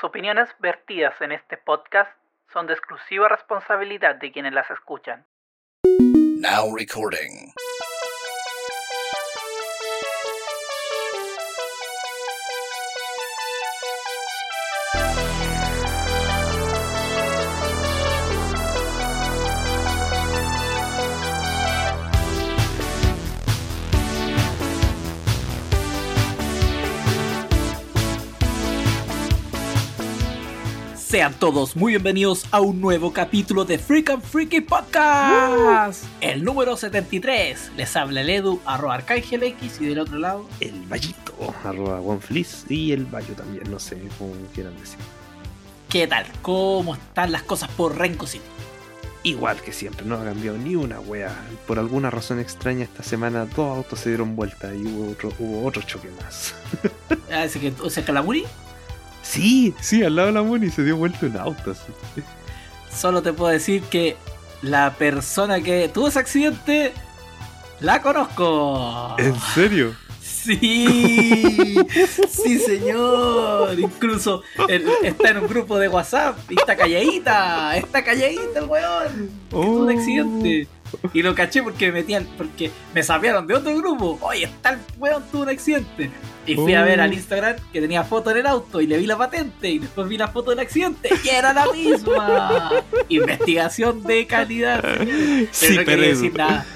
Las opiniones vertidas en este podcast son de exclusiva responsabilidad de quienes las escuchan. Sean todos muy bienvenidos a un nuevo capítulo de Freak and Freaky Podcast. El número 73. Les habla el Edu, arroba Arcángel X y del otro lado. El Vallito, arroba OneFliss y el Valle también, no sé cómo quieran decir. ¿Qué tal? ¿Cómo están las cosas por Renko City? Igual que siempre, no ha cambiado ni una wea. Por alguna razón extraña esta semana dos autos se dieron vuelta y hubo otro, hubo otro choque más. Ah, ¿Ese que, o sea, que la Muri? Sí, sí, al lado de la Muni se dio vuelta un auto. así. Solo te puedo decir que la persona que tuvo ese accidente la conozco. ¿En serio? Sí, sí señor. Incluso él está en un grupo de WhatsApp y está calladita, está calladita el weón. tuvo un Oh. accidente. Y lo caché porque me metían, porque me sapearon de otro grupo. Oye, está el weón tuvo un accidente. Y fui a Oh. ver al Instagram que tenía foto en el auto y le vi la patente y después vi la foto del accidente y era la misma. Investigación de calidad. Sí, Pero no quería decir nada.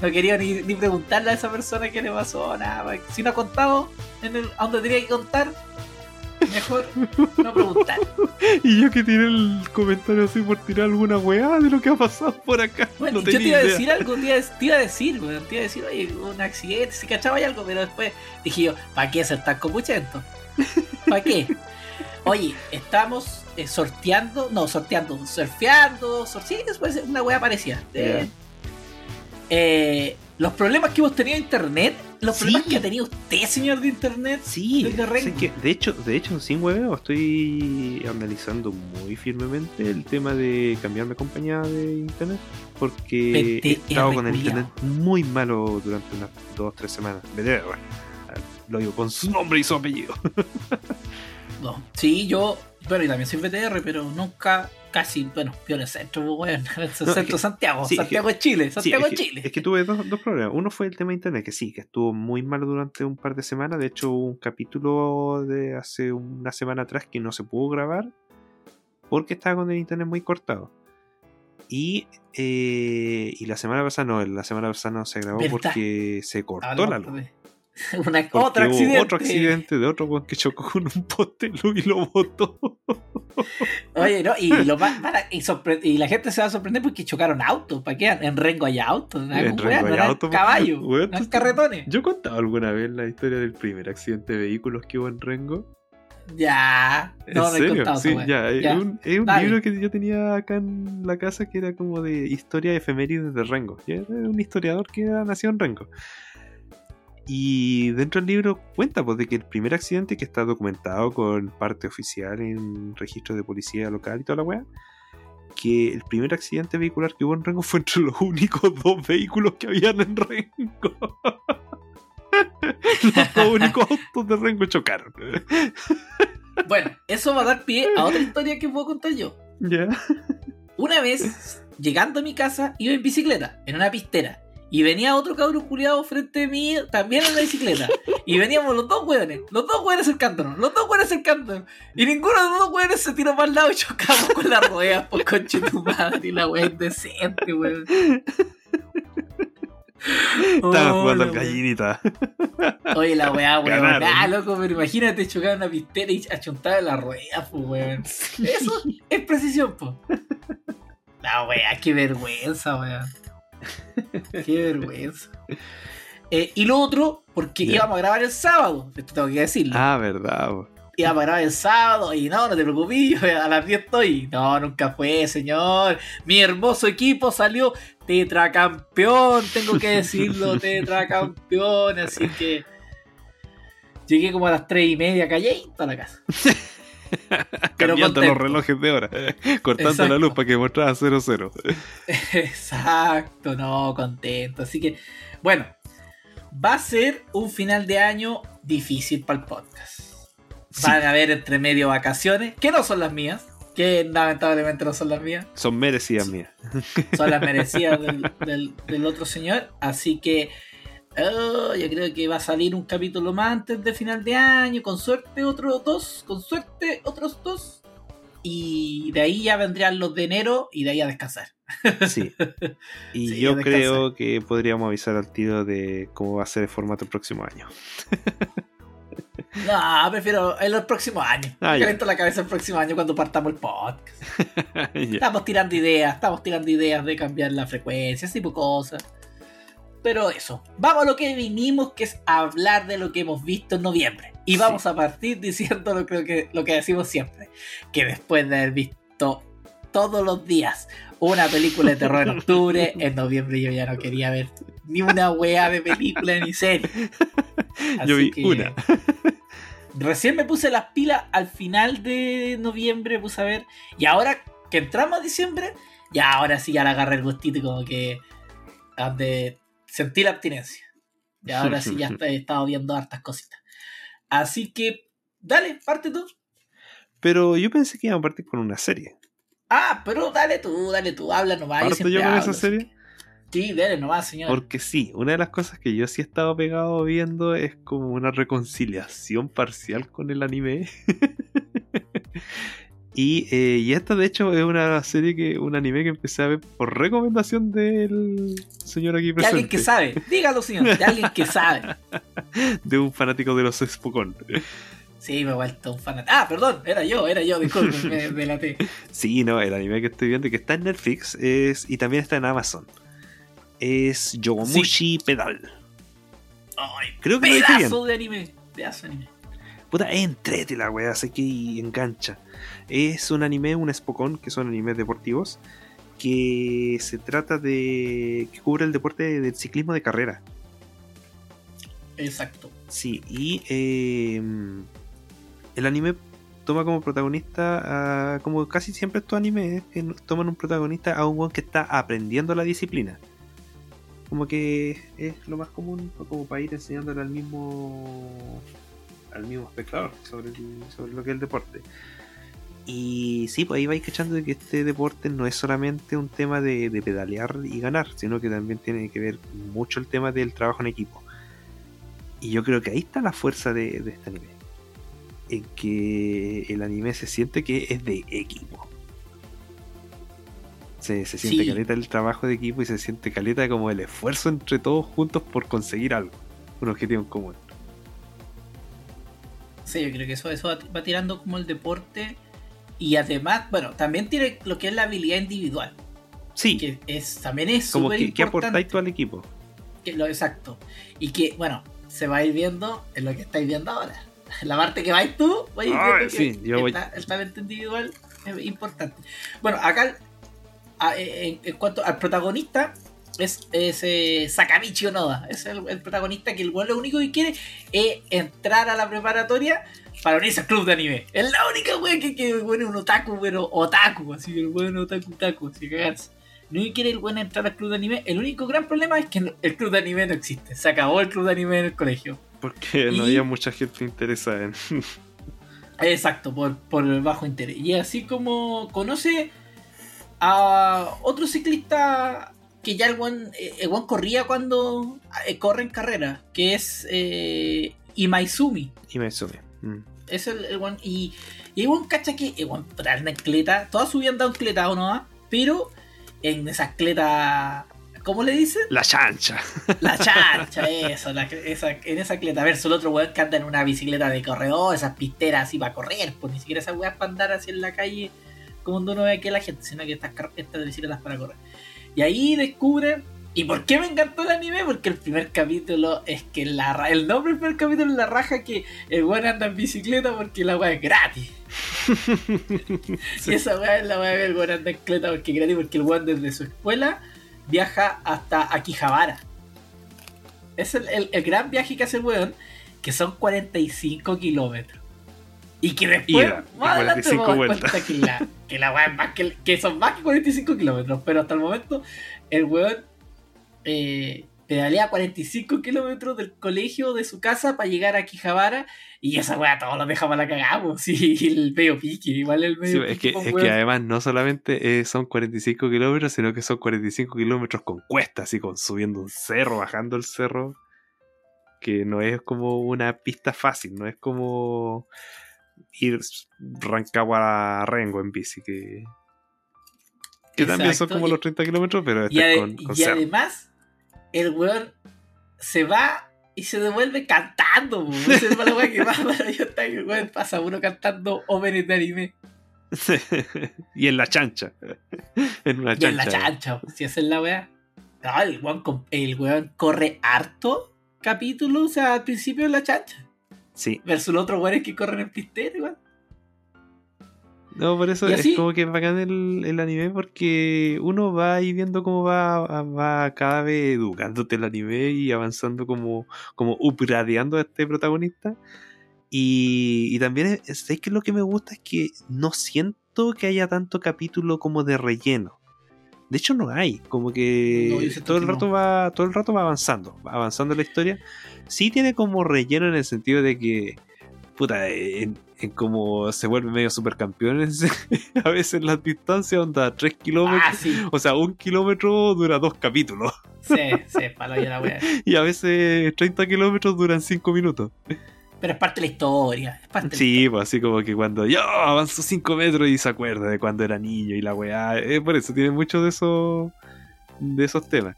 No quería ni, ni preguntarle a esa persona qué le pasó, nada. Si no ha contado en el, a donde tenía que contar, mejor no preguntar. Y yo que tiré el comentario así por tirar alguna weá de lo que ha pasado por acá. Bueno, no yo te iba a decir algo, te iba a, te iba a decir, weón, te iba a decir, oye, un accidente, si cachaba y algo, pero después dije yo, ¿para qué ser tan copuchento? ¿Para qué? Oye, estamos eh, sorteando, no, sorteando, surfeando, sor sí, después una wea parecida. Eh, eh, los problemas que hemos tenido en internet, los Sí. problemas que ha tenido usted, señor de internet. Sí, Rengo. que, de hecho, de hecho, sin hueveo, estoy analizando muy firmemente el tema de cambiarme de compañía de internet. Porque he estado con el internet muy malo durante unas dos o tres semanas. Lo digo con su nombre y su apellido. No, sí, yo, bueno, y también soy BTR, pero nunca, casi, bueno, el centro, weón, en el centro es que- Santiago, sí, es Santiago de Chile, Sí, Santiago es, de que, Chile. es que tuve dos, dos problemas. Uno fue el tema de internet, que sí, que estuvo muy malo durante un par de semanas. De hecho, hubo un capítulo de hace una semana atrás que no se pudo grabar porque estaba con el internet muy cortado. Y, eh, y la semana pasada no, la semana pasada no se grabó ¿Verdad? porque se cortó la luz. de- Una, otro accidente. otro accidente de otro weón que chocó con un poste y lo botó. Oye, no, y, lo más- para- y, sorpre- y la gente se va a sorprender porque chocaron autos. ¿Para qué? En Rengo hay autos. ¿no? En Rengo hay autos, caballos, weón, no carretones. Yo he contado alguna vez la historia del primer accidente de vehículos que hubo en Rengo. Ya. ¿En No, he serio? contado sí, ya. Es Ya. un, es un Dale. libro que yo tenía acá en la casa que era como de historia efemérides de Rengo. Era un historiador que era nació en Rengo. Y dentro del libro cuenta pues, de que el primer accidente que está documentado con parte oficial en registro de policía local y toda la weá, que el primer accidente vehicular que hubo en Rengo fue entre los únicos dos vehículos que habían en Rengo. los dos únicos autos de Rengo chocaron. Bueno, eso va a dar pie a otra historia que puedo contar yo. ¿Ya? Una vez, llegando a mi casa, iba en bicicleta, en una pistera. Y venía otro cabro culiado frente de mí, también en la bicicleta. Y veníamos los dos hueones, los dos hueones cercándonos, los dos hueones cercándonos. Y ninguno de los dos hueones se tiró para el lado y chocamos con las ruedas, por conche tu madre. Y la wea indecente, weón. Estaba Oh, jugando al gallinita. Oye, la weá, weón. Ah, loco, pero imagínate chocar una pistera y achuntar en la rueda, pues, weón. Eso es precisión, pues. La weá, qué vergüenza, weón. Qué vergüenza. Eh, y lo otro, porque íbamos a grabar el sábado, esto tengo que decirlo. Ah, verdad. bo. Íbamos a grabar el sábado y no, no te preocupes, yo a las 10 estoy. No, nunca fue, señor. Mi hermoso equipo salió tetracampeón, tengo que decirlo, tetracampeón. Así que llegué como a las 3 y media, callé a la casa. Cambiando los relojes de hora. Cortando Exacto. la luz para que mostrara 0-0. Exacto, no, contento. Así que, bueno, va a ser un final de año difícil para el podcast. Sí. Van a haber entre medio vacaciones, que no son las mías, que lamentablemente no son las mías, Son merecidas mías. son las merecidas del, del- del otro señor. Así que oh, yo creo que va a salir un capítulo más antes de final de año, con suerte otros dos, con suerte otros dos. Y de ahí ya vendrían los de enero y de ahí a descansar. Sí. Y Sí, yo creo que podríamos avisar al tiro de cómo va a ser el formato el próximo año. No, prefiero en los próximos años. Ah, caliento la cabeza el próximo año cuando partamos el podcast. Estamos tirando ideas, estamos tirando ideas de cambiar la frecuencia, ese tipo de cosas. Pero eso, vamos a lo que vinimos, que es hablar de lo que hemos visto en noviembre. Y Sí. vamos a partir diciendo lo, creo que, lo que decimos siempre, que después de haber visto todos los días una película de terror en octubre, en noviembre yo ya no quería ver ni una wea de película ni serie. Yo Así vi que- una. Recién me puse las pilas al final de noviembre, puse a ver. Y ahora que entramos a diciembre, ya ahora sí ya le agarré el gustito y como que sentí la abstinencia. Y ahora sí ya he estado viendo hartas cositas. Así que, dale, parte tú. Pero yo pensé que iban a partir con una serie. Ah, pero dale tú, dale tú, habla nomás. ¿Parto yo con esa serie? que- Sí, dale nomás, señor. Porque sí, una de las cosas que yo sí he estado pegado viendo es como una reconciliación parcial con el anime. y, eh, y esta de hecho es una serie que, un anime que empecé a ver por recomendación del señor aquí De presente. alguien que sabe, dígalo, señor, de alguien que sabe. De un fanático de los Spokon. Sí, me he vuelto un fan. Ah, perdón, era yo, era yo, disculpe, me delaté. Sí, no, el anime que estoy viendo que está en Netflix es, y también está en Amazon. Es Yogomushi Pedal. Ay, Creo que lo dije bien. pedazo de anime, pedazo de anime. Puta, es entrete la wea, sé que engancha. Es un anime, un Spokon, que son animes deportivos, que se trata de. que cubre el deporte del ciclismo de carrera. Exacto. Sí, y eh, el anime toma como protagonista, a- como casi siempre estos animes, que toman un protagonista a un weón que está aprendiendo la disciplina. Como que es lo más común, como para ir enseñándole al mismo al mismo espectador sobre, el- sobre lo que es el deporte. Y sí, pues ahí vais cachando de que este deporte no es solamente un tema de, de pedalear y ganar, sino que también tiene que ver mucho el tema del trabajo en equipo. Y yo creo que ahí está la fuerza de, de este anime. En que el anime se siente que es de equipo. Se, se siente Sí. caleta el trabajo de equipo y se siente caleta como el esfuerzo entre todos juntos por conseguir algo. Un objetivo en común. Sí, yo creo que eso, eso va, va tirando como el deporte. Y además, bueno, también tiene lo que es la habilidad individual. Sí, Que es, también es como que, que aportáis tú al equipo. Que lo exacto. Y que, bueno, se va a ir viendo en lo que estáis viendo ahora. La parte que vais tú, vais a ir Ay, viendo que sí, yo voy- el, ta- el talento individual es importante. Bueno, acá, a- en, en cuanto al protagonista, es, es eh, Sakamichi Onoda. Es el, el protagonista que el lo único que quiere es entrar a la preparatoria para unirse al club de anime. Es la única wea que, que es un otaku, pero otaku, así que el weón es otaku, otaku, así que cagarse. No quiere el weón entrar al club de anime. El único gran problema es que el club de anime no existe. Se acabó el club de anime en el colegio. Porque no había mucha gente interesada en. Exacto, por, por el bajo interés. Y así como conoce a otro ciclista que ya el buen, el buen corría cuando eh, corre en carrera, que es eh, Imaizumi. sume. Mm. Es el, el y, y el buen cacha que el buen anda en cleta, toda su vida anda en cleta o no, pero en esa cleta, ¿cómo le dicen? La chancha. La chancha, eso, la- esa, en esa cleta. A ver, solo otro weón que anda en una bicicleta de corredor, esas pisteras así para correr, pues ni siquiera esas weas para andar así en la calle como uno ve aquí a la gente, sino que estas, estas bicicletas para correr. Y ahí descubre. ¿Y por qué me encantó el anime? Porque el primer capítulo es que la el nombre del primer capítulo es la raja que el weón anda en bicicleta porque la wea es gratis. Y esa weá es la weá que el weón anda en bicicleta porque es gratis, porque el weón desde su escuela viaja hasta Akihabara. Es el, el- el gran viaje que hace el weón, que son 45 kilómetros. Y que después, y más adelante, 45 me doy vueltas. cuenta que la, que la weá es más que, que son más que 45 kilómetros. Pero hasta el momento, el weón eh, pedalea 45 kilómetros del colegio de su casa para llegar a Quijabara y esa weá todos los dejaba la cagamos. Sí, el medio pique, igual el Sí, medio es que, es que además no solamente eh, son 45 kilómetros, sino que son 45 kilómetros con cuestas, así con subiendo un cerro, bajando el cerro, que no es como una pista fácil, no es como ir Rancagua a Rengo en bici, que, que también son como y- los 30 kilómetros, pero Y, este con, con y cerro. además, el weón se va y se devuelve cantando. Esa es la weá que más maravillosa que el weón pasa uno cantando óperas de anime. y en la chancha. en una Y chancha. en la chancha, si esa es la weá. No, el weón, el weón corre harto capítulo, o sea, al principio en la chancha. Sí. Versus los otros weones que corren en pistero, igual. No, por eso es como que es bacán el, el anime porque uno va ahí viendo cómo va, va cada vez educándote el anime y avanzando como, como upgradeando a este protagonista. Y, y también es, ¿sabes qué? lo que me gusta es que no siento que haya tanto capítulo como de relleno. De hecho no hay, como que No, todo el que no. rato va todo el rato va avanzando, va avanzando la historia. Sí tiene como relleno en el sentido de que puta, en, en como se vuelve medio supercampeones a veces las distancias onda 3 kilómetros. Ah, sí. O sea, un kilómetro dura dos capítulos. Sí, sí, palo ya la. Y a veces 30 kilómetros duran 5 minutos. Pero es parte de la historia. Es parte de la Sí, pues así como que cuando yo avanzo 5 metros y se acuerda de cuando era niño y la weá. eh, por eso tiene mucho de esos de esos temas.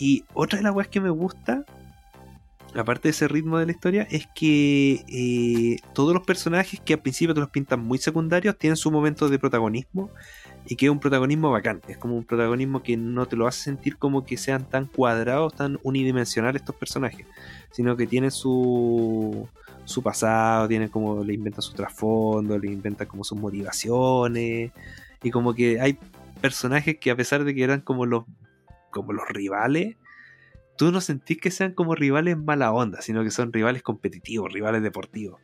Y otra de las weas que me gusta, aparte de ese ritmo de la historia, es que eh, todos los personajes que al principio te los pintan muy secundarios tienen su momento de protagonismo y que es un protagonismo bacán. Es como un protagonismo que no te lo hace sentir como que sean tan cuadrados, tan unidimensionales estos personajes, sino que tienen su su pasado, tienen como le inventan su trasfondo, le inventan como sus motivaciones y como que hay personajes que a pesar de que eran como los como los rivales, tú no sentís que sean como rivales mala onda, sino que son rivales competitivos, rivales deportivos.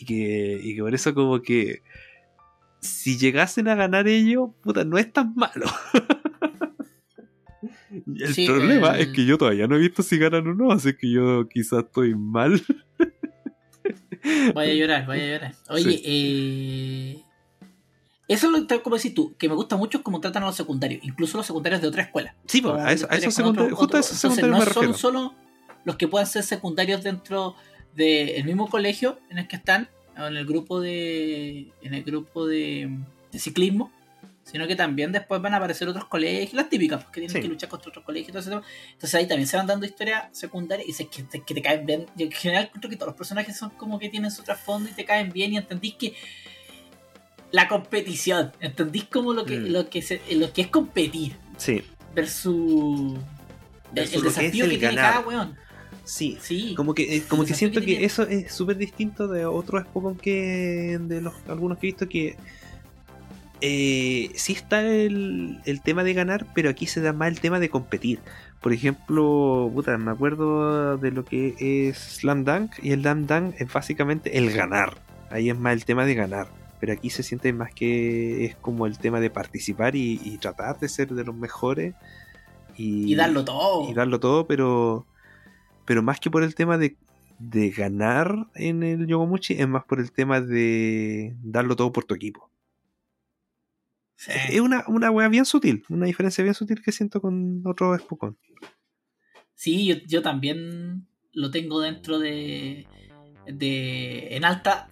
Y que, y que por eso como que si llegasen a ganar ellos, puta, no es tan malo. El Sí, problema el- es que yo todavía no he visto si ganan o no, así que yo quizás estoy mal. Vaya a llorar, vaya a llorar. Oye, Sí. eh, eso es lo que, como decís tú, que me gusta mucho cómo tratan a los secundarios, incluso los secundarios de otra escuela. Sí, pues, a, eso, a esos secundarios, justo a esos secundarios me no son solo los que puedan ser secundarios dentro del mismo colegio en el que están, o en el grupo de, en el grupo de, de ciclismo, sino que también después van a aparecer otros colegios, las típicas, porque tienen Sí. que luchar contra otros colegios y todo tema. Entonces ahí también se van dando historias secundarias y que, te- que te caen bien. Yo en general creo que todos los personajes son como que tienen su trasfondo y te caen bien y entendís que la competición, entendís como lo que, Mm. lo que se, lo que es competir Sí, versus, el- Versus el, lo que es desafío el que, tiene cada weón. sí. Sí. Como que, eh, como que desafío siento que eso es súper distinto de otros Pokémon que de los algunos que he visto que eh, sí está el, el tema de ganar, pero aquí se da más el tema de competir. Por ejemplo, puta, me acuerdo de lo que es Slam Dunk y el Slam Dunk es básicamente el ganar. Ahí es más el tema de ganar. Pero aquí se siente más que es como el tema de participar y, y tratar de ser de los mejores. Y, Y darlo todo. y darlo todo, pero pero más que por el tema de, de ganar en el Yogomuchi, es más por el tema de darlo todo por tu equipo. Sí. Es una, una wea bien sutil, una diferencia bien sutil que siento con otro Spokon. Sí, yo, yo también lo tengo dentro de, de en alta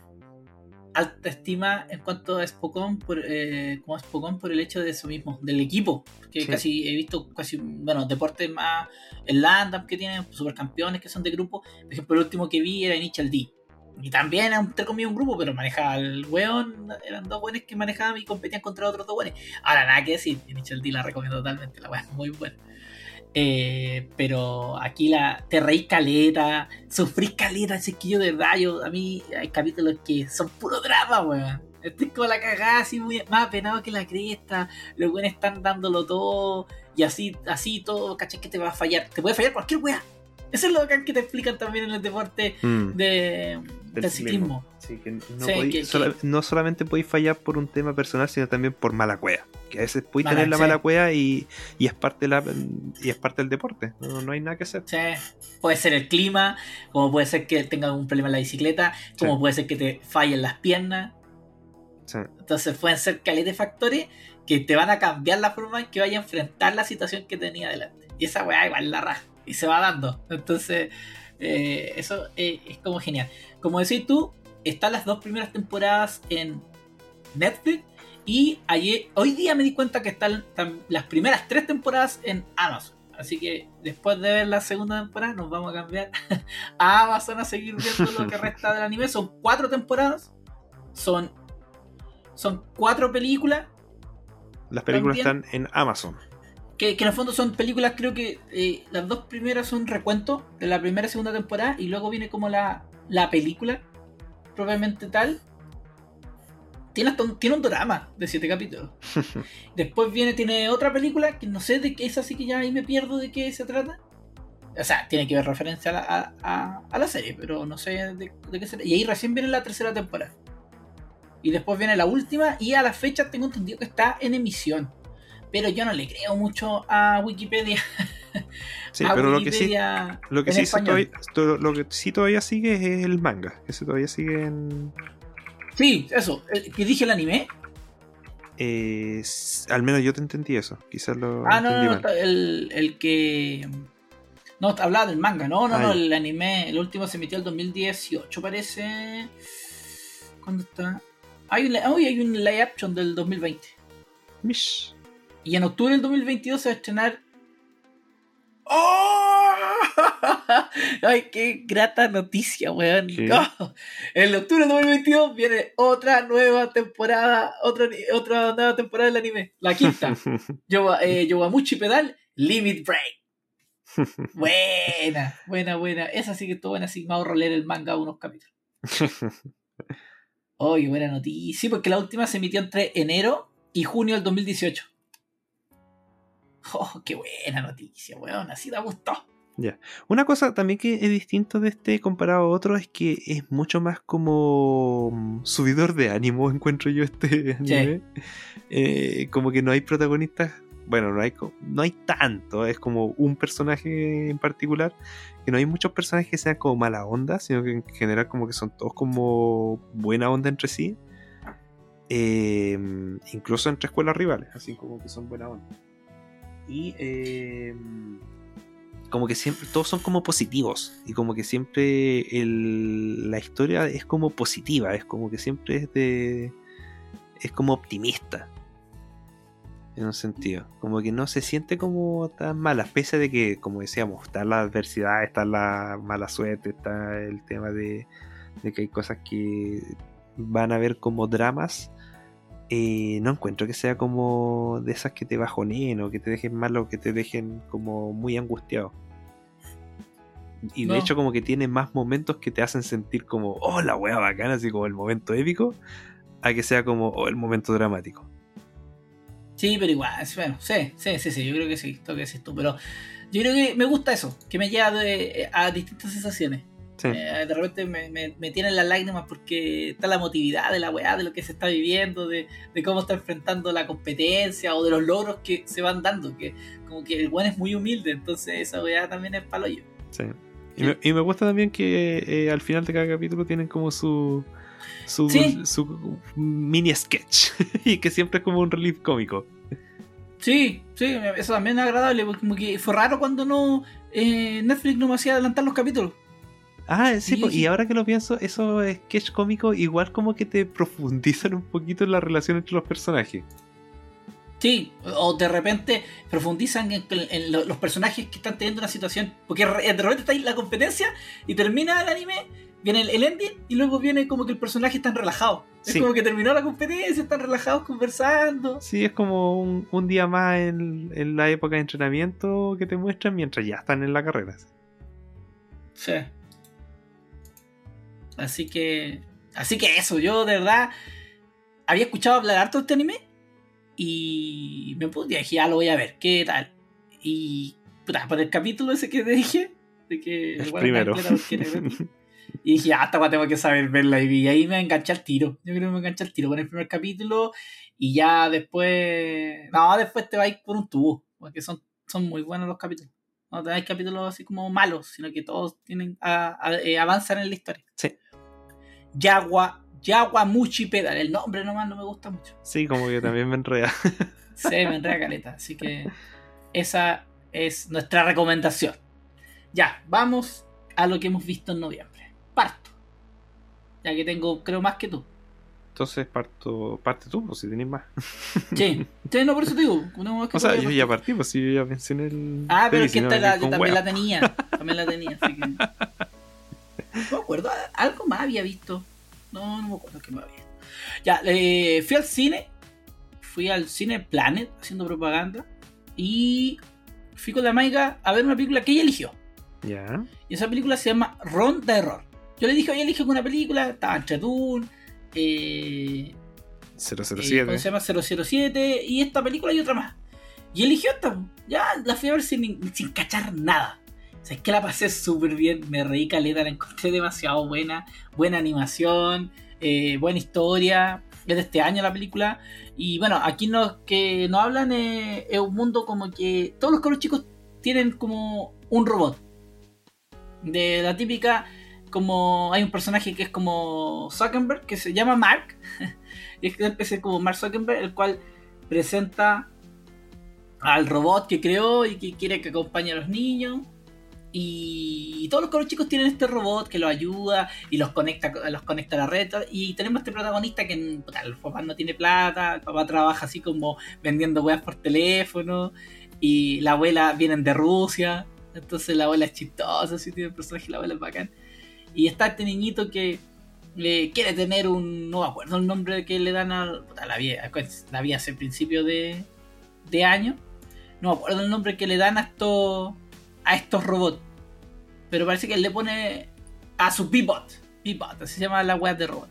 alta estima en cuanto a Spokon por, eh, como Spokon por el hecho de eso mismo, del equipo. Que Sí. casi he visto casi, bueno, deportes más el Landam que tienen supercampeones que son de grupo. Por ejemplo, el último que vi era Initial D. Y también entre comillas un grupo, pero manejaba el weón, eran dos weones que manejaban y competían contra otros dos weones. Ahora nada que decir, Initial D la recomiendo totalmente, la weá es muy buena. Eh, pero aquí la te reís caleta, sufrís caleta, ese que yo de rayo. A mí hay capítulos que son puro drama, weón. Estoy como la cagada, así muy, más apenado que la cresta. Los weones están dándolo todo. Y así, así todo, ¿cachai? Que te va a fallar. Te puede fallar cualquier weá. Eso es lo que te explican también en el deporte Mm, de, del, del ciclismo. Sí, que no, Sí, podí- que- sola- que- no solamente podéis fallar por un tema personal, sino también por mala cueva. Que a veces podéis Mala, tener la sí. mala cueva y, y es parte de la, y es parte del deporte. No, no hay nada que hacer. Sí, puede ser el clima, como puede ser que tenga algún problema en la bicicleta, como puede ser que te fallen las piernas. Entonces pueden ser caleta de factores que te van a cambiar la forma en que vaya a enfrentar la situación que tenía delante. Y esa weá igual la raja. Y se va dando. Entonces, eh, eso eh, es como genial. Como decís tú, están las dos primeras temporadas en Netflix. Y ayer, hoy día me di cuenta que están las primeras tres temporadas en Amazon. Así que después de ver la segunda temporada nos vamos a cambiar a Amazon a seguir viendo lo que resta del anime. Son cuatro temporadas. Son, son cuatro películas. Las películas También- están en Amazon. Que, que en el fondo son películas, creo que eh, las dos primeras son recuento de la primera y segunda temporada. Y luego viene como la, la película propiamente tal. Tiene, hasta un, tiene un drama de siete capítulos. Después viene, tiene otra película que no sé de qué es, así que ya ahí me pierdo de qué se trata. O sea, tiene que ver referencia a la, a, a- a la serie, pero no sé de, de qué se trata. Y ahí recién viene la tercera temporada. Y después viene la última, y a la fecha tengo entendido que está en emisión. Pero yo no le creo mucho a Wikipedia. Sí, pero lo que sí, lo que sí, todavía, to- lo que sí todavía sigue es el manga. Ese todavía sigue en. Sí, eso. eh, Que dije el anime. eh, al menos yo te entendí eso. Quizás lo Ah, no, no, no, el, el que. No, hablaba del manga, no, no, Ah, no, ya. el anime, el último se emitió el 2018, parece. ¿Cuándo está? Hay un, hay un live action del 2020. Mish. Y en octubre del 2022 se va a estrenar. ¡Oh! ¡Ay, qué grata noticia, weón! ¿Qué? Oh, En octubre del 2022 viene otra nueva temporada, otra, otra nueva temporada del anime, la quinta. Yowa- eh, Yowamuchi Pedal, Limit Break. Buena, buena, buena. Esa sí que estuvo buena, así me ahorro leer el manga unos capítulos. Oye, buena noticia. Sí, porque la última se emitió entre enero y junio del 2018. Oh, qué buena noticia, weón. Así da gusto. Una cosa también que es distinto de este comparado a otro es que es mucho más como mm, subidor de ánimo, encuentro yo este anime. Eh, como que no hay protagonistas, bueno, no hay, no hay tanto, es como un personaje en particular, que no hay muchos personajes que sean como mala onda, sino que en general como que son todos como buena onda entre sí. Eh, incluso entre escuelas rivales, así como que son buena onda. Y eh, como que siempre todos son como positivos y como que siempre la historia es como positiva, es como que siempre es de es como optimista en un sentido, como que no se siente como tan mala, pese de que como decíamos, está la adversidad, está la mala suerte, está el tema de, de que hay cosas que van a ver como dramas. Eh, no encuentro que sea como de esas que te bajoneen o que te dejen mal o que te dejen como muy angustiado. Y de No. hecho como que tiene más momentos que te hacen sentir como, oh, la wea bacana, así como el momento épico, a que sea como oh, el momento dramático. Sí, pero igual, es- bueno, sí, sí, sí, sí, yo creo que sí, esto que decís tú, pero yo creo que me gusta eso, que me lleva de- a distintas sensaciones. Sí. Eh, de repente me, me, me tienen las lágrimas porque está la emotividad de la weá, de lo que se está viviendo, de, de cómo está enfrentando la competencia o de los logros que se van dando, que como que el buen es muy humilde, entonces esa weá también es paloyo. Sí. Y, me, y me gusta también que eh, al final de cada capítulo tienen como su su, Sí. su mini sketch y que siempre es como un relief cómico. Sí, sí, eso también es agradable, porque como que fue raro cuando no eh, Netflix no me hacía adelantar los capítulos. Ah, sí, y ahora que lo pienso, esos sketch cómicos igual como que te profundizan un poquito en la relación entre los personajes. Sí, o de repente profundizan en, en lo- los personajes que están teniendo una situación. Porque de repente está ahí la competencia y termina el anime, viene el, el ending y luego viene como que el personaje está relajado. Es Sí. como que terminó la competencia, están relajados conversando. Sí, es como un, un día más en, en la época de entrenamiento que te muestran mientras ya están en la carrera. Sí. Así que. Así que eso, yo de verdad había escuchado hablar harto de este anime y me puse, dije, ya lo voy a ver, ¿qué tal? Y puta, por el capítulo ese que te dije, de que El igual primero. Y dije, ah, esta tengo que saber verla. Y ahí me enganché al tiro. Yo creo que me enganché al tiro con el primer capítulo. Y ya después. No, después te vais por un tubo. Porque son, son muy buenos los capítulos. No tenéis capítulos así como malos, sino que todos tienen a- a- eh, avanzan en la historia. Sí. Yagua, Yagua Muchi Pedal. El nombre nomás no me gusta mucho. Sí, como que también me enreda. Se me enreda caleta. Así que esa es nuestra recomendación. Ya, vamos a lo que hemos visto en noviembre. Parto. Ya que tengo, creo, más que tú. Entonces parto, parte tú, pues si tenés más. Sí, sí no, por eso te digo. no más que O sea, yo ya partí, pues si yo ya mencioné el. Ah, pero es que esta la- yo también la tenía. También la tenía, así que. No me acuerdo, algo más había visto. No, no me acuerdo qué más había visto. Ya, eh, fui al cine. Fui al cine Planet haciendo propaganda. Y fui con la Maiga a ver una película que ella eligió. Ya. Y esa película se llama Ron de Error. Yo le dije, oye, elige una película. Estaba entre Dune. Eh, eh, 007. ¿cómo se llama? 007 y esta película y otra más. Y eligió esta. Ya la fui a ver sin, sin cachar nada. O es que la pasé súper bien, me reí caleta, la encontré demasiado buena. Buena animación, eh, buena historia. Es de este año la película. Y bueno, aquí nos, que nos hablan eh, es un mundo como que todos los chicos tienen como un robot. De la típica, como hay un personaje que es como Zuckerberg, que se llama Mark. es que es como Mark Zuckerberg, el cual presenta al robot que creó y que quiere que acompañe a los niños. Y todos los chicos tienen este robot que los ayuda y los conecta, los conecta a la red. Y tenemos este protagonista que puta, el papá no tiene plata, el papá trabaja así como vendiendo weas por teléfono. Y la abuela vienen de Rusia. Entonces la abuela es chistosa, así tiene el personaje, la abuela es bacán. Y está este niñito que le quiere tener un. No me acuerdo el nombre que le dan a. puta, la vi, la vi hace principio de, de año. No me acuerdo el nombre que le dan a estos. a estos robots. Pero parece que él le pone a su Bebot. Bebot, así se llama la wea de robot.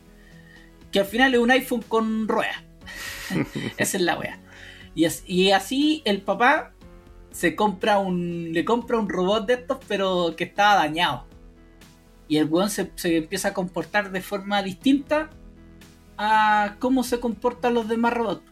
Que al final es un iPhone con ruedas. Esa es la wea. Y, as- y así el papá se compra un. le compra un robot de estos, pero que estaba dañado. Y el weón se, empieza a comportar de forma distinta a cómo se comportan los demás robots.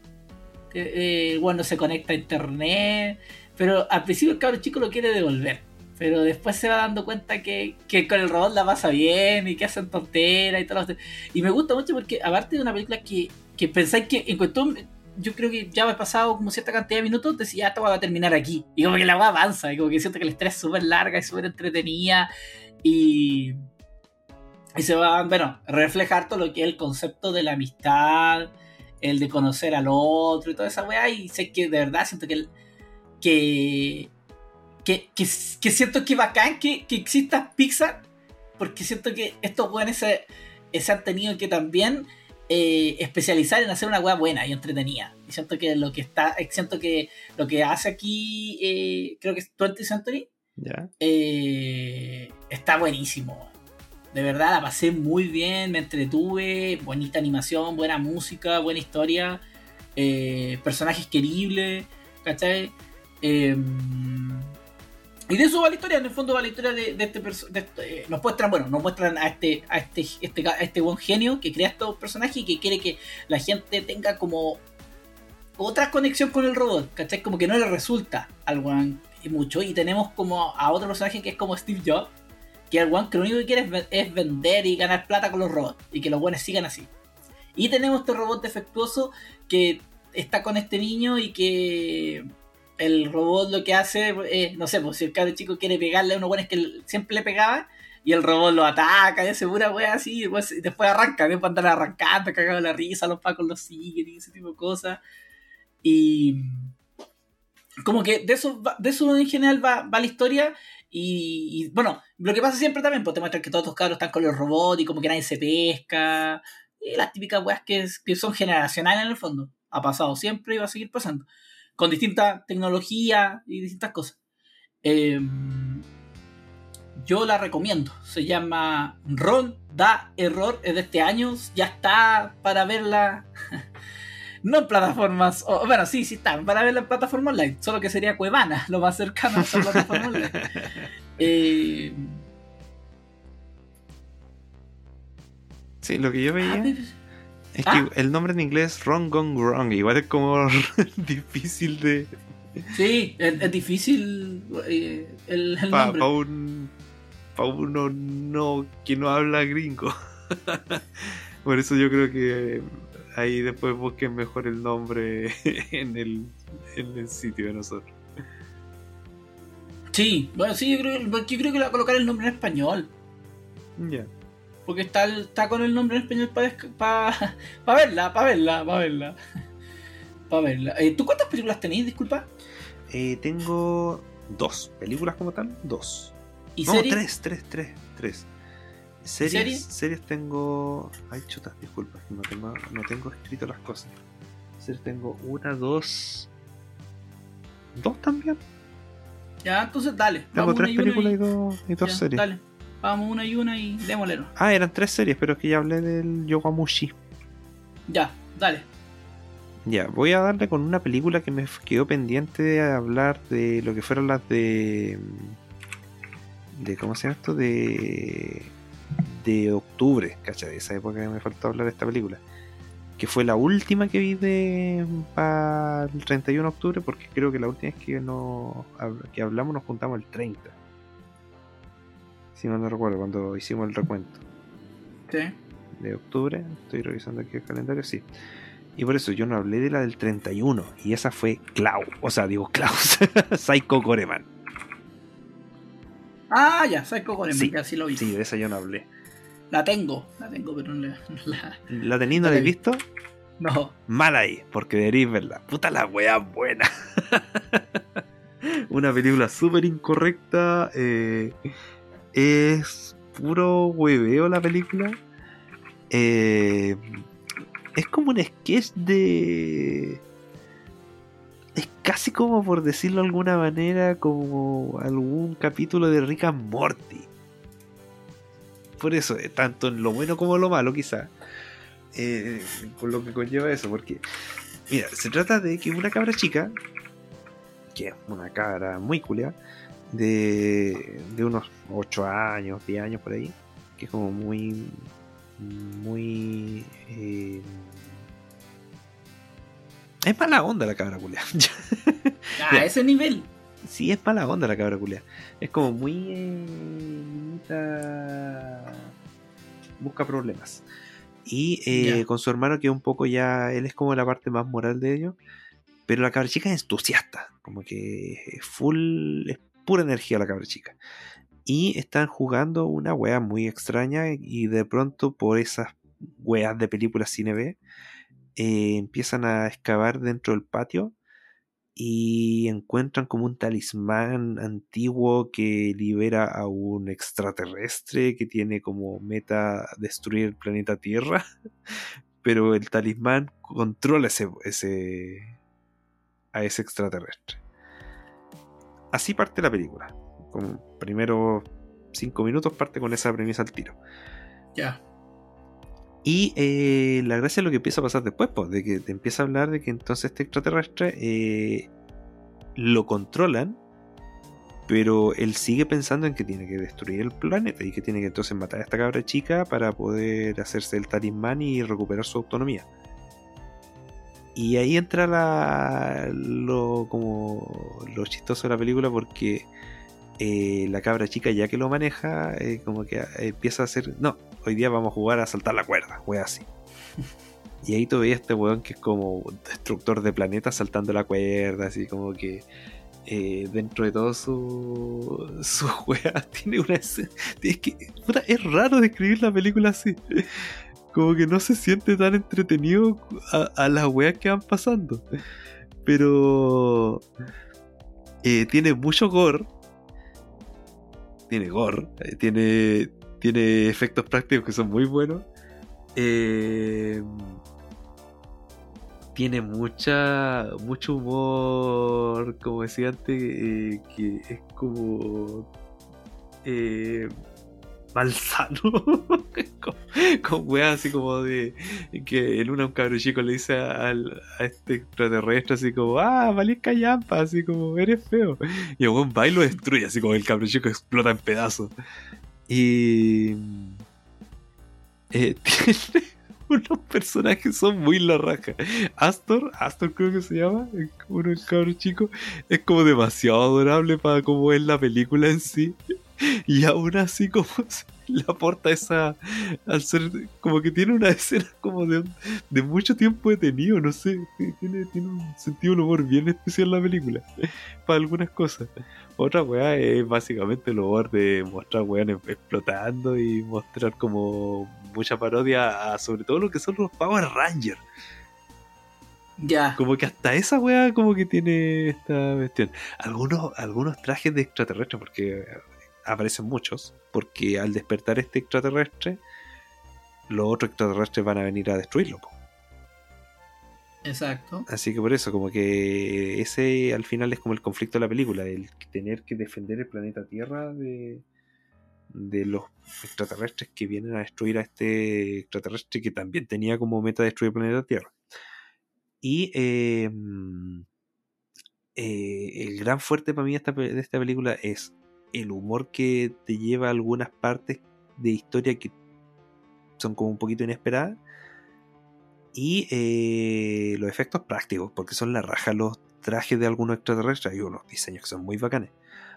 Eh, eh, el weón no se conecta a internet. Pero al principio el cabro chico lo quiere devolver. Pero después se va dando cuenta que, que con el robot la pasa bien y que hacen tonteras y todo Y me gusta mucho porque, aparte de una película que, que pensáis que en cuestión, yo creo que ya he pasado como cierta cantidad de minutos, decía, ya esta va a terminar aquí. Y como que la weá avanza, y como que siento que la historia es súper larga y súper entretenida. Y, y se va, bueno, reflejar todo lo que es el concepto de la amistad, el de conocer al otro y toda esa weá. Y sé que de verdad siento que, el- que, que, que, que siento que bacán que, que exista Pixar, porque siento que estos weones se, se han tenido que también eh, especializar en hacer una weá buena y entretenida. Y siento que lo que está, siento que lo que hace aquí, eh, creo que es 20th Century, eh, está buenísimo. De verdad, la pasé muy bien, me entretuve, bonita animación, buena música, buena historia, eh, personajes queribles, ¿cachai? Eh, y de eso va la historia, en el fondo va la historia de, este personaje. nos muestran, bueno, nos muestran a este, a este, este, este buen genio que crea estos personajes y que quiere que la gente tenga como otra conexión con el robot, ¿cachai? Como que no le resulta al y mucho. Y tenemos como a otro personaje que es como Steve Jobs, que el weón que lo único que quiere es vender y ganar plata con los robots y que los buenos sigan así. Y tenemos este robot defectuoso que está con este niño y que el robot lo que hace, eh, no sé, pues si el cabro chico quiere pegarle a unos buenos que siempre le pegaba y el robot lo ataca y hace pura wea así y y después arranca, después andar arrancando, cagado la risa, los pacos los siguen y ese tipo de cosas. Y como que de eso, de eso en general va, va la historia. Y, y, bueno, lo que pasa siempre también, pues te muestran que todos estos cabros están con los robots y como que nadie se pesca. Y las típicas weas que, que son generacionales en el fondo. Ha pasado siempre y va a seguir pasando. Con distinta tecnología y distintas cosas. Eh, yo la recomiendo. Se llama Ron da Error. Es de este año. Ya está para verla. No en plataformas. o- bueno, sí, sí está. Para verla en plataforma online. Solo que sería Cuevana, lo más cercano a esa plataforma online. Eh, Sí, lo que yo veía es ah. que el nombre en inglés es Wrong Gone Wrong. Igual es como difícil de. Sí, es, es difícil eh, el, el Para nombre. un. Para uno no, que no habla gringo. Por eso yo creo que ahí después busquen mejor el nombre en el, en el sitio de nosotros. Sí, bueno, sí, yo creo, yo creo que le voy a colocar el nombre en español. Ya. Porque está, está con el nombre en español para verla, para verla, para verla. Para verla. Eh, ¿Tú cuántas películas tenéis, disculpa? Eh, tengo dos películas como tal, dos. ¿Y no, series? tres, tres, tres, tres. Series, series? series tengo. Ay, chuta, disculpa, no tengo, no tengo escrito las cosas. Series tengo una, dos. Dos también. Ya, entonces dale. Tengo tres películas y, y- dos, y dos ya, series. Dale. Vamos una y una y démosle. Ah, eran tres series, pero es que ya hablé del Yogamushi. Ya, dale. Ya, voy a darle con una película que me quedó pendiente de hablar de lo que fueron las de. de ¿Cómo se llama esto? De. de octubre, ¿cachai? De esa época que me faltó hablar de esta película. Que fue la última que vi de. para el 31 de octubre, porque creo que la última vez que, no, que hablamos nos juntamos el 30. Si no no recuerdo, cuando hicimos el recuento Sí. de octubre. Estoy revisando aquí el calendario, sí. Y por eso yo no hablé de la del 31. Y esa fue Clau. O sea, digo Klaus. Psycho Goreman. Ah, ya, Psycho Goreman, Sí, ya sí lo vi. Sí, de esa yo no hablé. La tengo, la tengo, pero no la. la- ¿La tenéis no la la he vi. visto? no. Mal ahí, porque deberéis verla. Puta la wea buena. Una película súper incorrecta. eh, es puro hueveo la película. Eh, es como un sketch de. Es casi como por decirlo de alguna manera, como algún capítulo de Rick and Morty. Por eso, eh, tanto en lo bueno como en lo malo, quizá. eh, por lo que conlleva eso, porque. Mira, se trata de que una cabra chica, que es una cabra muy culia, de, de unos 8 años, 10 años por ahí, que es como muy. muy. eh, es mala onda la cabra culia. A ese nivel. Sí, es mala onda la cabra culia. Es como muy. eh, busca problemas. Y eh, con su hermano, que un poco ya. Él es como la parte más moral de ellos. Pero la cabra chica es entusiasta. Como que full. Pura energía la cabra chica. Y están jugando una wea muy extraña. Y de pronto, por esas weas de películas cine B, eh, empiezan a excavar dentro del patio y encuentran como un talismán antiguo que libera a un extraterrestre que tiene como meta destruir el planeta Tierra, pero el talismán controla ese, ese a ese extraterrestre. Así parte la película. Como primero cinco minutos parte con esa premisa al tiro. Ya. Y eh, la gracia es lo que empieza a pasar después, pues, de que te empieza a hablar de que entonces este extraterrestre eh, lo controlan, pero él sigue pensando en que tiene que destruir el planeta y que tiene que entonces matar a esta cabra chica para poder hacerse el talismán y recuperar su autonomía. Y ahí entra la, lo, como lo chistoso de la película porque eh, la cabra chica ya que lo maneja, eh, como que eh, empieza a hacer, no, hoy día vamos a jugar a saltar la cuerda, wea así. Y ahí tú veías este weón que es como destructor de planetas saltando la cuerda, así como que eh, dentro de todo su, su wea tiene una escena- es que puta, es raro describir la película así. Como que no se siente tan entretenido a, las weas que van pasando. Pero eh, tiene mucho gore. Tiene gore. eh, tiene, tiene efectos prácticos que son muy buenos. Eh, tiene mucha mucho humor, como decía antes, que es como malsano. con, weas así como de que en una un cabro chico le dice al, a este extraterrestre así como, ah, valís callampa, así como, eres feo. Y el weón va y lo destruye, así como el cabro chico explota en pedazos. Y eh, tiene unos personajes que son muy la raja. Astor, Astor creo que se llama, uno del cabro chico, es como demasiado adorable para como es la película en sí. Y aún así como le aporta esa, al ser, como que tiene una escena como de, de mucho tiempo detenido, no sé, tiene, tiene un sentido del humor bien especial la película, para algunas cosas. Otra weá es básicamente el humor de mostrar weones explotando y mostrar como mucha parodia a sobre todo lo que son los Power Rangers. Ya. Como que hasta esa weá como que tiene esta cuestión. Algunos, algunos trajes de extraterrestres, porque aparecen muchos, porque al despertar este extraterrestre, los otros extraterrestres van a venir a destruirlo. po. Exacto. Así que por eso, como que ese al final es como el conflicto de la película, el tener que defender el planeta Tierra de, de los extraterrestres que vienen a destruir a este extraterrestre que también tenía como meta destruir el planeta Tierra. Y eh, mm, eh, el gran fuerte para mí de esta, pe- de esta película es el humor que te lleva a algunas partes de historia que son como un poquito inesperadas y eh, los efectos prácticos, porque son la raja los trajes de algunos extraterrestres. Hay unos diseños que son muy bacanes.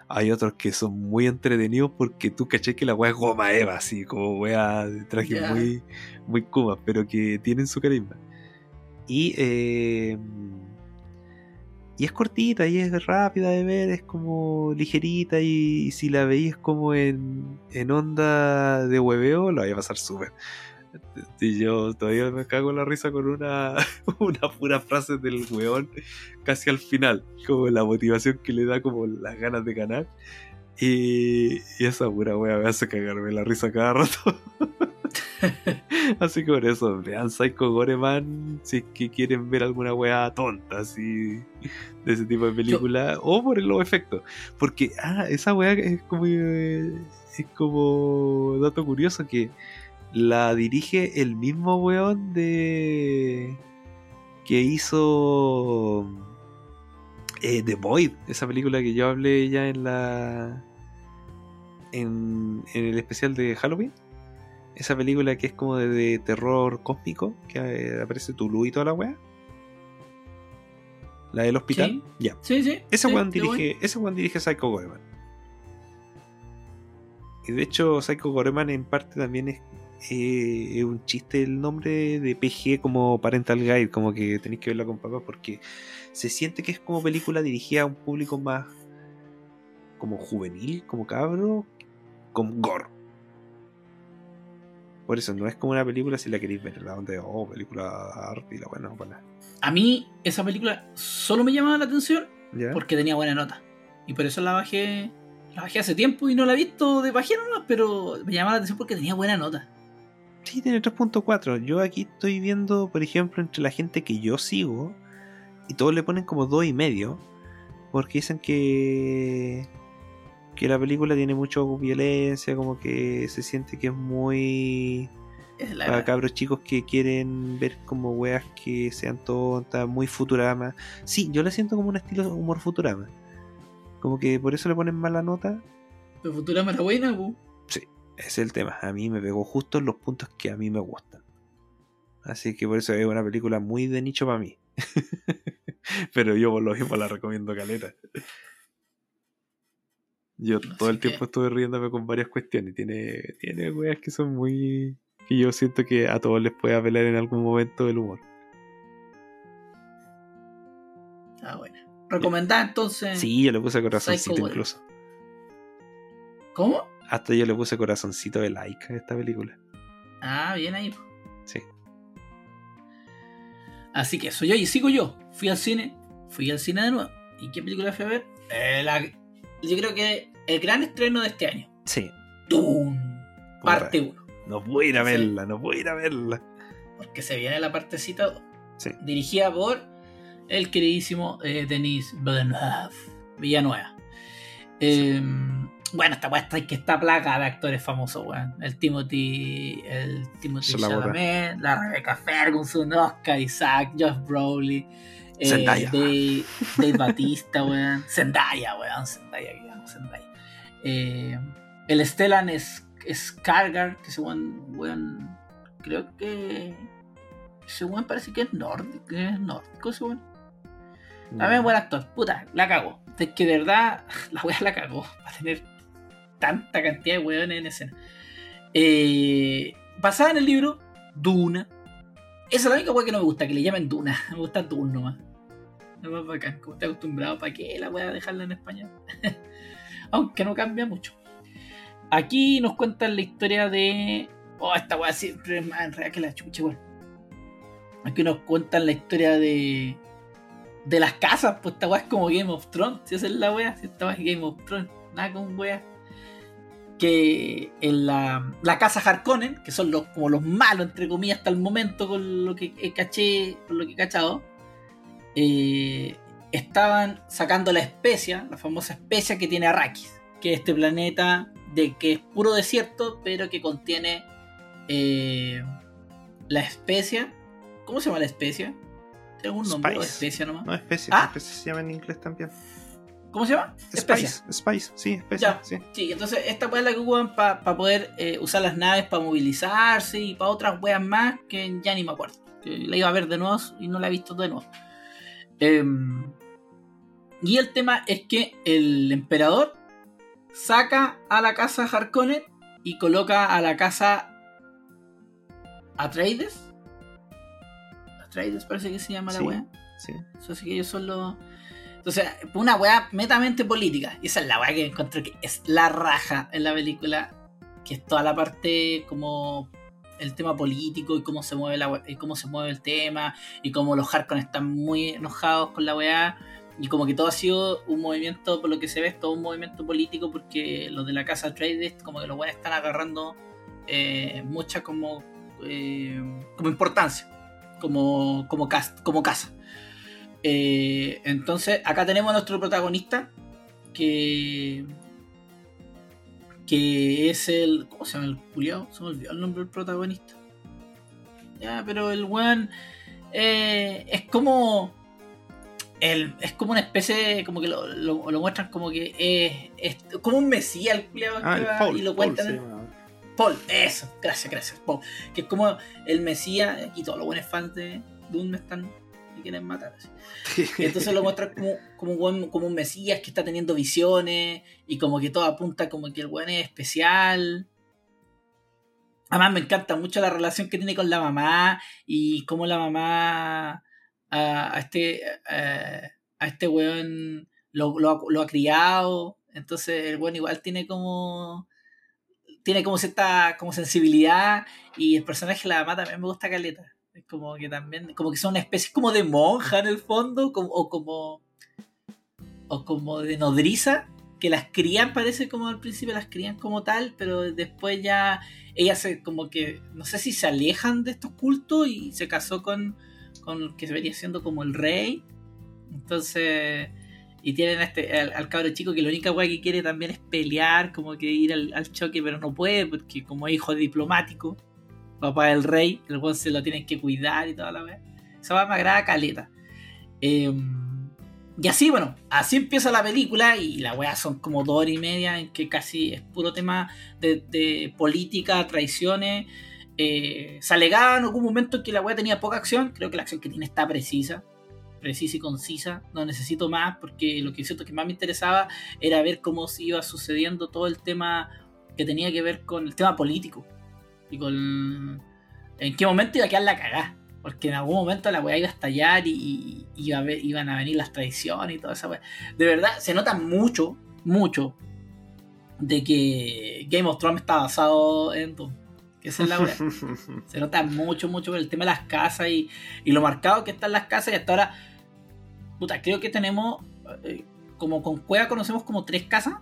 Hay otros que son muy entretenidos porque tú caché que la weá es goma eva, así como weá de trajes muy, muy kumas, pero que tienen su carisma. Y, eh, y es cortita y es rápida de ver, es como ligerita y, si la veis como en, en onda de hueveo, la vais a pasar súper. Y yo todavía me cago en la risa con una, una pura frase del weón casi al final, como la motivación que le da, como las ganas de ganar. Y, y esa pura wea me hace cagarme la risa cada rato. así que por eso, vean Psycho Goreman si es que quieren ver alguna wea tonta así de ese tipo de película o por los efectos. Porque, ah, esa wea es como, eh, es como dato curioso que la dirige el mismo weón de que hizo eh, The Void, esa película que yo hablé ya en la en, en el especial de Halloween. Esa película que es como de, de terror cósmico, que eh, aparece Tulu y toda la weá. La del hospital. Sí. Ya. Sí, sí. Ese sí, weón dirige, ese weón dirige Psycho Goreman. Y de hecho, Psycho Goreman en parte también es, eh, es un chiste el nombre de PG como Parental Guide, como que tenéis que verla con papá porque se siente que es como película dirigida a un público más como juvenil, como cabro, con gore. Por eso no es como una película si la queréis ver, la onda de oh, película arte y la buena, buena. A mí esa película solo me llamaba la atención ¿Ya? porque tenía buena nota. Y por eso la bajé. La bajé hace tiempo y no la he visto de bajera nomás, pero me llamaba la atención porque tenía buena nota. Sí, tiene 3.4. Yo aquí estoy viendo, por ejemplo, entre la gente que yo sigo, y todos le ponen como 2 y medio, porque dicen que que la película tiene mucho violencia, como que se siente que es muy la- para cabros chicos que quieren ver como weas que sean tontas, muy Futurama. Sí, yo le siento como un estilo de humor Futurama. Como que por eso le ponen mala nota. Pero Futurama era buena, pu. Ese es el tema. A mí me pegó justo en los puntos que a mí me gustan. Así que por eso es una película muy de nicho para mí. Pero yo por lo mismo la recomiendo caleta. Yo No todo el tiempo qué. estuve riéndome con varias cuestiones. Tiene, tiene weas que son muy. que yo siento que a todos les puede apelar en algún momento el humor. Ah, buena. Recomendada entonces. Sí, yo le puse corazoncito Psycho, incluso. ¿Cómo? Hasta yo le puse corazoncito de like a esta película. Ah, bien ahí. Sí. Así que soy yo y sigo yo. Fui al cine, fui al cine de nuevo. ¿Y qué película fui a ver? Eh, la- yo creo que el gran estreno de este año. Sí. Doom. Parte 1. No puedo ir a Sí. verla, no puedo ir a verla. Porque se viene la partecita 2. Sí. Dirigida por el queridísimo eh, Denis Villeneuve. Villanueva. Eh, bueno, esta está que está placa de actores famosos, weón. El Timothy, el Timothy. Chalamet, la Rebecca Ferguson, Oscar Isaac, Josh Broley, eh. Dave, Batista, weón. Zendaya, weón. Zendaya, llamo Zendaya. Eh, el Stellan es Skargar, que ese weón, weón creo que. Ese weón parece que es nórdico, es nórdico ese weón. También buen actor, puta, la cago. Es que de verdad, la weá la cagó para tener tanta cantidad de weones en escena. Eh, basada en el libro Duna. Esa es la única weá que no me gusta, que le llamen Duna. Me gusta Duna nomás. Es más bacán, como estoy acostumbrado, ¿para qué la weá dejarla en español? Aunque no cambia mucho. Aquí nos cuentan la historia de. Oh, esta weá siempre es más enredada que la chucha, weón. Aquí nos cuentan la historia de. De las casas, pues esta weá es como Game of Thrones. Si esa es la weá, si esta weá es Game of Thrones. Nada con weá. Que en la, la casa Harkonnen, que son los, como los malos, entre comillas, hasta el momento, con lo que eh, caché, con lo que he cachado, eh, estaban sacando la especia, la famosa especia que tiene Arrakis, que es este planeta de que es puro desierto, pero que contiene eh, la especia. ¿Cómo se llama la especia? ¿Tiene algún nombre Spice. especia nomás? No, especie. Ah. Especie se llama en inglés también. ¿Cómo se llama? Especia. Spice. Spice, sí, especia. Sí. Sí, entonces esta es la que ocupan para poder eh, usar las naves para movilizarse y para otras weas más que ya ni me acuerdo. La iba a ver de nuevo y no la he visto de nuevo. Em, y el tema es que el emperador saca a la casa Harkonnen y coloca a la casa Atreides. Atreides parece que se llama la wea. sí. Sí que ellos son los. Entonces, una weá netamente política. Y esa es la weá que encontré que es la raja en la película. Que es toda la parte como el tema político y cómo se mueve la cómo se mueve el tema. Y cómo los Harkonnen están muy enojados con la weá. Y como que todo ha sido un movimiento, por lo que se ve, es todo un movimiento político. Porque los de la casa Atreides, como que los weones están agarrando eh, mucha como, eh, como importancia. Como, como, cast, como casa. Eh, entonces, acá tenemos a nuestro protagonista. Que. Que es el. ¿Cómo se llama el culiao? Se me olvidó el nombre del protagonista. Ya, pero el weón. eh, es como. El, es como una especie. Como que lo, lo- lo muestran como que es. es como un mesías el culiao Ah, que va Paul. y lo Paul cuentan. llama. Paul, eso, gracias, gracias, Paul. Que es como el Mesías, aquí todos los buenos fans de me están, quieren matar. así. Entonces lo muestra como, como, un buen- como un Mesías que está teniendo visiones y como que todo apunta como que el buen es especial. Además me encanta mucho la relación que tiene con la mamá y cómo la mamá a, a este a, a este weón lo, lo ha- lo ha criado. Entonces el weón igual tiene como tiene como cierta como sensibilidad y el personaje de la mamá también me gusta caleta. Como que también, como que son una especie como de monja en el fondo, como, o como o como de nodriza, que las crían, parece como al principio las crían como tal, pero después ya ellas se como que, no sé si se alejan de estos cultos y se casó con, con el que venía siendo como el rey. Entonces, y tienen este, al, al cabro chico que la única weá que quiere también es pelear, como que ir al, choque, pero no puede, porque como hijo diplomático, papá del rey, el weón se lo tienen que cuidar y toda la weá. Esa weá me agrada caleta. Eh, y así, bueno, así empieza la película y la weá son como dos horas y media en que casi es puro tema de, de política, traiciones. Eh, se alegaba en algún momento que la weá tenía poca acción. Creo que la acción que tiene está precisa, precisa y concisa. No necesito más porque lo que siento que más me interesaba era ver cómo se iba sucediendo todo el tema que tenía que ver con el tema político y con en qué momento iba a quedar la cagada. Porque en algún momento la weá iba a estallar y, y iba a ver- iban a venir las traiciones y toda esa weá. De verdad, se nota mucho, mucho de que Game of Thrones está basado en Doom. Que esa es la weá. Se nota mucho, mucho por el tema de las casas y, y lo marcado que están las casas. Y hasta ahora, puta, creo que tenemos, eh, como con Cueva conocemos como tres casas.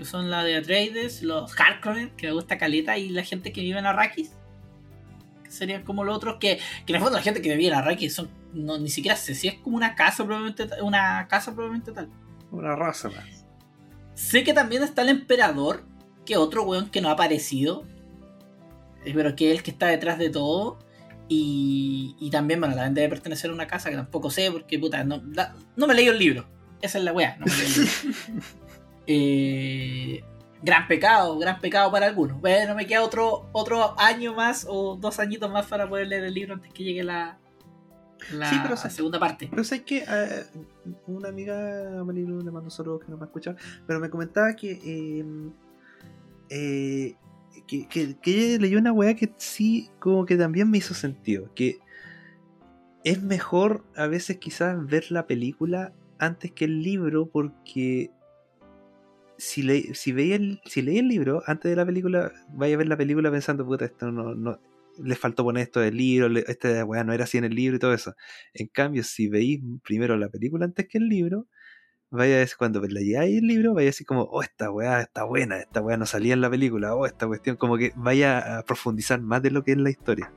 Que son la de Atreides, los Harkonnen, que me gusta Caleta, y la gente que vive en Arrakis. Que serían como los otros, que, que en el fondo la gente que vive en Arrakis son, no, ni siquiera sé si es como una casa probablemente, una casa probablemente tal. Una raza más. Sé que también está el emperador, que otro weón que no ha aparecido, eh, pero que es el que está detrás de todo. Y, y también, bueno, también debe pertenecer a una casa que tampoco sé, porque puta, no, la- no me leí el libro. Esa es la weá, no me leí el libro. Eh, Gran pecado, gran pecado para algunos. Bueno, me queda otro, otro año más o dos añitos más para poder leer el libro antes que llegue la, la Sí, pero se- segunda parte. Pero sé que eh, una amiga, Marilu, le mando saludos que no me escucha, pero me comentaba que, eh, eh, que, que, que ella leyó una weá que sí, como que también me hizo sentido. Que es mejor a veces quizás ver la película antes que el libro porque si, le, si, veía el, si leí el libro antes de la película, vaya a ver la película pensando, puta, esto no, no le faltó poner esto del libro, le- esta weá no era así en el libro y todo eso. En cambio, si veis primero la película antes que el libro, vaya a decir, cuando leáis el libro, vaya a decir como, oh, esta weá está buena, esta weá no salía en la película, oh, esta cuestión, como que vaya a profundizar más de lo que es la historia.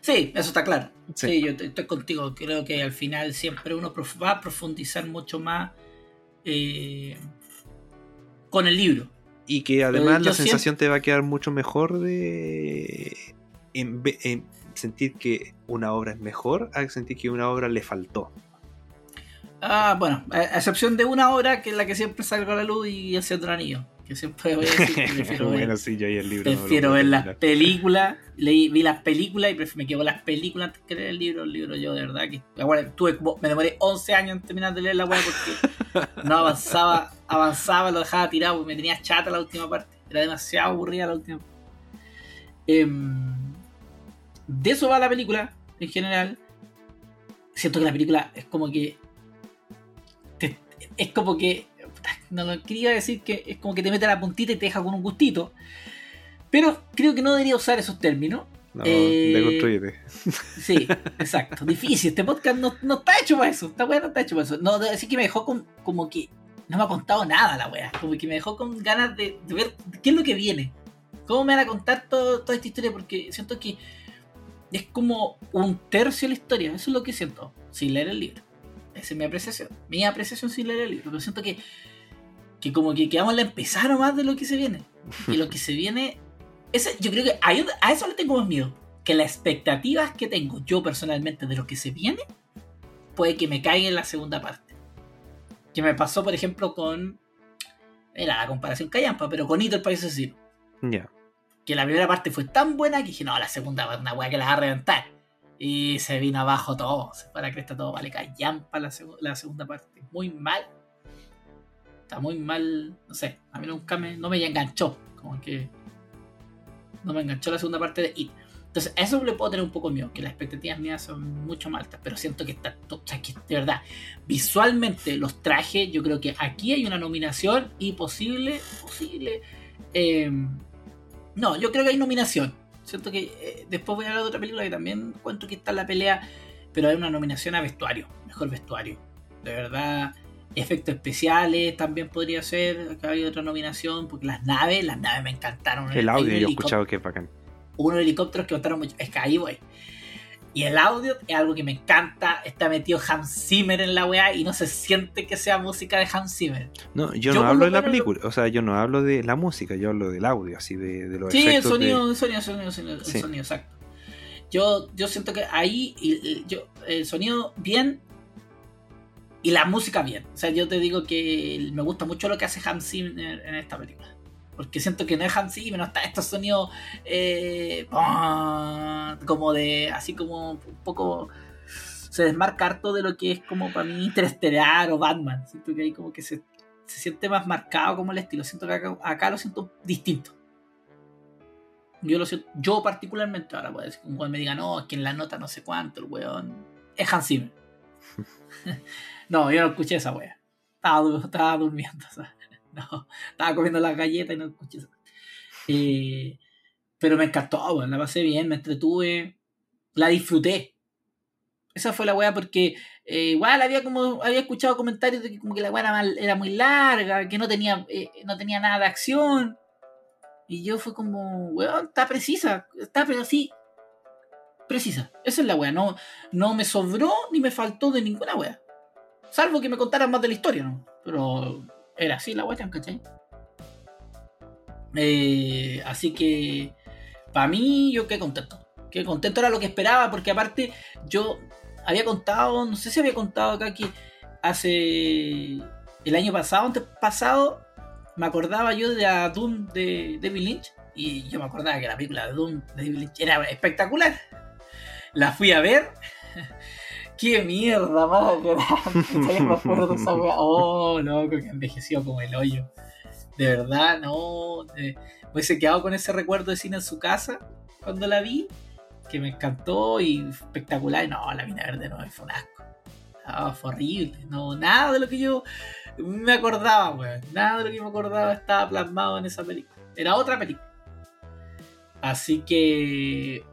Sí, eso está claro. Sí. Sí, yo estoy contigo. Creo que al final siempre uno va a profundizar mucho más eh, con el libro. Y que además la sensación te va a quedar mucho mejor de en, sentir que una obra es mejor a sentir que una obra le faltó. Ah, bueno, a, a excepción de una hora que es la que siempre salgo a la luz y el del Anillo. Que siempre voy a decir que prefiero ver, bueno, sí, yo ahí el libro. prefiero ver las películas. Leí, vi las películas y me quedo con las películas antes que leer el libro. El libro yo de verdad que... Bueno, tuve, me demoré 11 años en terminar de leer la weá porque no avanzaba, avanzaba, lo dejaba tirado porque me tenía chata la última parte. Era demasiado aburrida la última Em, de eso va la película, en general. Siento que la película es como que. te- es como que. No lo quería decir que es como que te mete la puntita y te deja con un gustito. Pero creo que no debería usar esos términos. No, Eh. Sí, exacto. Difícil. Este podcast no, no está hecho para eso. Esta weá no está hecho para eso. No, así que me dejó con, como que no me ha contado nada la weá. Como que me dejó con ganas de, de ver qué es lo que viene. ¿Cómo me van a contar todo- toda esta historia? Porque siento que es como un tercio de la historia. Eso es lo que siento sin leer el libro. Esa es mi apreciación. Mi apreciación sin leer el libro. Pero siento que, que como que quedamos a empezar más de lo que se viene. Y lo que se viene. Ese, yo creo que a eso le tengo más miedo. Que las expectativas que tengo yo personalmente de lo que se viene, puede que me caiga en la segunda parte. Que me pasó, por ejemplo, con. Era la comparación callampa, pero con Hito el País Asesino. Ya. Que la primera parte fue tan buena que dije, no, la segunda va una weá que la va a reventar. Y se vino abajo todo, se fue a la cresta todo, vale, callampa la, seg- la segunda parte. Muy mal. Está muy mal, no sé, a mí nunca me, no me enganchó. Como que no me enganchó la segunda parte de It. Entonces, a eso le puedo tener un poco miedo, que las expectativas mías son mucho más altas, pero siento que está, o sea, que de verdad, visualmente los trajes, yo creo que aquí hay una nominación y posible, posible, eh, no, yo creo que hay nominación. Siento que eh, después voy a hablar de otra película que también encuentro que está en la pelea, pero hay una nominación a vestuario, mejor vestuario. De verdad, efectos especiales también podría ser. Acá hay otra nominación, porque las naves, las naves me encantaron. El audio yo he escuchado que es bacán. unos helicópteros que botaron mucho. Es que ahí voy. Y el audio es algo que me encanta. Está metido Hans Zimmer en la weá y no se siente que sea música de Hans Zimmer. No, yo, Yo no hablo lo de la película, o sea, yo no hablo de la música, yo hablo del audio, así de, de los Sí, el efectos. de- sonido, el sonido, el sonido, el sonido, el Sí. sonido, exacto. Yo, yo siento que ahí y yo, el sonido bien y la música bien. O sea, yo te digo que me gusta mucho lo que hace Hans Zimmer en esta película. Porque siento que no es Hans Zimmer, no está estos sonidos eh, como de, así como un poco, se desmarca harto de lo que es como para mí Interestelar o Batman. Siento que ahí como que se, se siente más marcado como el estilo. Siento que acá, lo siento distinto. Yo lo siento, yo particularmente, ahora ser que un me diga, no, es que en la nota no sé cuánto, el weón es Hans Zimmer. no, yo no escuché esa wea. Estaba, du- estaba durmiendo, o sea, no, estaba comiendo las galletas y no escuché esa. Eh, pero me encantó, weón, la pasé bien, me entretuve, la disfruté. Esa fue la wea porque eh, igual había como había escuchado comentarios de que como que la wea era, mal- era muy larga, que no tenía, eh, no tenía nada de acción. Y yo fue como, weón, está precisa, está pero así, precisa. Esa es la wea, no, no me sobró ni me faltó de ninguna wea. Salvo que me contaran más de la historia, ¿no? Pero era así la wea, ¿cachai? Eh, así que, para mí, yo quedé contento. Quedé contento, era lo que esperaba, porque aparte, yo había contado, no sé si había contado acá que hace el año pasado, antes pasado, me acordaba yo de Doom de David Lynch. Y yo me acordaba que la película de Doom de David Lynch era espectacular. La fui a ver. ¡Qué mierda más me acuerdo esa wea. Oh, loco, que envejeció como el hoyo. De verdad, no. eh, me hubiese quedado con ese recuerdo de cine en su casa cuando la vi. Que me encantó y espectacular. Y no, la mina verde no, fue un asco. No, fue horrible. No, nada de lo que yo me acordaba, weón. Nada de lo que me acordaba estaba plasmado en esa película. Era otra película. Así que.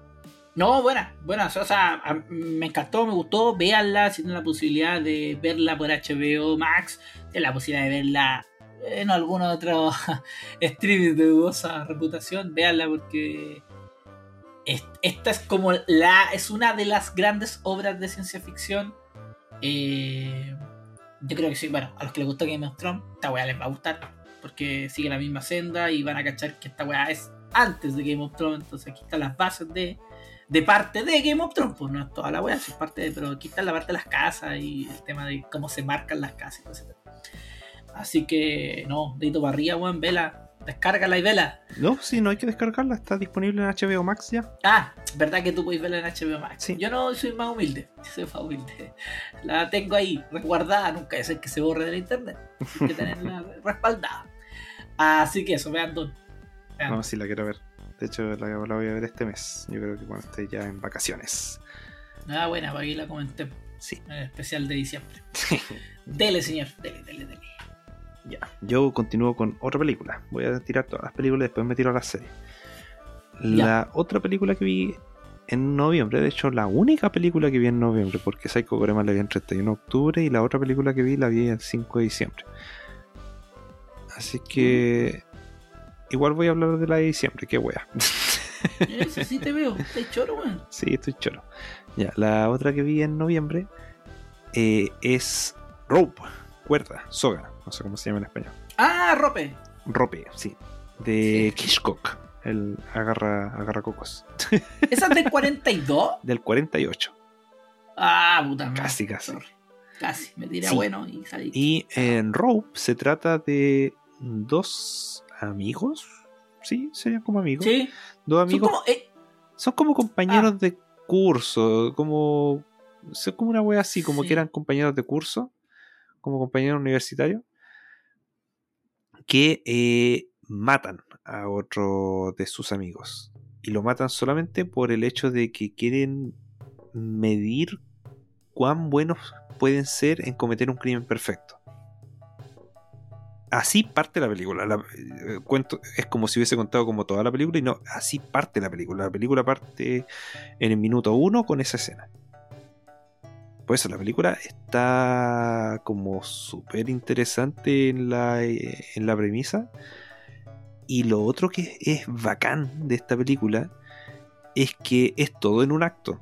No, buena, buena. O sea, me encantó, me gustó. Véanla si tienen la posibilidad de verla por HBO Max. Tienen la posibilidad de verla en algún otro streaming de dudosa reputación. Véanla porque. es- Esta es como la. Es una de las grandes obras de ciencia ficción. Eh, yo creo que sí, bueno, a los que les gustó Game of Thrones, esta weá les va a gustar. Porque sigue la misma senda y van a cachar que esta weá es antes de Game of Thrones. Entonces aquí están las bases de, de parte de Game of Thrones. Pues no es toda la sí es parte de, pero aquí está la parte de las casas y el tema de cómo se marcan las casas y todo ese tema. Así que, no, dedito para arriba, weón, vela. Descárgala y vela. No, sí, no hay que descargarla, está disponible en HBO Max ya. Ah, verdad que tú puedes verla en HBO Max. Sí. Yo no soy más humilde, soy más humilde. La tengo ahí, resguardada, nunca es el que se borre del internet. Hay que tenerla respaldada. Así que eso, vean Don. Vean. No, sí la quiero ver. De hecho, la, la voy a ver este mes. Yo creo que cuando esté ya en vacaciones. Nada buena, para que la comentemos Sí. en el especial de diciembre. Dele, señor, dele, dele, dele. Ya. Yo continúo con otra película. Voy a tirar todas las películas y después me tiro a las series. La otra película que vi en noviembre, de hecho, la única película que vi en noviembre, porque Psycho Gorema la vi en 31 de octubre y la otra película que vi la vi el 5 de diciembre. Así que. Igual voy a hablar de la de diciembre, qué wea. Eso sí te veo, estás choro, weón. Sí, estoy choro. Ya, la otra que vi en noviembre eh, es Rope, cuerda, soga, no sé cómo se llama en español. Ah, Rope. Rope, sí. De Sí. Hitchcock, el agarra, agarra cocos. ¿Esa es del 42? Del 48, Ah, puta madre. casi, casi. Sorry. Casi, me tiré Sí. bueno y salí. Y en Rope se trata de dos amigos, sí, serían como amigos. Sí, Dos son amigos, como. eh, son como compañeros Ah. de curso, como. Son como una wea así, como Sí. que eran compañeros de curso, como compañeros universitarios, que eh, matan a otro de sus amigos. Y lo matan solamente por el hecho de que quieren medir cuán buenos pueden ser en cometer un crimen perfecto. Así parte la película. La- eh, cuento, es como si hubiese contado como toda la película y no, así parte la película. La película parte en el minuto uno con esa escena. Por eso la película está como súper interesante en la, eh, en la premisa. Y lo otro que es bacán de esta película es que es todo en un acto.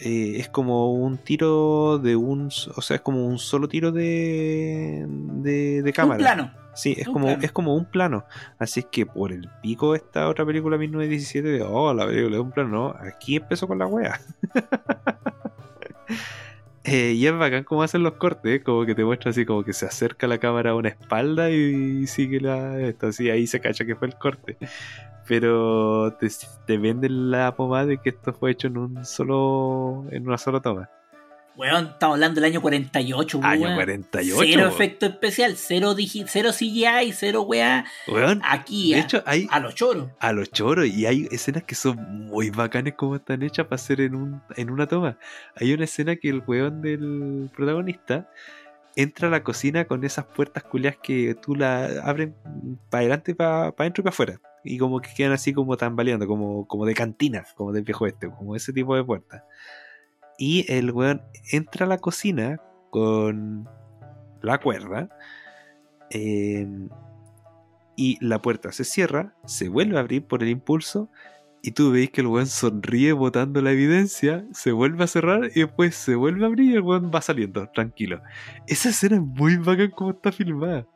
Eh, es como un tiro de un. O sea, es como un solo tiro de. de, de cámara. un plano. Sí, es Un como, plano. es como un plano. Así es que por el pico de esta otra película 1917 de oh, la película es un plano, no, aquí empezó con la wea. Eh, y es bacán cómo hacen los cortes, ¿eh? como que te muestra así como que se acerca la cámara a una espalda y sigue la esto, así ahí se cacha que fue el corte. Pero te, te venden la pomada de que esto fue hecho en un solo en una sola toma. Weón, estamos hablando del año 48, weón. Año 48. Cero weón. efecto especial, cero, digi cero CGI, cero weá. Weón, Aquí, de a, hecho hay a los choros. a los choros y hay escenas que son muy bacanes como están hechas para hacer en, un, en una toma. Hay una escena que el weón del protagonista entra a la cocina con esas puertas culias que tú la abren para adelante, para adentro y para afuera. Y como que quedan así como tambaleando, como, como de cantina, como del viejo este, como ese tipo de puertas. Y el weón entra a la cocina con la cuerda. eh, y la puerta se cierra, se vuelve a abrir por el impulso y tú veis que el weón sonríe botando la evidencia, se vuelve a cerrar y después se vuelve a abrir y el weón va saliendo, tranquilo. Esa escena es muy bacán como está filmada.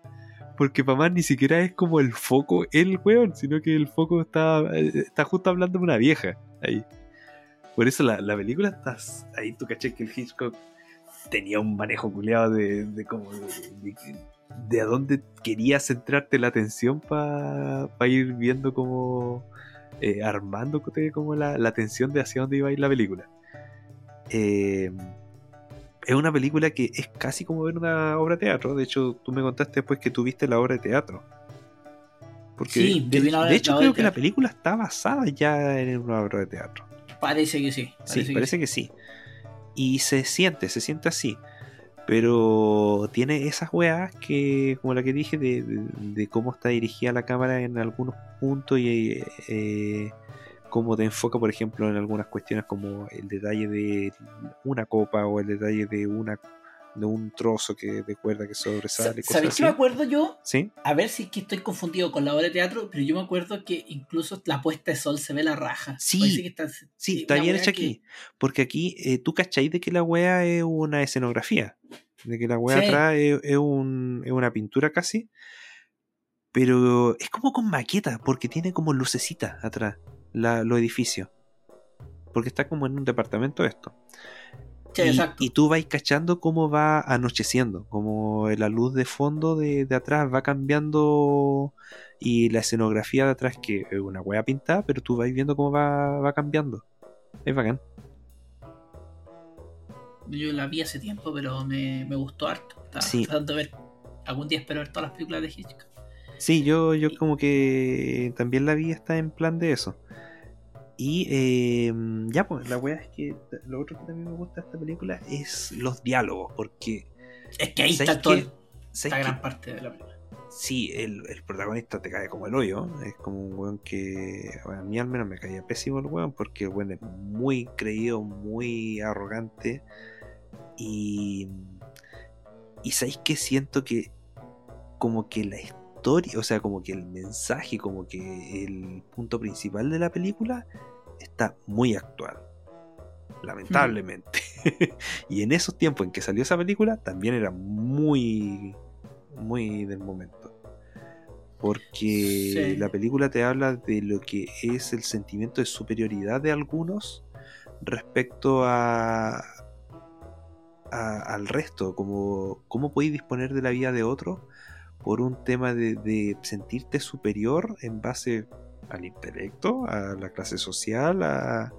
Porque para más ni siquiera es como el foco el weón, sino que el foco está, eh, está justo hablando de una vieja ahí. Por eso la, la película está ahí, tú caché que el Hitchcock tenía un manejo culeado de, de como de- de- de a dónde querías centrarte la atención para ir viendo como eh, armando como la, la tensión de hacia dónde iba a ir la película. Eh, es una película que es casi como ver una obra de teatro. De hecho, tú me contaste después que tuviste la obra de teatro. Porque Sí, de, obra- de hecho creo de que la película está basada ya en una obra de teatro. Parece que sí. Sí, que parece que sí. Y se siente, se siente así. Pero tiene esas weas que, como la que dije, de, de- de cómo está dirigida la cámara en algunos puntos y eh, cómo te enfoca, por ejemplo, en algunas cuestiones como el detalle de una copa o el detalle de una de un trozo que de cuerda que sobresale. cosas ¿Sabes así. qué me acuerdo yo? Sí, A ver si es que estoy confundido con la obra de teatro, pero yo me acuerdo que incluso la puesta de sol se ve la raja. Sí, que está, sí, está una bien hecha que- aquí. Porque aquí eh, tú cacháis de que la wea es una escenografía. De que la wea Sí. atrás es, es un- es una pintura casi. Pero es como con maqueta, porque tiene como lucecita atrás la- los edificios. Porque está como en un departamento esto. Sí, y, exacto. y tú vais cachando cómo va anocheciendo, como la luz de fondo de, de atrás va cambiando y la escenografía de atrás, que es una wea pintada, pero tú vais viendo cómo va, va cambiando. Es bacán. Yo la vi hace tiempo, pero me, me gustó harto. Estaba Sí. tratando de ver. Algún día espero ver todas las películas de Hitchcock. Sí, yo, yo como que también la vi, está en plan de eso. Y eh, ya, pues la wea es que lo otro que también me gusta de esta película es los diálogos, porque Es que ahí ¿Sabes está esta ¿sabes qué? gran parte de la película. Sí, el, el protagonista te cae como el hoyo. Es como un weón que. bueno, a mí al menos me caía pésimo el weón porque el weón es muy creído, muy arrogante. Y. Y sabéis que siento que. Como que la historia, o sea, como que el mensaje, como que el punto principal de la película está muy actual. Lamentablemente. y en esos tiempos en que salió esa película también era muy muy del momento. Porque Sí. la película te habla de lo que es el sentimiento de superioridad de algunos respecto a, a- al resto, como cómo podéis disponer de la vida de otro por un tema de, de sentirte superior en base al intelecto, a la clase social, a,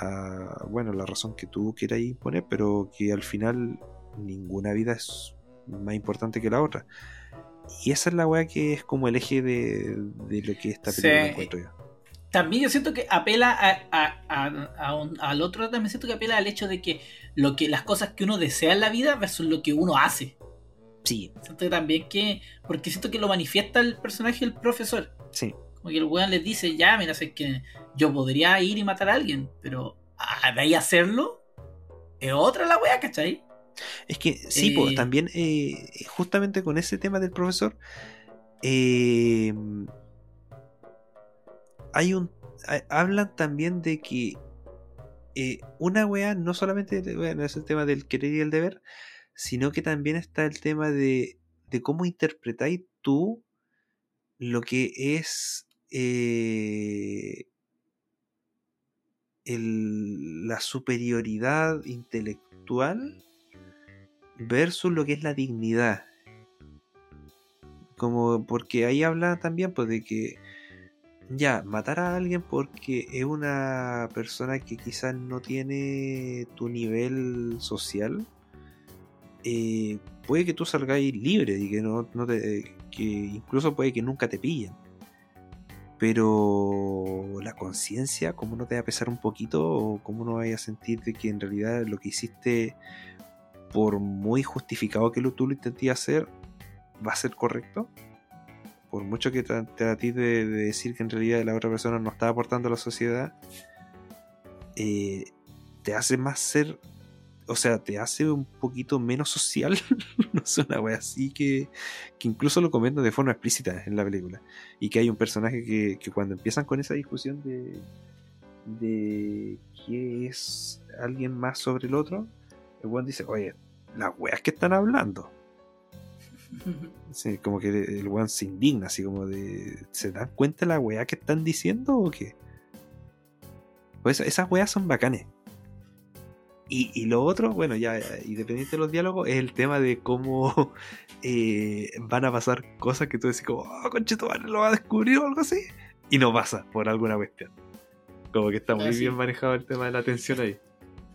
a, bueno, la razón que tú quieras imponer, pero que al final ninguna vida es más importante que la otra. Y esa es la weá que es como el eje de, de lo que esta Sí. película encuentro yo. También yo siento que apela a, a- a- a un- al otro, también siento que apela al hecho de que, lo que las cosas que uno desea en la vida versus lo que uno hace. Sí, Siento que también que. Porque siento que lo manifiesta el personaje del profesor. sí. Como que el weón les dice, ya, mira, sé que yo podría ir y matar a alguien, pero a de ahí hacerlo es otra la wea, ¿cachai? Es que sí, po, Eh. también eh, justamente con ese tema del profesor, eh, hay un ha- hablan también de que una weá no solamente bueno, es el tema del querer y el deber, sino que también está el tema de, de cómo interpretáis tú lo que es eh, el- la superioridad intelectual versus lo que es la dignidad. Como porque ahí habla también pues de que ya matar a alguien porque es una persona que quizás no tiene tu nivel social eh, puede que tú salgáis libre y que no, te que incluso puede que nunca te pillen pero la conciencia, ¿cómo no te va a pesar un poquito? ¿O cómo no vayas a sentir de que en realidad lo que hiciste, por muy justificado que lo, tú lo intentes hacer, va a ser correcto? Por mucho que tra- trates de, de decir que en realidad la otra persona no está aportando a la sociedad, eh, te hace más ser, o sea, te hace un poquito menos social. no sé, una wea así que, que incluso lo comentan de forma explícita en la película y que hay un personaje que, que cuando empiezan con esa discusión de, de qué es alguien más sobre el otro, el weón dice, oye, las weas que están hablando. Sí, como que el weón se indigna, así como de, ¿se dan cuenta la wea que están diciendo o qué? Pues esas weas son bacanes. Y, y lo otro, bueno, ya independiente de los diálogos, es el tema de cómo eh, van a pasar cosas que tú decís como, oh, conchito, lo va a descubrir o algo así. Y no pasa por alguna cuestión. Como que está muy Ah, sí. bien manejado el tema de la tensión ahí.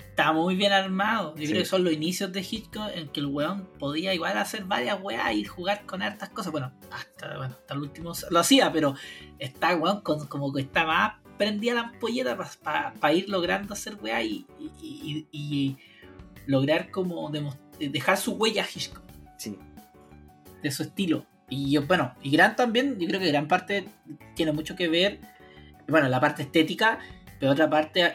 Está muy bien armado. Yo Sí. creo que son los inicios de Hitchcock en que el weón podía igual hacer varias weas y jugar con hartas cosas. Bueno, hasta, bueno, hasta el último lo hacía, pero está weón con- como que está más prendida la ampolleta para ir logrando hacer weas y, y- y- y lograr como dejar su huella a Hitchcock Sí. de su estilo. Y yo, bueno, y Gran también, yo creo que gran parte tiene mucho que ver, bueno, la parte estética, pero otra parte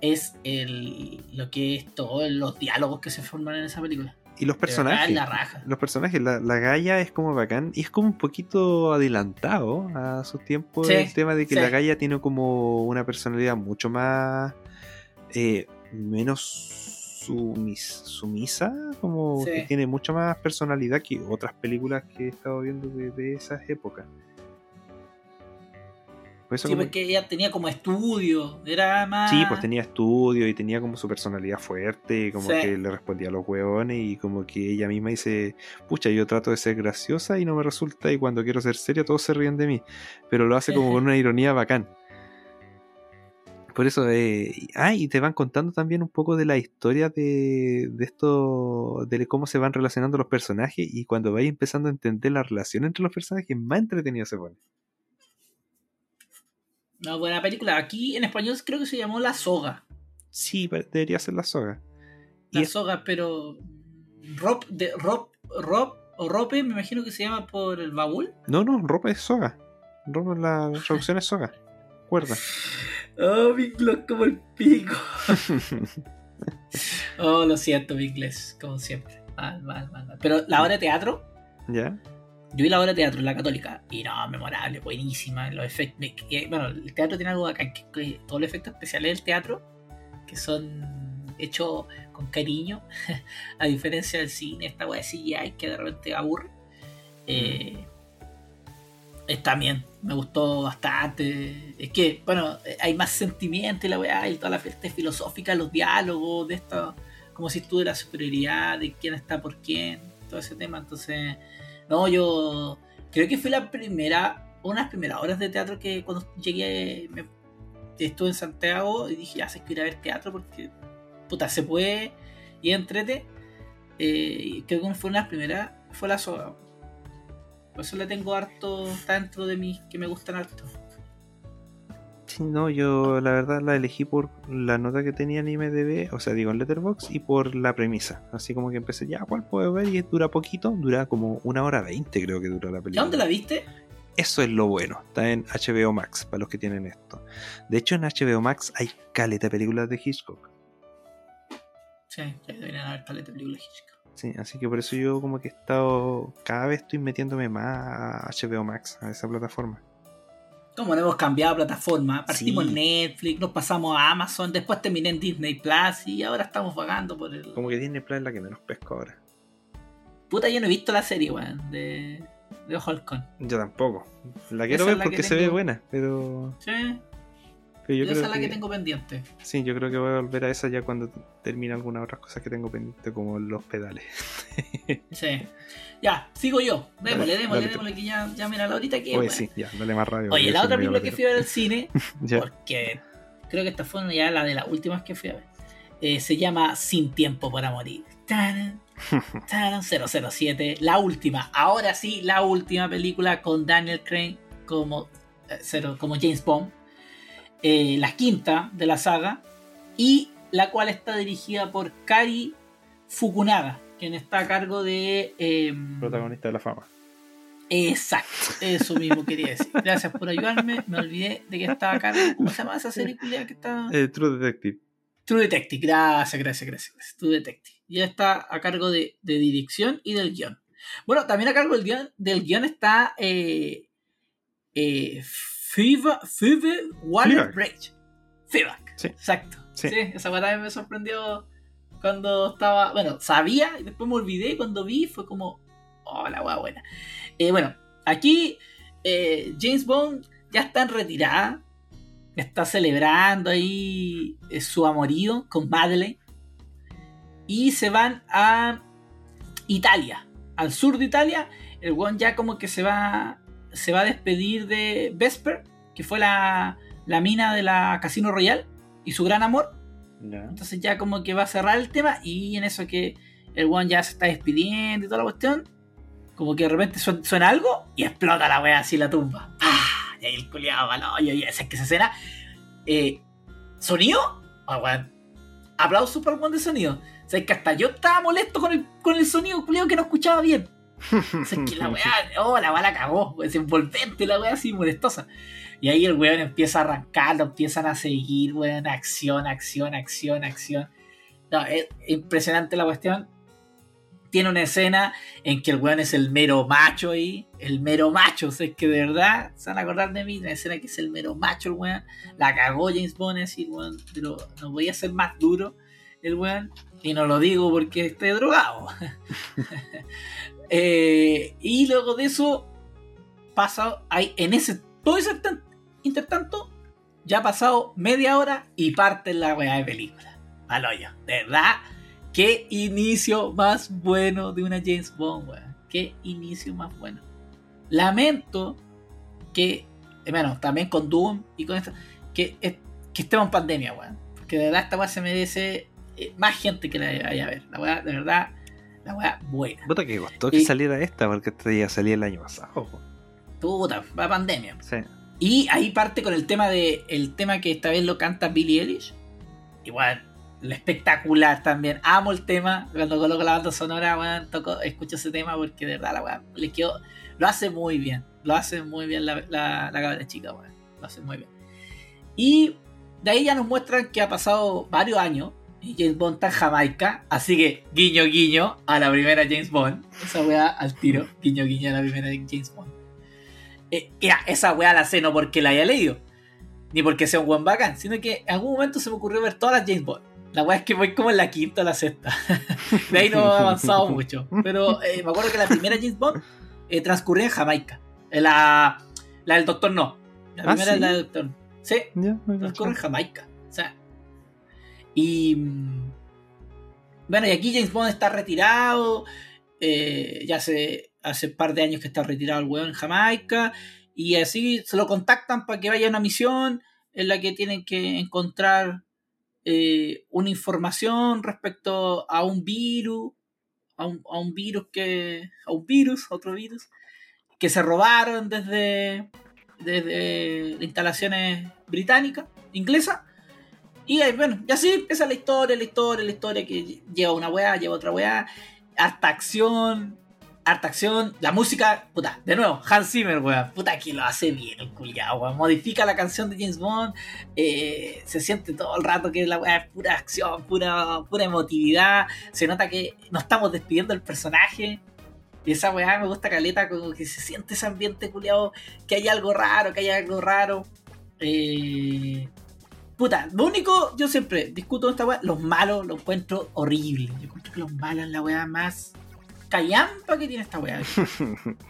es el, lo que es todos los diálogos que se forman en esa película. Y los personajes. es la raja. Los personajes, la, la Gaia es como bacán y es como un poquito adelantado a su tiempo Sí, el tema de que sí. la Gaia tiene como una personalidad mucho más eh, menos sumis- sumisa, como Sí. que tiene mucha más personalidad que otras películas que he estado viendo de, de esas épocas. Sí, como- porque ella tenía como estudio, era más... Sí, pues tenía estudio y tenía como su personalidad fuerte, y como Sí. que le respondía a los hueones y como que ella misma dice, pucha, yo trato de ser graciosa y no me resulta y cuando quiero ser seria todos se ríen de mí, pero lo hace como con una ironía bacán. Por eso, eh, ah, y te van contando también un poco de la historia de, de esto, de cómo se van relacionando los personajes y cuando vais empezando a entender la relación entre los personajes, más entretenido se pone. Una buena película. Aquí en español creo que se llamó La Soga. Sí, debería ser la soga. Y La es- Soga, pero... Rob, de, Rob, Rob o Rope, me imagino que se llama por el baúl. No, no, ropa es soga. Ropa, la traducción es soga. Cuerda. Oh, mi inglés como el pico. Oh, lo siento, mi inglés, como siempre. Mal, mal, mal, mal. Pero la obra de teatro, ¿Ya? Yo vi la obra de teatro la católica y no, memorable, buenísima. Los efectos. que- Bueno, el teatro tiene algo acá, que, que todos los efectos especiales del teatro, que son hechos con cariño, a diferencia del cine, esta wea de CGI que de repente aburre. Eh, está bien, me gustó bastante. Es que, bueno, hay más sentimiento y la weá, y toda la parte filosófica, los diálogos, de esto, como si tú de la superioridad, de quién está por quién, todo ese tema. Entonces, no, yo creo que fue la primera, unas primeras horas de teatro que cuando llegué, me, estuve en Santiago y dije, ya sé que ir a ver teatro porque, puta, se puede y entrete. Eh, creo que fue una de las primeras, fue la soga. Por eso le tengo harto, está dentro de mí, que me gustan harto. Sí, no, yo la verdad la elegí por la nota que tenía en IMDB, o sea, digo en Letterboxd, y por la premisa. Así como que empecé, ya, ¿cuál puedo ver? Y dura poquito, dura como una hora veinte, creo que dura la ¿Y película. dónde la viste? Eso es lo bueno, está en HBO Max, para los que tienen esto. De hecho, en HBO Max hay caleta de películas de Hitchcock. Sí, deberían haber caleta de películas de Hitchcock. Sí, así que por eso yo como que he estado, cada vez estoy metiéndome más a HBO Max, a esa plataforma. Como no hemos cambiado de plataforma, partimos Sí. en Netflix, nos pasamos a Amazon, después terminé en Disney Plus y ahora estamos vagando por el. Como que Disney Plus es la que menos pesco ahora. Puta, yo no he visto la serie, weón, de, de Halcón. Yo tampoco. La quiero Esa es ver porque que se ve buena, pero, Sí, pero yo esa creo es la que que, tengo pendiente. sí, yo creo que voy a volver a esa ya cuando termine algunas otras cosas que tengo pendiente como los pedales. Sí. Ya, sigo yo. Démosle, démosle, démosle, que ya, ya mira la horita que. Oye, sí, ya, dale más radio. Oye, la otra película que fui a ver al cine, porque creo que esta fue ya la de las últimas que fui a ver, eh, se llama Sin Tiempo para Morir. Taran, 007, la última, ahora sí, la última película con Daniel Craig como, eh, cero- como James Bond, eh, la quinta de la saga, y la cual está dirigida por Kari Fukunaga, quien está a cargo de... em, Protagonista de la fama. Exacto, eso mismo quería decir. Gracias por ayudarme. Me olvidé de que estaba acá. ¿Cómo se llama esa serie que está? Eh, True Detective. True Detective. Gracias, gracias, gracias. True Detective. Y él está a cargo de, de dirección y del guion. Bueno, también a cargo del guion, del guion está eh, eh, Phoebe, Phoebe Waller-Bridge. Phoebe. Sí. Exacto. Sí. Sí. esa también me sorprendió cuando estaba. Bueno, sabía y después me olvidé. Y cuando vi fue como. Oh, la buena. Eh, bueno, aquí eh, James Bond ya está en retirada. Está celebrando ahí eh, su amorío con Madeleine. y se van a Italia, al sur de Italia. El weón ya como que se va, se va a despedir de Vesper, que fue la, la mina de la Casino Royal y su gran amor. Entonces ya como que va a cerrar el tema y en eso que el one ya se está despidiendo y toda la cuestión, como que de repente suena, suena algo y explota la wea así la tumba. ¡Pah! Y ahí el culiado va, no, y esa es que esa escena. Eh, ¿Sonido? Ah, weón. Aplauso para el one de sonido. O sea, que hasta yo estaba molesto con el, con el sonido culiado que no escuchaba bien. O que la weá, oh, la bala cagó, es envolvente la weá así molestosa. Y ahí el weón empieza a arrancar, lo empiezan a seguir, weón, acción, acción, acción, acción. No, es impresionante la cuestión. Tiene una escena en que el weón es el mero macho ahí, el mero macho, o sea, es que de verdad se van a acordar de mí, una escena que es el mero macho el weón, la cagó James Bond, así, weón, pero no voy a ser más duro el weón, y no lo digo porque esté drogado. Eh, y luego de eso pasa hay en ese todo ese tan- intertanto ya ha pasado media hora y parte la weá de película. Al hoyo de verdad qué inicio más bueno de una James Bond weón qué inicio más bueno. Lamento que eh, bueno también con Doom y con esto que, que estemos en pandemia weón porque de verdad esta weá se merece eh, más gente que la vaya a ver. La weá de verdad la weá buena Puta que costó que Y- saliera esta, porque esta ya salía el año pasado. puta va pandemia Sí. Y ahí parte con el tema de el tema que esta vez lo canta Billie Eilish. Igual, espectacular también. Amo el tema. Cuando coloco la banda sonora, weón, toco, escucho ese tema porque de verdad la weón le quedó. Lo hace muy bien. Lo hace muy bien la, la, la cabra chica, weón. Lo hace muy bien. Y de ahí ya nos muestran que ha pasado varios años. Y James Bond está en Jamaica. Así que guiño guiño a la primera James Bond. Esa weá al tiro. Guiño guiño a la primera James Bond. Eh, ya, esa weá la sé no porque la haya leído, ni porque sea un buen bacán, sino que en algún momento se me ocurrió ver todas las James Bond. La weá es que voy como en la quinta o la sexta. de ahí no he avanzado mucho. Pero eh, me acuerdo que la primera James Bond eh, transcurría en Jamaica. Eh, La, la del Doctor No. La Ah, primera ¿sí? es la del Doctor. Sí, transcurre en. Jamaica. Y. Bueno, y aquí James Bond está retirado. eh, ya hace, hace un par de años que está retirado el weón en Jamaica. Y así se lo contactan para que vaya a una misión en la que tienen que encontrar eh, una información respecto a un virus. A un, a un virus que. A un virus, otro virus. Que se robaron desde. Desde instalaciones británicas, inglesas. Y bueno, y así empieza la historia, la historia, la historia que lleva una weá, lleva otra weá. Harta acción, harta acción. La música, puta, de nuevo, Hans Zimmer, weá. Puta que lo hace bien el culiao, weá. Modifica la canción de James Bond. eh, se siente todo el rato que la weá es pura acción, pura, pura emotividad. Se nota que nos estamos despidiendo del personaje. Y esa weá me gusta caleta, como que se siente ese ambiente culiao, que hay algo raro, que hay algo raro. Eh, Puta, lo único, yo siempre discuto esta weá, los malos lo encuentro horrible. Yo encuentro que los malos es la weá más callampa que tiene esta weá.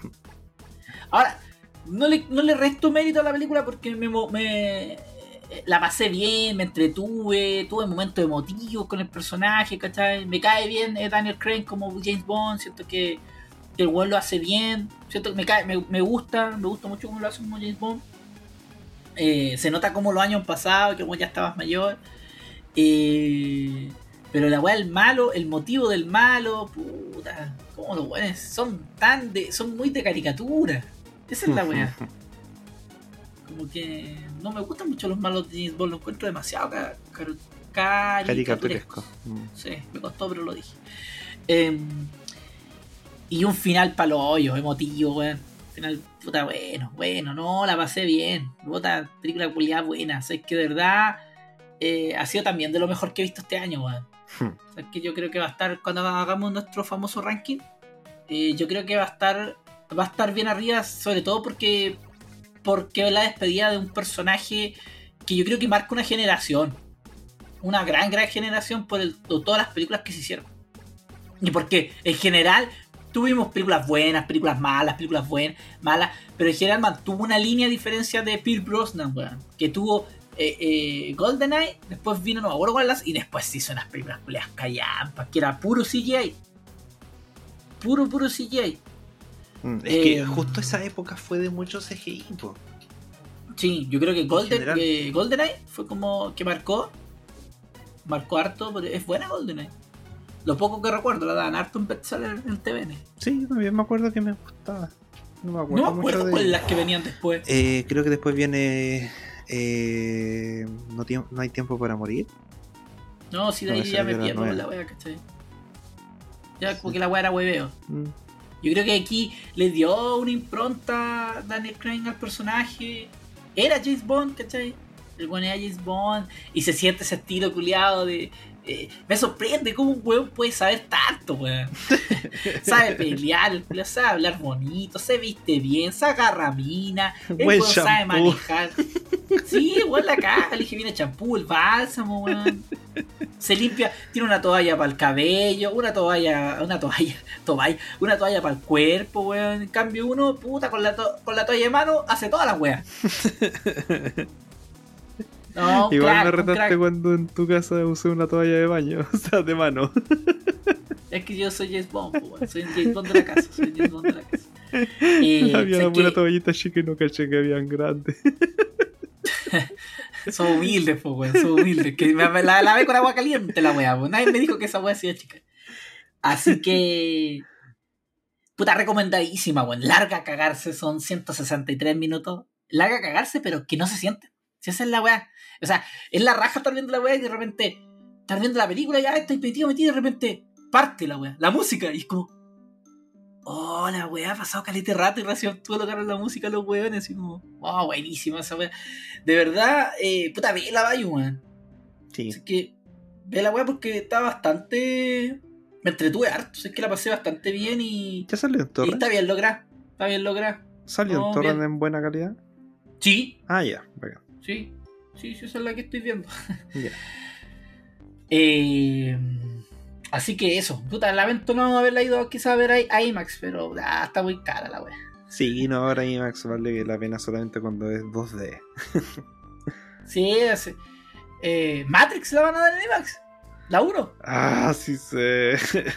Ahora, no le, no le resto mérito a la película porque me, me- la pasé bien, me entretuve, tuve momentos emotivos con el personaje, ¿cachai? Me cae bien eh, Daniel Craig como James Bond, siento que, que el weón lo hace bien, siento que me, cae, me, me gusta, me gusta mucho cómo lo hace como James Bond. Eh, se nota como los años pasados, que como ya estabas mayor. Eh, pero la weá del malo, el motivo del malo, puta, como los weones son tan de. son muy de caricatura. Esa es la weá. Como que no me gustan mucho los malos de James Bond, los encuentro demasiado ca- car-. Caricaturesco. Mm. Sí, me costó, pero lo dije. Em, y un final para los hoyos, emotivo, weón. Final, puta, bueno, bueno, no, la pasé bien. Puta, película culiada buena. O sea, es que de verdad eh, ha sido también de lo mejor que he visto este año, weón. Hmm. O sea, es que yo creo que va a estar, cuando hagamos nuestro famoso ranking, eh, yo creo que va a estar va a estar bien arriba, sobre todo porque porque la despedida de un personaje que yo creo que marca una generación. Una gran, gran generación por, el- por todas las películas que se hicieron. Y porque en general tuvimos películas buenas, películas malas, películas buenas, malas, pero en general mantuvo una línea a diferencia de Pierce Brosnan, weón, que tuvo eh, eh, GoldenEye, después vino, acuerdo cuál las, y después se hizo unas películas culiadas callampas, que era puro CGI. Puro, puro CGI. Mm, Es que Eh, justo esa época fue de mucho CGI, po. Sí, yo creo que Golden, eh, GoldenEye fue como que marcó. Marcó harto, pero es buena GoldenEye. Lo poco que recuerdo, la dan harto en bestseller en TVN. Sí, yo también me acuerdo que me gustaba. No me acuerdo, No me acuerdo mucho de cuáles ella. las que venían después. Eh, creo que después viene eh, no, no hay tiempo para morir. No, si de ahí ya me pierdo la wea, ¿cachai? Ya, porque la wea era hueveo. Mm. Yo creo que aquí le dio una impronta Daniel Craig al personaje. Era James Bond, ¿cachai? El buen era James Bond. Y se siente ese estilo culiado de. Eh, me sorprende cómo un weón puede saber tanto, weón. sabe pelear, sabe hablar bonito, se viste bien, se agarra mina, el Buen weón sabe manejar. Sí, weón la caga, le dije viene champú, el bálsamo, weón. Se limpia, tiene una toalla para el cabello, una toalla, una toalla, toalla, una toalla para el cuerpo, weón. En cambio uno, puta, con la, to- con la toalla de mano, hace todas las weas. No, Igual crack, me retaste cuando en tu casa usé una toalla de baño, o sea, de mano. Es que yo soy James Bond, weón. soy James Bond de la casa, soy James Bond de la casa. Eh, había una que toallita chica y no caché que habían grandes. son humildes, po, weón, son humildes. Que me, la lavé con agua caliente la wea, po. nadie me dijo que esa wea hacía chica. Así que. Puta, recomendadísima, weón. Larga a cagarse, son 163 minutos. Larga a cagarse, pero que no se siente. Si esa es la weá. O sea, es la raja estar viendo la weá y de repente. Estar viendo la película y ya estoy metido, metido y de repente parte la weá. La música. Y es como. Oh, la weá, ha pasado calete rato y recién tuve que la música a los weones. Así como. Wow, buenísima esa weá. De verdad, eh, puta, ve la vaya, weón. Sí. Así que ve la weá porque está bastante. Me entretuve harto. Es que la pasé bastante bien y. ¿Ya salió en y torrent? está bien lograda. Está bien lograda. ¿Salió en torrent bien. en buena calidad? Sí, Ah, ya, bacán. sí. Sí, sí, esa es la que estoy viendo. Eh, así que eso. Puta, lamento no haberla ido quizá a ver a a IMAX, pero ah, está muy cara la wea. Sí, no, ahora IMAX vale la pena solamente cuando es 2D. Sí, ese. Eh, Matrix la van a dar en IMAX. La 1. Ah, sí sé.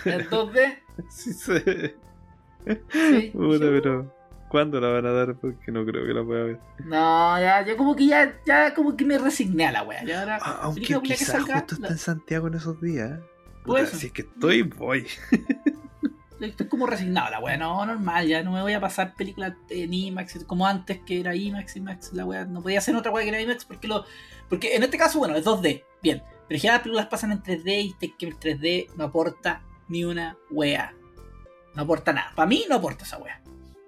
En 2D. sí sé. Sí. Puta, pero ¿cuándo la van a dar? Porque no creo que la pueda ver. No, ya, ya como que ya, ya como que me resigné a la wea. Ya ahora, Ah, aunque quizás salga, justo está la- en Santiago en esos días. Puta, si es que estoy, voy. Estoy como resignado a la wea, no, normal, ya no me voy a pasar películas en IMAX como antes que era IMAX, IMAX, la wea, no podía hacer otra wea que era IMAX porque lo. Porque en este caso, bueno, es 2D, bien. Pero ya las películas pasan en 3D y te- que el 3D no aporta ni una wea. No aporta nada. Para mí no aporta esa wea.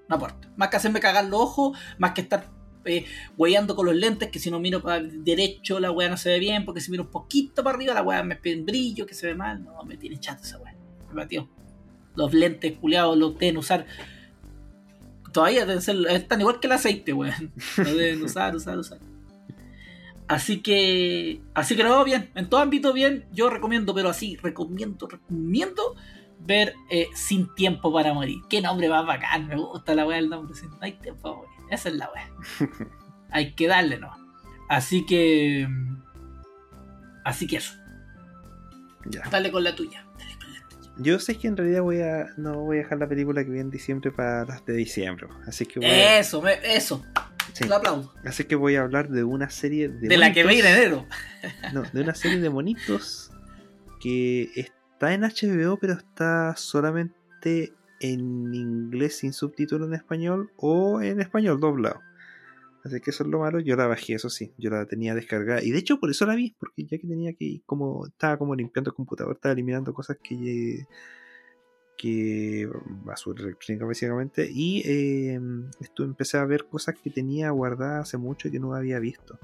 No aporta. Más que hacerme cagar los ojos, más que estar eh, con los lentes, que si no miro para derecho la wea no se ve bien, porque si miro un poquito para arriba la wea me pide brillo, que se ve mal. No, me tiene chato esa wea. Me batió los lentes culiados los deben usar. Todavía deben ser, están igual que el aceite, weón. Lo deben usar, usar, usar. Así que, así que no, bien, en todo ámbito bien, yo recomiendo, pero así, recomiendo, recomiendo ver eh, Sin Tiempo para Morir. Qué nombre más bacán, me gusta la weá del nombre, Sin No hay tiempo para morir. Esa es la weá. hay que darle, ¿no? Así que, así que eso, Ya. dale con la tuya. Dale con la tuya. Yo sé que en realidad voy a no voy a dejar la película que vi en diciembre para las de diciembre. Así que voy a, Eso, me- eso, sí. lo aplaudo. Así que voy a hablar de una serie de De la que vi en enero. No, de una serie de monitos que está en HBO, pero está solamente en inglés sin subtítulo en español o en español doblado. Así que eso es lo malo. Yo la bajé, eso sí. Yo la tenía descargada. Y de hecho por eso la vi, porque ya que tenía que como estaba como limpiando el computador, estaba eliminando cosas que que basura electrónica básicamente y eh, esto empecé a ver cosas que tenía guardadas hace mucho y que no había visto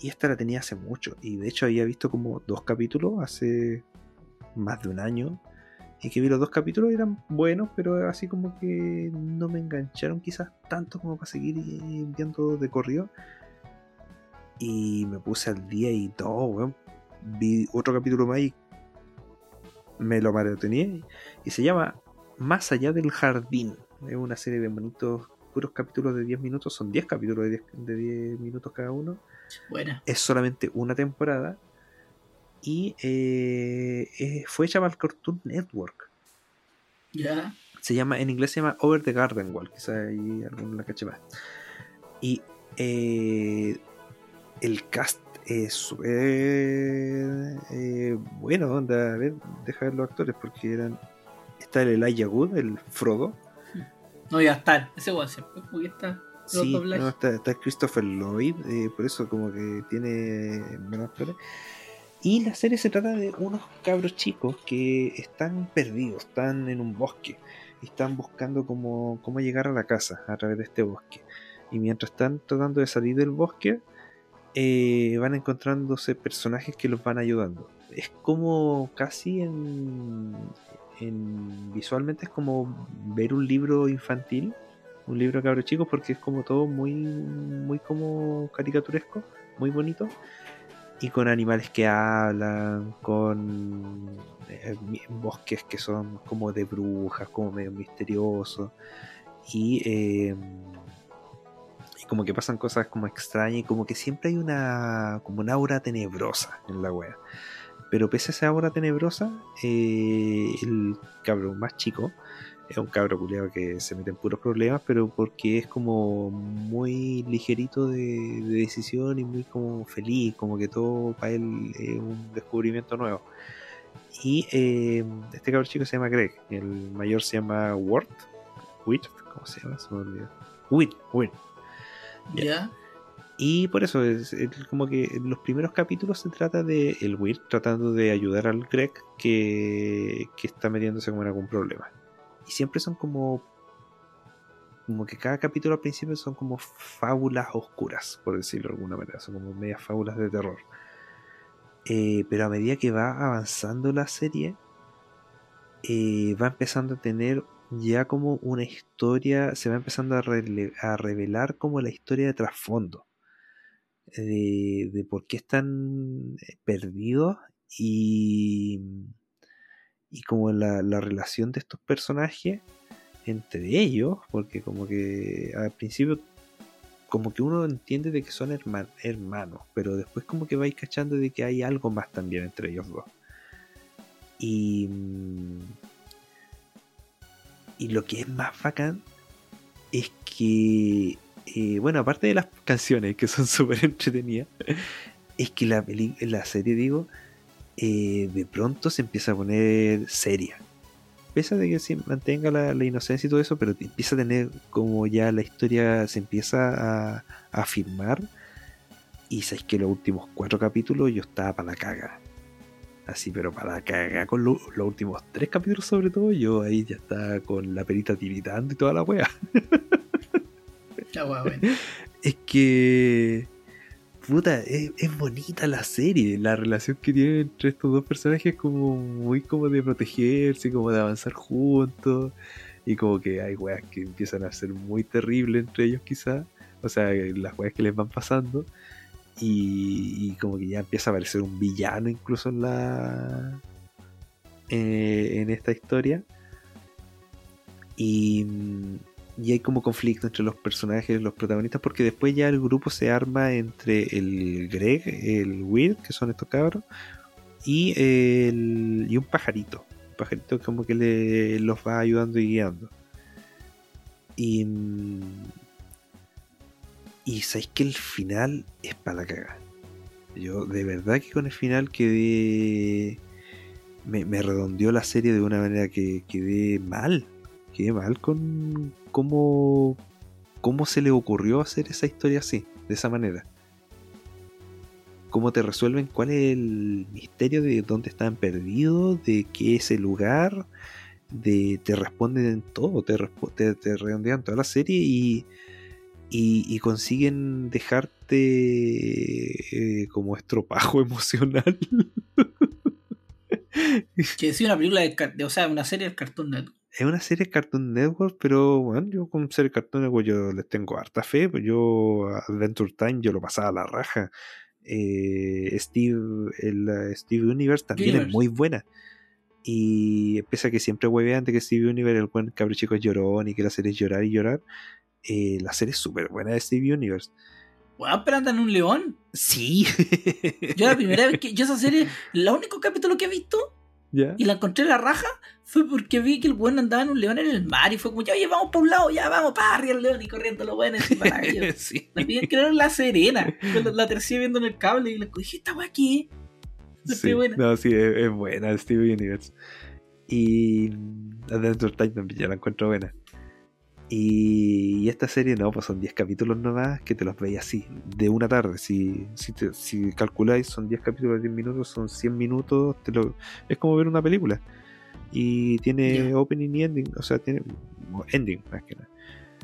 y esta la tenía hace mucho. Y de hecho había visto como dos capítulos hace más de un año. Y que vi los dos capítulos eran buenos, pero así como que no me engancharon quizás tanto como para seguir eh, viendo de corrido. Y me puse al día y todo, weón. Vi otro capítulo más y me lo maratoneé. Y se llama Más allá del jardín. Es una serie de monitos puros capítulos de 10 minutos, son 10 capítulos de 10, de 10 minutos cada uno. Buena. Es solamente una temporada y eh, eh, fue hecha para el Cartoon Network. Ya. Se llama, en inglés se llama Over the Garden Wall, quizá ahí alguno la cache más. Y eh, el cast es eh, bueno, onda, a ver, deja ver los actores porque eran está el Elijah Wood, el Frodo, No iba a estar. Ese weón siempre está. Sí, no, está, está Christopher Lloyd, eh, por eso como que tiene buenos actores. Y la serie se trata de unos cabros chicos que están perdidos, están en un bosque y están buscando cómo, cómo llegar a la casa a través de este bosque. Y mientras están tratando de salir del bosque, eh, van encontrándose personajes que los van ayudando. Es como casi en, en- visualmente es como ver un libro infantil un libro de cabros chicos porque es como todo muy muy como caricaturesco muy bonito y con animales que hablan con eh, bosques que son como de brujas como medio misteriosos y eh, y como que pasan cosas como extrañas y como que siempre hay una como una aura tenebrosa en la wea. Pero pese a esa aura tenebrosa eh, el cabrón más chico es un cabro culiado que se mete en puros problemas, pero porque es como muy ligerito de, de decisión y muy como feliz, como que todo para él es un descubrimiento nuevo. Y eh, este cabro chico se llama Greg, el mayor se llama Ward, Wirt, ¿cómo se llama? Se me olvidó. Wirt, Wirt. Ya. Y por eso es, es como que en los primeros capítulos se trata de el Weird tratando de ayudar al Greg que, que está metiéndose como en algún problema. Y siempre son como como que cada capítulo al principio son como fábulas oscuras, por decirlo de alguna manera, son como medias fábulas de terror. Eh, pero a medida que va avanzando la serie, eh, va empezando a tener ya como una historia, se va empezando a, a revelar como la historia de trasfondo de, de por qué están eh, perdidos y, y como la, la relación de estos personajes entre ellos, porque como que al principio como que uno entiende de que son herma- hermanos, pero después como que vais cachando de que hay algo más también entre ellos dos. Y, mm, y lo que es más bacán es que, eh, bueno, aparte de las canciones que son súper entretenidas, es que la, la serie, digo, eh, de pronto se empieza a poner seria. Pese a de que sí mantenga la, la inocencia y todo eso, pero empieza a tener como ya la historia se empieza a, afirmar. Y sabéis que los últimos cuatro capítulos yo estaba para la caga. Así, pero para la caga. Con lo- los últimos tres capítulos, sobre todo, yo ahí ya estaba con la perita tiritando y toda la wea. Bueno. Es que. Puta, es, bonita la serie. La relación que tienen entre estos dos personajes es como muy como de protegerse, como de avanzar juntos. Y como que hay weas que empiezan a ser muy terribles entre ellos quizás. O sea, las weas que les van pasando. Y, y como que ya empieza a aparecer un villano incluso en la. eh, en esta historia. Y, y hay como conflicto entre los personajes, los protagonistas, porque después ya el grupo se arma entre el Greg, el Weird, que son estos cabros, y, el, y un pajarito. Un pajarito como que le, los va ayudando y guiando. Y, y sabéis que el final es para la caga. Yo de verdad que con el final quedé... Me redondeó la serie de una manera que quedé mal. Quedé mal con cómo, cómo se le ocurrió hacer esa historia así, de esa manera. Cómo te resuelven cuál es el misterio de dónde están perdidos, de qué es el lugar, de te responden en todo, te, te, redondean toda la serie y, y, consiguen dejarte eh, como estropajo emocional. Que decía una película de, de- o sea, una serie del Cartoon Network. Es una serie Cartoon Network, pero bueno, yo con serie Cartoon Network yo les tengo harta fe. pues Yo Adventure Time yo lo pasaba a la raja. Eh, Steve, el eh, Steve Universe también es muy buena. Y pese a que siempre huevean de que Steve Universe, el buen cabro chico es llorón y que la serie es llorar y llorar, eh, la serie es súper buena de Steve Universe. Weón, pero andan un león. Sí. Yo la primera vez que. Yo esa serie, el único capítulo que he visto Y la encontré en la raja fue porque vi que el weón andaba en un león en el mar y fue como, ya, oye, vamos para un lado, ya vamos para arriba el león y corriendo los weones sí. La vi creo en La Serena. La, la tercera viendo en el cable y le dije, esta weá. Sí, buena. No, sí, es, es buena Steve Universe. Y Adventure Time también ya la encuentro buena. Y, y esta serie no, pues son 10 capítulos nomás que te los veis así, de una tarde. Si, si, te- si calculáis, son 10 capítulos de 10 minutos, son 100 minutos. Te lo, es como ver una película. Y tiene opening y ending, o sea, tiene ending más que nada.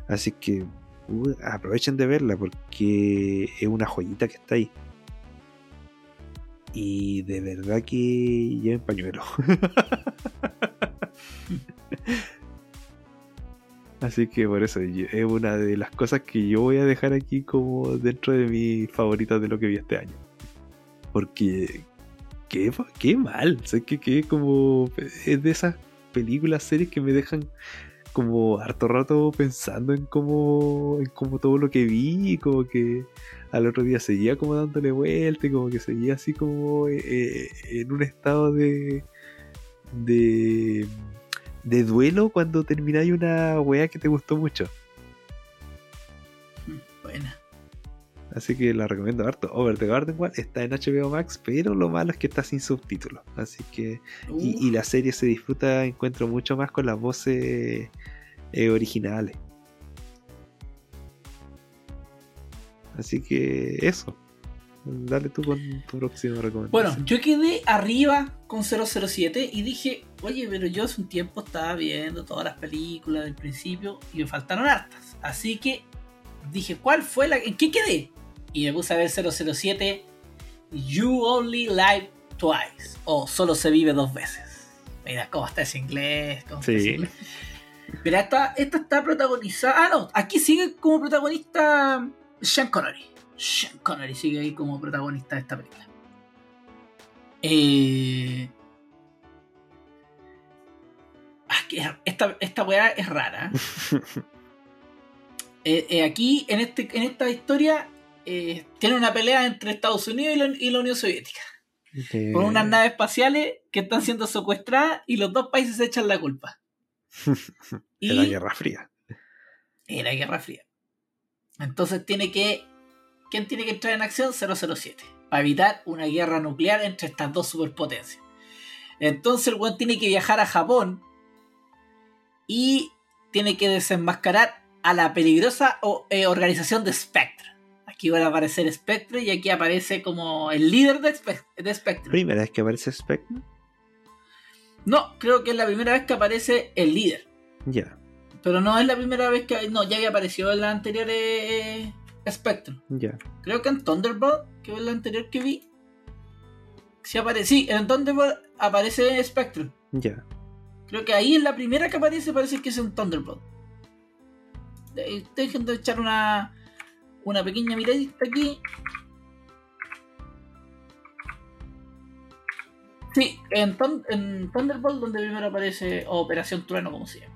Así que uh, aprovechen de verla porque es una joyita que está ahí. Y de verdad que lleven pañuelo. Así que por eso es una de las cosas que yo voy a dejar aquí como dentro de mis favoritas de lo que vi este año. Porque qué, mal. O sea, que, que como es de esas películas, series que me dejan como harto rato pensando en cómo, en cómo todo lo que vi como que al otro día seguía como dándole vuelta y como que seguía así como eh, en un estado de de de duelo cuando termináis una wea que te gustó mucho. Buena. así que la recomiendo harto. Over the Garden Wall está en HBO Max pero lo malo es que está sin subtítulos. Así que y, y la serie se disfruta encuentro mucho más con las voces eh, originales. Así que eso dale tú con tu próxima Bueno, recomendación yo quedé arriba con 007 y dije, oye, pero yo hace un tiempo estaba viendo todas las películas del principio y me faltaron hartas. Así que dije, ¿cuál fue la... ¿En qué quedé? Y me puse a ver 007 You Only Live Twice o Solo se vive dos veces. Mira cómo está ese inglés. cómo Sí. ese inglés. Mira, esta, esta está protagonizada... Ah, no, aquí sigue como protagonista Sean Connery. Sean Connery sigue ahí como protagonista de esta película. Eh... Ah, esta, esta weá es rara. Eh, eh, aquí, en, este, en esta historia, eh, tiene una pelea entre Estados Unidos y la, y la Unión Soviética. Eh, Por unas naves espaciales que están siendo secuestradas y los dos países se echan la culpa. De la Guerra Fría en la Guerra Fría. Entonces tiene que. ¿Quién tiene que entrar en acción? 007. Para evitar una guerra nuclear entre estas dos superpotencias. Entonces el weón tiene que viajar a Japón. Y tiene que desenmascarar a la peligrosa o- eh, organización de Spectre. Aquí va a aparecer Spectre y aquí aparece como el líder de, Spe- de Spectre. primera vez que aparece Spectre No, creo que es la primera vez que aparece el líder. ya Pero no es la primera vez que. No, ya había aparecido en la anterior eh, Spectre. ya Creo que en Thunderbolt, que es la anterior que vi. Sí, aparece, sí, en Thunderbolt aparece Spectre. ya Creo que ahí es la primera que aparece, parece que es en Thunderbolt. De- Dejen de echar una, una pequeña miradita aquí. Sí, en, en Thunderbolt donde primero aparece Operación Trueno, como se llama.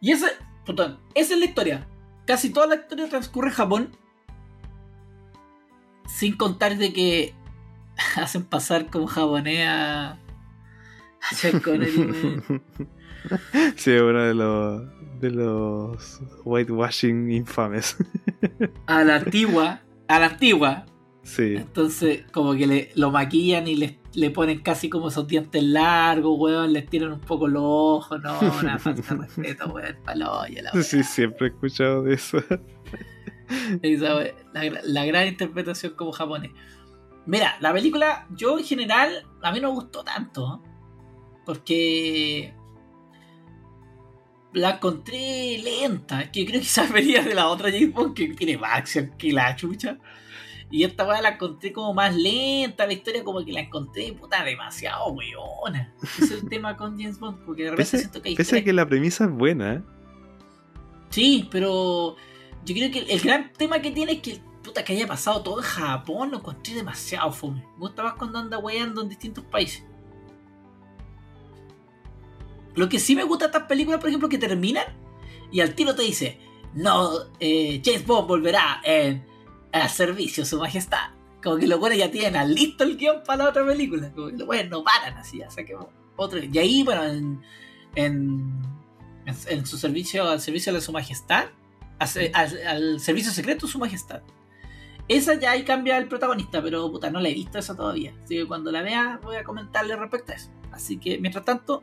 Y ese, perdón, esa es la historia. Casi toda la historia transcurre en Japón. Sin contar de que hacen pasar como japonés a, a Connery, sí uno de los de los whitewashing infames a la antigua, a la antigua. Sí Entonces, como que le, lo maquillan y le, le ponen casi como esos dientes largos, weón, les tiran un poco los ojos, no, una falta de respeto, weón, paloya, la sí siempre he escuchado de eso Esa, weón, la, gra- la gran interpretación como japonés. Mira, la película, yo en general, a mí no me gustó tanto, ¿eh? porque la encontré lenta. Que creo que esa venía de la otra James Bond que tiene más acción que la chucha. Y esta weá la encontré como más lenta, la historia como que la encontré puta demasiado weona. Ese es el tema con James Bond, porque de repente pese, siento que hay pese a que la premisa es buena ¿eh? Sí, pero yo creo que el, el gran tema que tiene es que puta que haya pasado todo en Japón lo encontré demasiado fome. Me gusta más cuando anda weando en distintos países. Lo que sí me gusta de estas películas, por ejemplo, que terminan y al tiro te dice, no, eh, James Bond volverá en, al servicio, su majestad. Como que los buenos ya tienen listo el guion para la otra película. Como que los buenos no paran así, ya saquemos otro. Y ahí, bueno, en, en, en su servicio, al servicio de su majestad, al, servicio secreto de su majestad. Esa ya ahí cambia el protagonista, pero puta, no la he visto esa todavía. Así que cuando la vea voy a comentarle respecto a eso. Así que mientras tanto,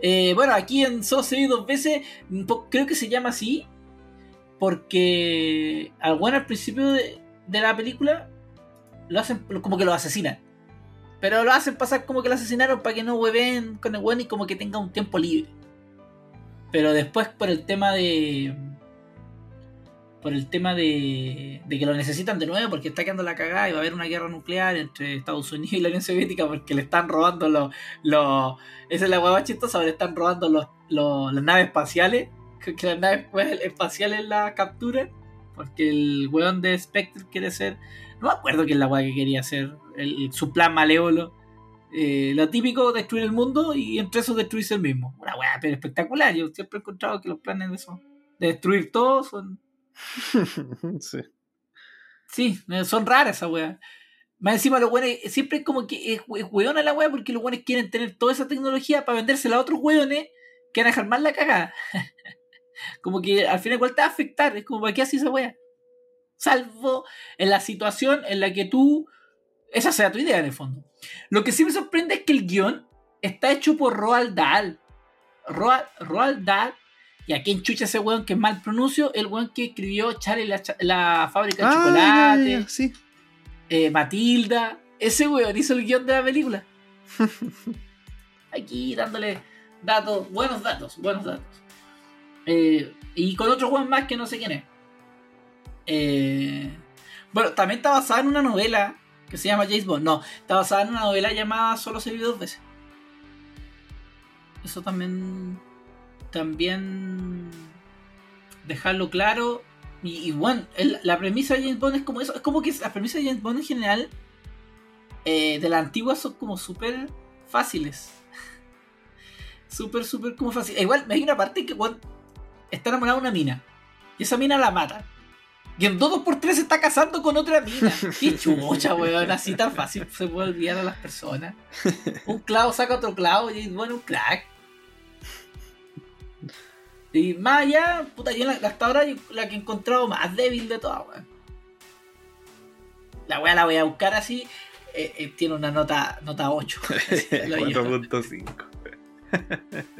eh, bueno, aquí en vi dos veces, creo que se llama así, porque al al principio de, de la película lo hacen como que lo asesinan. Pero lo hacen pasar como que lo asesinaron para que no hueven con el bueno y como que tenga un tiempo libre. Pero después por el tema de. Por el tema de, de que lo necesitan de nuevo porque está quedando la cagada y va a haber una guerra nuclear entre Estados Unidos y la Unión Soviética porque le están robando los. esa es la hueá chistosa, le están robando los, los- las naves espaciales. Que que las naves espaciales las capturan. Porque el weón de Spectre quiere ser. No me acuerdo qué es la weá que quería hacer. el- su plan malévolo. Eh, lo típico, destruir el mundo y entre esos destruirse el mismo. Una weá pero espectacular. Yo siempre he encontrado que los planes de eso. De destruir todo son. sí. Sí, eh, son raras esas weas. Más encima los weones, siempre es como que es, es weona la wea porque los weones quieren tener toda esa tecnología para vendérsela a otros weones que van a dejar mal la cagada. como que al final igual te va a afectar, es como para qué haces esa wea. Salvo en la situación en la que tú, esa sea tu idea en el fondo. Lo que sí me sorprende es que el guion está hecho por Roald Dahl. Roald, Roald Dahl, y a quién chucha ese weón que mal pronuncio, el weón que escribió Charlie la, la fábrica de Ah, chocolate. ya, ya, sí. eh, Matilda. Ese weón hizo el guion de la película. Aquí dándole datos, buenos datos, buenos datos. Eh, y con otro weón más que no sé quién es. Eh, bueno, también está basada en una novela que se llama James Bond. No, está basada en una novela llamada Solo se vive dos veces. Eso también. También. Dejarlo claro. Y, bueno, la premisa de James Bond es como eso. Es como que la premisa de James Bond en general. eh, de la antigua son como súper fáciles. Súper, súper como fácil. E igual, hay una parte que weón, está enamorado de una mina. Y esa mina la mata. Y en 2x3 se está casando con otra mina. Qué chucha, weón. Así tan fácil se puede olvidar a las personas. Un clavo saca otro clavo y bueno, un crack. Y más allá, puta, yo hasta ahora yo la que he encontrado más débil de todas, weón. La weá la voy a buscar así. eh, eh, tiene una nota, nota 8. Lo llevo. 4.5.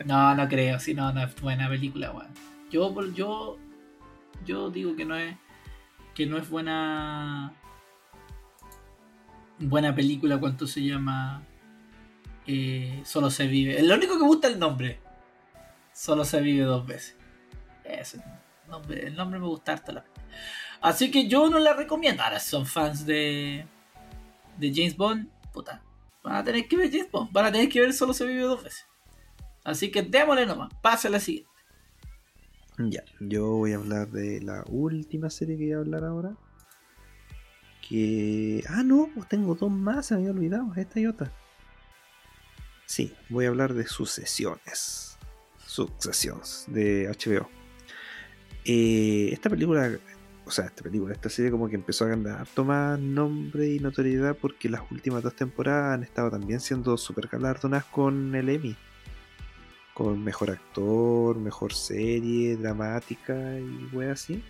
No, no creo, sí, no, no es buena película, weón. Yo, yo, yo digo que no es, que no es buena, buena película. ¿Cuánto se llama? Eh, Solo se vive. Lo único que gusta es el nombre. Solo se vive dos veces. Ese nombre, el nombre me gusta harto. La... Así que yo no la recomiendo. Ahora, si son fans de, de James Bond, puta, van a tener que ver James Bond. Van a tener que ver Solo se vive dos veces. Así que démosle nomás, pase a la siguiente. Ya, yo voy a hablar de la última serie que voy a hablar ahora. Que. Ah, no, pues tengo dos más, se me había olvidado, esta y otra. Sí, voy a hablar de Sucesiones. Successions de HBO. Eh, esta película, o sea, esta película, esta serie como que empezó a ganar más nombre y notoriedad porque las últimas dos temporadas han estado también siendo super galardonadas con el Emmy con mejor actor, mejor serie, dramática y wea así.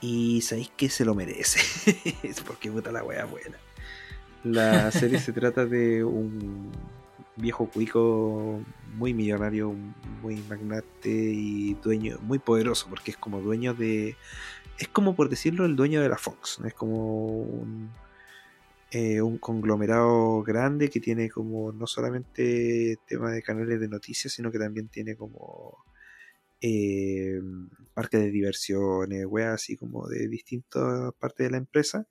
Y sabéis que se lo merece. es porque puta la wea buena. La serie se trata de un viejo cuico muy millonario, muy magnate y dueño, muy poderoso, porque es como dueño de. Es como por decirlo, el dueño de la Fox. ¿no? Es como un, eh, un conglomerado grande que tiene como no solamente tema de canales de noticias, sino que también tiene como eh, parques de diversiones, weas así como de distintas partes de la empresa.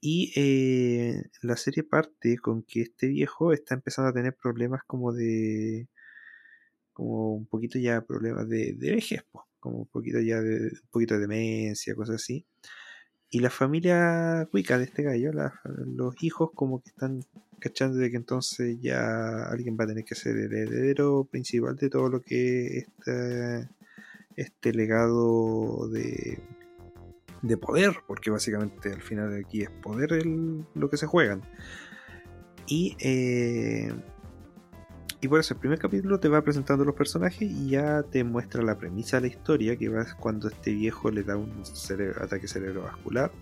Y eh, la serie parte con que este viejo está empezando a tener problemas como de. como un poquito ya problemas de, de vejez, como un poquito ya de. un poquito de demencia, cosas así. Y la familia cuica de este gallo, los hijos como que están cachando de que entonces ya alguien va a tener que ser el heredero principal de todo lo que esta, este legado de, de poder, porque básicamente al final aquí es poder el- lo que se juegan. Y, eh, y por eso el primer capítulo te va presentando los personajes y ya te muestra la premisa de la historia, que va cuando este viejo le da un ataque cerebrovascular,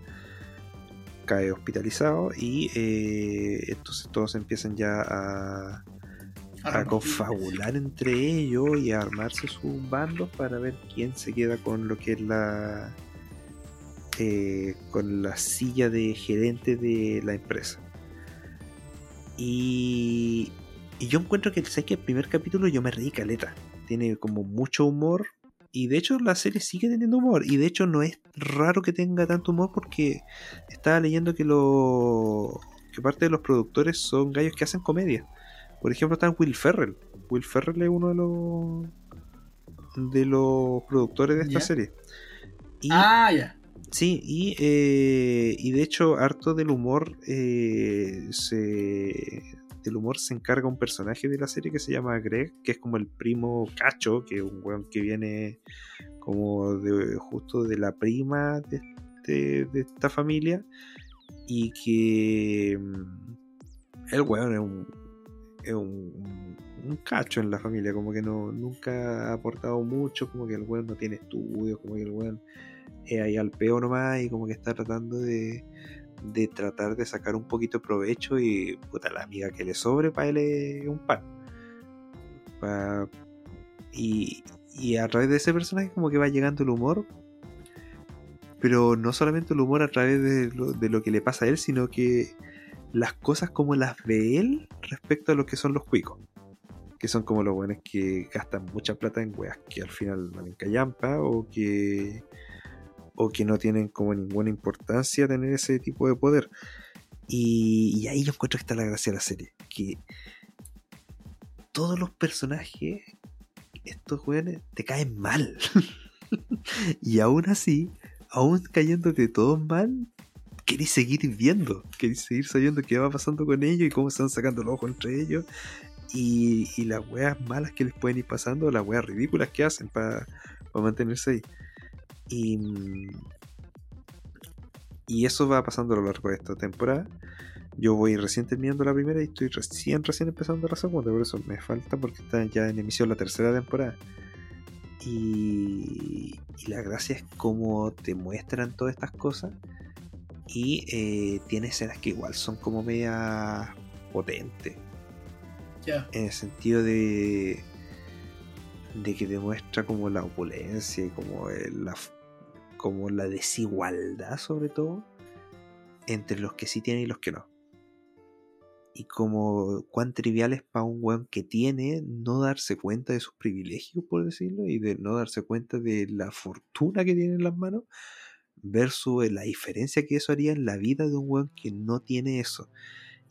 cae hospitalizado y eh, entonces todos empiezan ya a, a confabular entre ellos y a armarse sus bandos para ver quién se queda con lo que es la eh, con la silla de gerente de la empresa. Y, y yo encuentro que, ¿sabes que el primer capítulo yo me reí caleta tiene como mucho humor y de hecho la serie sigue teniendo humor y de hecho no es raro que tenga tanto humor porque estaba leyendo que lo que parte de los productores son gallos que hacen comedia por ejemplo, está Will Ferrell. Will Ferrell es uno de los de los productores de esta serie. Y, Ah, ya. Sí, y, eh, y de hecho, harto del humor eh, se del humor se encarga un personaje de la serie que se llama Greg, que es como el primo cacho, que es un weón que viene como de justo de la prima de, este- de esta familia y que mm, el weón es un es un, cacho en la familia, como que no nunca ha aportado mucho, como que el weón no tiene estudios, como que el weón es ahí al peo nomás y como que está tratando de, de tratar de sacar un poquito de provecho y puta la amiga que le sobre para él un pan. Pa- y, y a través de ese personaje como que va llegando el humor, pero no solamente el humor a través de lo, de lo que le pasa a él, sino que las cosas como las ve él respecto a lo que son los cuicos. Que son como los buenos que gastan mucha plata en weas que al final valen callampa o que o que no tienen como ninguna importancia tener ese tipo de poder. Y, ahí yo encuentro que está la gracia de la serie. Que todos los personajes, estos weones, te caen mal. y aún así, aún cayéndote todos mal, querés seguir viendo. Querés seguir sabiendo qué va pasando con ellos y cómo están sacando los ojos entre ellos. Y, y las weas malas que les pueden ir pasando, las weas ridículas que hacen para mantenerse ahí. Y, y eso va pasando a lo largo de esta temporada. Yo voy recién terminando la primera y estoy recién, recién empezando la segunda, por eso me falta porque está ya en emisión la tercera temporada. Y, y la gracia es cómo te muestran todas estas cosas. Y eh, tiene escenas que igual son como media potentes Ya. en el sentido de de que demuestra como la opulencia y como el- la como la desigualdad sobre todo entre los que sí tienen y los que no y como cuán trivial es para un weón que tiene no darse cuenta de sus privilegios por decirlo y de no darse cuenta de la fortuna que tiene en las manos versus la diferencia que eso haría en la vida de un weón que no tiene eso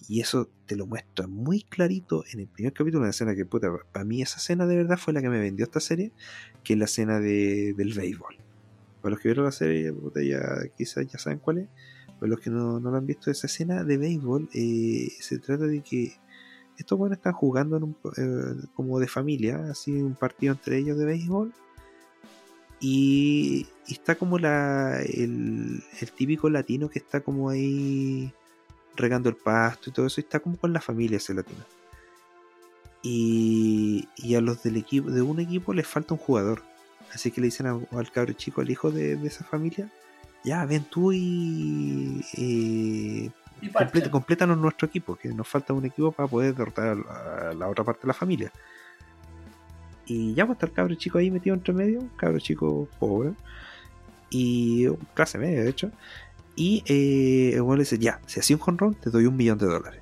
y eso te lo muestra muy clarito en el primer capítulo, una escena que, puta, para mí esa escena de verdad fue la que me vendió esta serie, que es la escena de, del béisbol. Para los que vieron la serie, ya quizás ya saben cuál es. Para los que no, no la han visto, esa escena de béisbol eh, se trata de que estos buenos están jugando en un, eh, como de familia, así un partido entre ellos de béisbol. Y, y está como el típico latino que está como ahí regando el pasto y todo eso, y está como con la familia ese latino. Y, y a los del equipo, de un equipo les falta un jugador. Así que le dicen a- al cabro chico, al hijo de, de esa familia, ya ven tú y Y completa- complétanos nuestro equipo, que nos falta un equipo para poder derrotar a la, a la otra parte de la familia. Y ya pues está el cabro chico ahí metido entre medio, un cabro chico pobre, y clase media de hecho. Y eh, el weón le dice, ya, si hacía un jonrón, te doy un millón de dólares.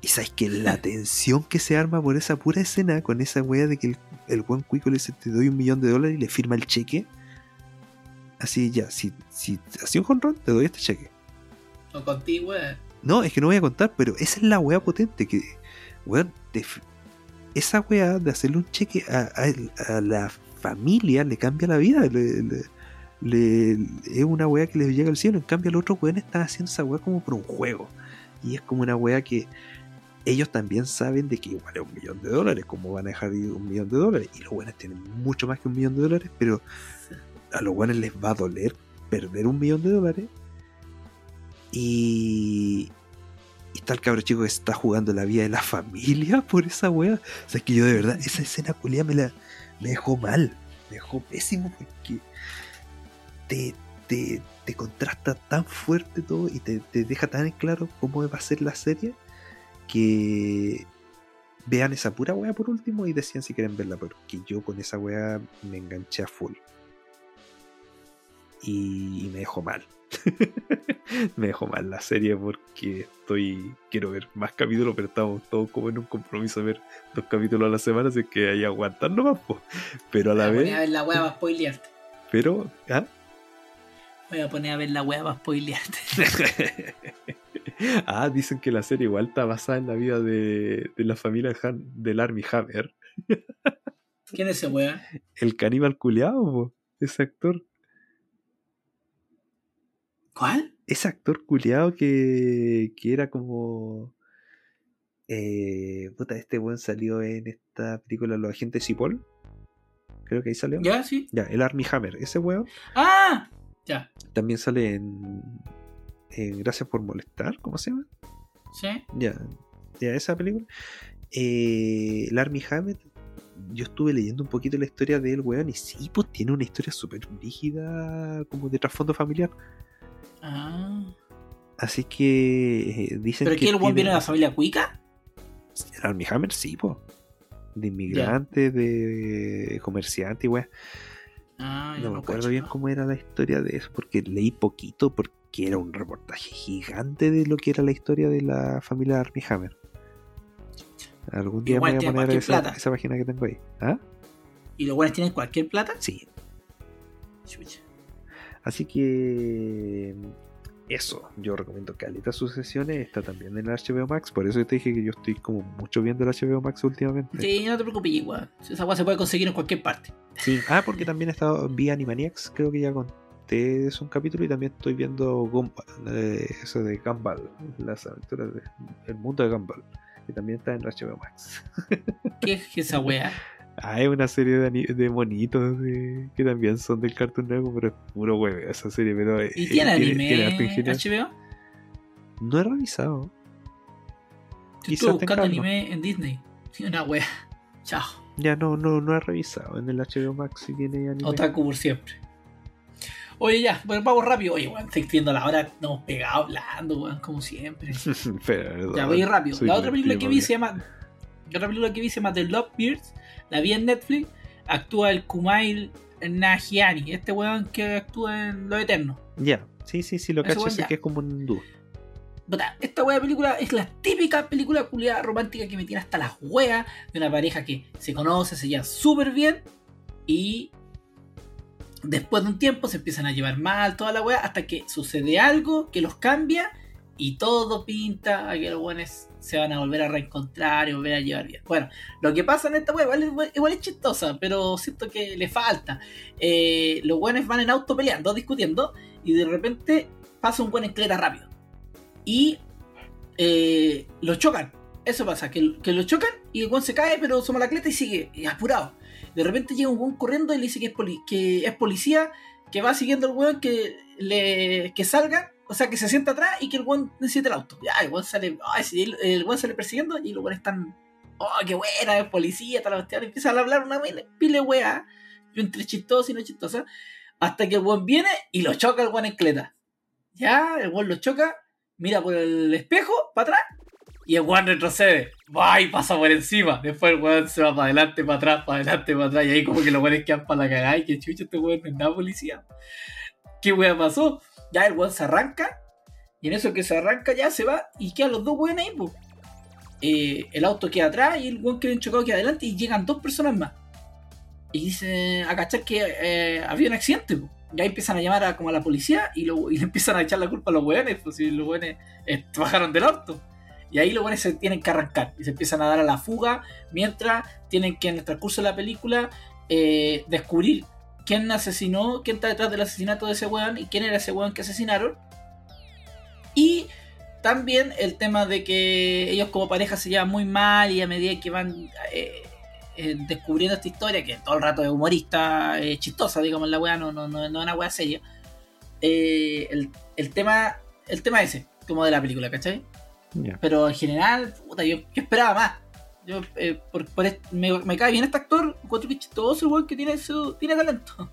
Y sabes que la tensión que se arma por esa pura escena, con esa wea de que el, el buen cuico le dice, te doy un millón de dólares y le firma el cheque. Así ya, si, si hacía un jonrón, te doy este cheque. O contigo, eh. No, es que no voy a contar, pero esa es la weá potente que, weón, te esa weá de hacerle un cheque a, a- a la familia le cambia la vida. Le, le- le- es una weá que les llega al cielo. En cambio, los otros weones están haciendo esa weá como por un juego. Y es como una weá que ellos también saben de que igual es un millón de dólares, como van a dejar ir un millón de dólares. Y los buenos tienen mucho más que un millón de dólares, pero a los buenos les va a doler perder un millón de dólares. Y, está el cabro chico que está jugando la vida de la familia por esa wea. O sea, que yo de verdad, esa escena culia me la me dejó mal, me dejó pésimo porque te, te, te contrasta tan fuerte todo y te, te deja tan en claro cómo va a ser la serie que vean esa pura wea por último y decían si quieren verla, porque yo con esa wea me enganché a full. Y, y me dejó mal. me dejó mal la serie porque estoy quiero ver más capítulos, pero estamos todos como en un compromiso de ver dos capítulos a la semana, así que que aguantar nomás, po. pero a la Voy a vez, ver la wea para spoilearte. pero ¿ah? Voy a poner a ver la wea para spoilearte. ah, dicen que la serie igual está basada en la vida de, de la familia Han- del Army Hammer, ¿Quién es ese wea? el caníbal culiado, po, ese actor. ¿Cuál? ese actor culiado que, que era como. Eh, puta, este buen salió en esta película Los Agentes Cipoll. Creo que ahí salió. ¿Ya? ¿Sí? Ya, el Army Hammer. Ese weón ¡Ah! Ya. también sale en, en Gracias por molestar. ¿Cómo se llama? ¿Sí? Ya, ya esa película. Eh, el Army Hammer. Yo estuve leyendo un poquito la historia del weón y sí, pues tiene una historia súper rígida, como de trasfondo familiar. Ah. Así que eh, dicen ¿Pero que. el weón viene de la familia cuica? El Armie Hammer, sí, po. De inmigrante, de comerciante y weá. Ah, No me acuerdo cacho, bien cómo era la historia de eso, porque leí poquito, porque era un reportaje gigante de lo que era la historia de la familia Armie Hammer. Algún día me voy a poner esa, esa página que tengo ahí. ¿Ah? ¿Y los weones tienen cualquier plata? Sí. Chucha. Así que. Eso, yo recomiendo Caleta Sucesiones. Está también en el HBO Max. Por eso te dije que yo estoy como mucho viendo el HBO Max últimamente. Sí, no te preocupes, igual. Esa weá se puede conseguir en cualquier parte. Sí. Ah, porque también he estado vi Animaniacs, creo que ya conté eso un capítulo y también estoy viendo Gumball, eh, eso de Gumball, las aventuras del mundo de Gumball, que también está en HBO Max. ¿Qué es esa weá? Es una serie de, de monitos de- que también son del Cartoon Network, pero es puro huevo esa serie, pero eh, ¿Y tiene tiene anime ingenio. HBO? No he revisado. Yo estuve buscando anime en Disney. Sí, una wea. Chao. Ya no, no, no he revisado. En el HBO Max si tiene anime. Otaku por siempre. Oye, ya, bueno, vamos rápido. Oye, weón, estoy viendo la hora. Nos pegado hablando, weón, como siempre. Perdón, Ya voy rápido. La otra película que vi se llama. La otra película que vi se llama The Lovebirds. La vi en Netflix. Actúa el Kumail Nagiani. Este weón que actúa en Lo Eterno. Ya, sí, sí, sí, lo cacho, sé que es como un. Puta, esta wea de película es la típica película culiada romántica que me tiene hasta las weas de una pareja que se conoce, se lleva súper bien y después de un tiempo se empiezan a llevar mal toda la wea hasta que sucede algo que los cambia y todo pinta a que los buenos se van a volver a reencontrar y volver a llevar bien. Bueno, lo que pasa en esta wea igual es, chistosa, pero siento que le falta. Eh, los buenos van en auto peleando, discutiendo y de repente pasa un buen encleta rápido y eh, lo chocan. Eso pasa, que, que lo chocan y el weón se cae, pero suma la cleta y sigue apurado. De repente llega un weón corriendo y le dice que es, poli- que es policía, que va siguiendo al weón que, le, que salga, o sea, que se sienta atrás y que el weón necesita el auto. Ya, el weón sale, ay, el, el weón sale persiguiendo y los weones están, oh, qué buena, es policía, tal, la empiezan a hablar una pile wea, entre chistosa y no chistosa, hasta que el weón viene y lo choca el weón en cleta. Ya, el weón lo choca, mira por el espejo, para atrás, y el weón retrocede. Va y pasa por encima. Después el weón se va para adelante, para atrás, para adelante, para atrás. Y ahí como que los weones quedan para la cagada. Y que chucha, este weón no es nada policía. ¿Qué weón pasó? Ya el weón se arranca. Y en eso que se arranca ya se va. Y quedan los dos weones ahí. Eh, el auto queda atrás y el weón que chocado queda adelante. Y llegan dos personas más. Y dicen a cachar que eh, había un accidente, pues. Y empiezan a llamar a, como a la policía y, lo- y le empiezan a echar la culpa a los weones, pues si los weones eh, bajaron del auto. Y ahí los weones se tienen que arrancar y se empiezan a dar a la fuga, mientras tienen que en el transcurso de la película descubrir quién asesinó, quién está detrás del asesinato de ese weón y quién era ese weón que asesinaron. Y también el tema de que ellos como pareja se llevan muy mal y a medida que van eh, eh, descubriendo esta historia, que todo el rato es humorista, eh, chistosa, digamos, la weá, no, no, no, no es una weá seria. eh, el, el tema el tema ese, como de la película, ¿cachai? Pero en general, puta, yo, yo esperaba más. Yo, eh, por, me, cae bien este actor, encuentro que chistoso, weón que tiene, su, tiene talento.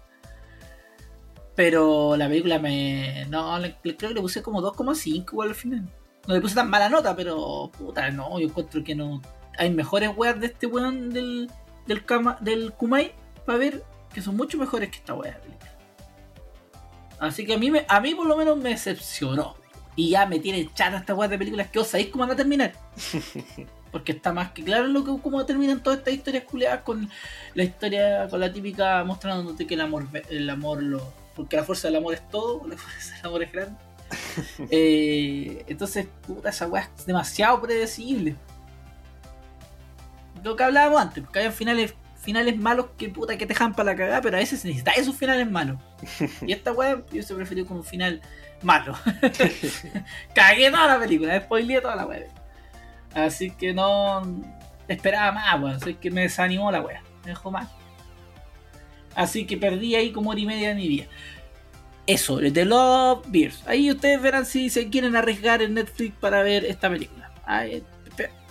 Pero la película me. No, le- creo que le puse como 2,5 igual al final. No le puse tan mala nota, pero puta, no, yo encuentro que no. Hay mejores weas de este weón del, del, Kama- del Kumai para ver que son mucho mejores que esta wea película. Así que a mí, me, a mí por lo menos me decepcionó. Y ya me tiene chata esta wea de películas que os sabéis cómo van a terminar. Porque está más que claro lo que, cómo terminan todas estas historias culiadas con la historia, con la típica mostrándote que el amor, el amor lo. Porque la fuerza del amor es todo, la fuerza del amor es grande. Eh, entonces, puta, esa weá es demasiado predecible. Lo que hablábamos antes, porque hay finales, finales malos que puta que te dejan para la cagada, pero a veces necesitas esos finales malos. Y esta weá yo se prefirió como un final malo. Cagué toda la película, spoileé toda la weá. Así que no esperaba más, weón. Así que me desanimó la weá. Me dejó mal. Así que perdí ahí como hora y media de mi vida. Eso, The Love Beers. Ahí ustedes verán si se quieren arriesgar en Netflix para ver esta película.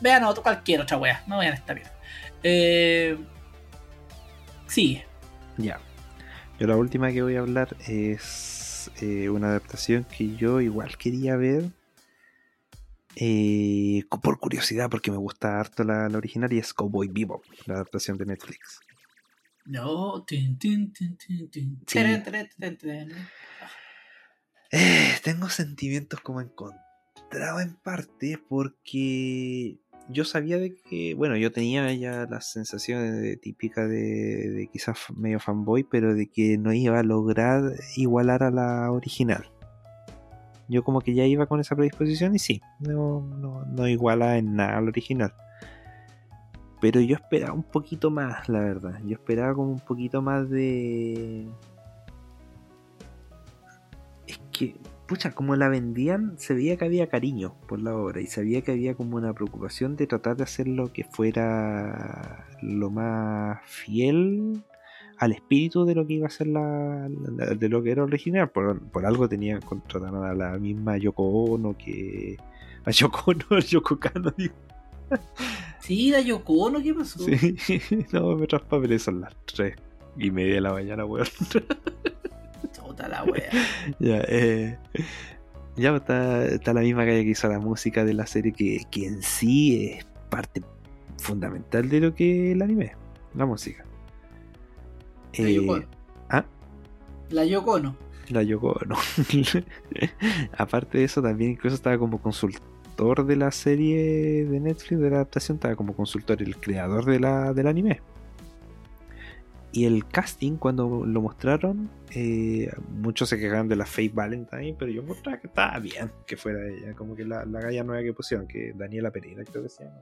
Vean otra, cualquier otra weá. No vean esta mierda. Eh, sigue. Ya. Yo la última que voy a hablar es eh, una adaptación que yo igual quería ver. Eh, por curiosidad, porque me gusta harto la, la original y es Cowboy Bebop, la adaptación de Netflix. No. tin, tin, tin, tin. Sí. Eh, tengo sentimientos como encontrados en parte porque yo sabía de que, bueno, yo tenía ya las sensaciones típicas de, de quizás medio fanboy, pero de que no iba a lograr igualar a la original. Yo como que ya iba con esa predisposición y sí, no, no, no iguala en nada a la original. Pero yo esperaba un poquito más, la verdad. Yo esperaba como un poquito más de es que, pucha, como la vendían, se veía que había cariño por la obra y sabía que había como una preocupación de tratar de hacer lo que fuera lo más fiel al espíritu de lo que iba a ser la, la- de lo que era original. Por, por algo tenían contrataron a la misma Yoko Ono que a Yoko Ono, a Yoko Kano, digo. Sí, la Yoko Ono, ¿qué pasó? Sí, no, me papeles son las 3 y media de la mañana, weón. Chota la wea. Ya, eh, ya pues, está, está la misma calle que hizo la música de la serie que, que en sí es parte fundamental de lo que el anime, la música. La Eh, Yoko Ono. ¿ah? La Yoko Ono. La Yoko no. Aparte de eso, también incluso estaba como consultor de la serie de Netflix, de la adaptación, estaba como consultor el creador de la, del anime. Y el casting, cuando lo mostraron, eh, muchos se quejaban de la Faith Valentine, pero yo mostraba que estaba bien que fuera ella, como que la, la galla nueva que pusieron, que Daniela Pereira creo que se llama.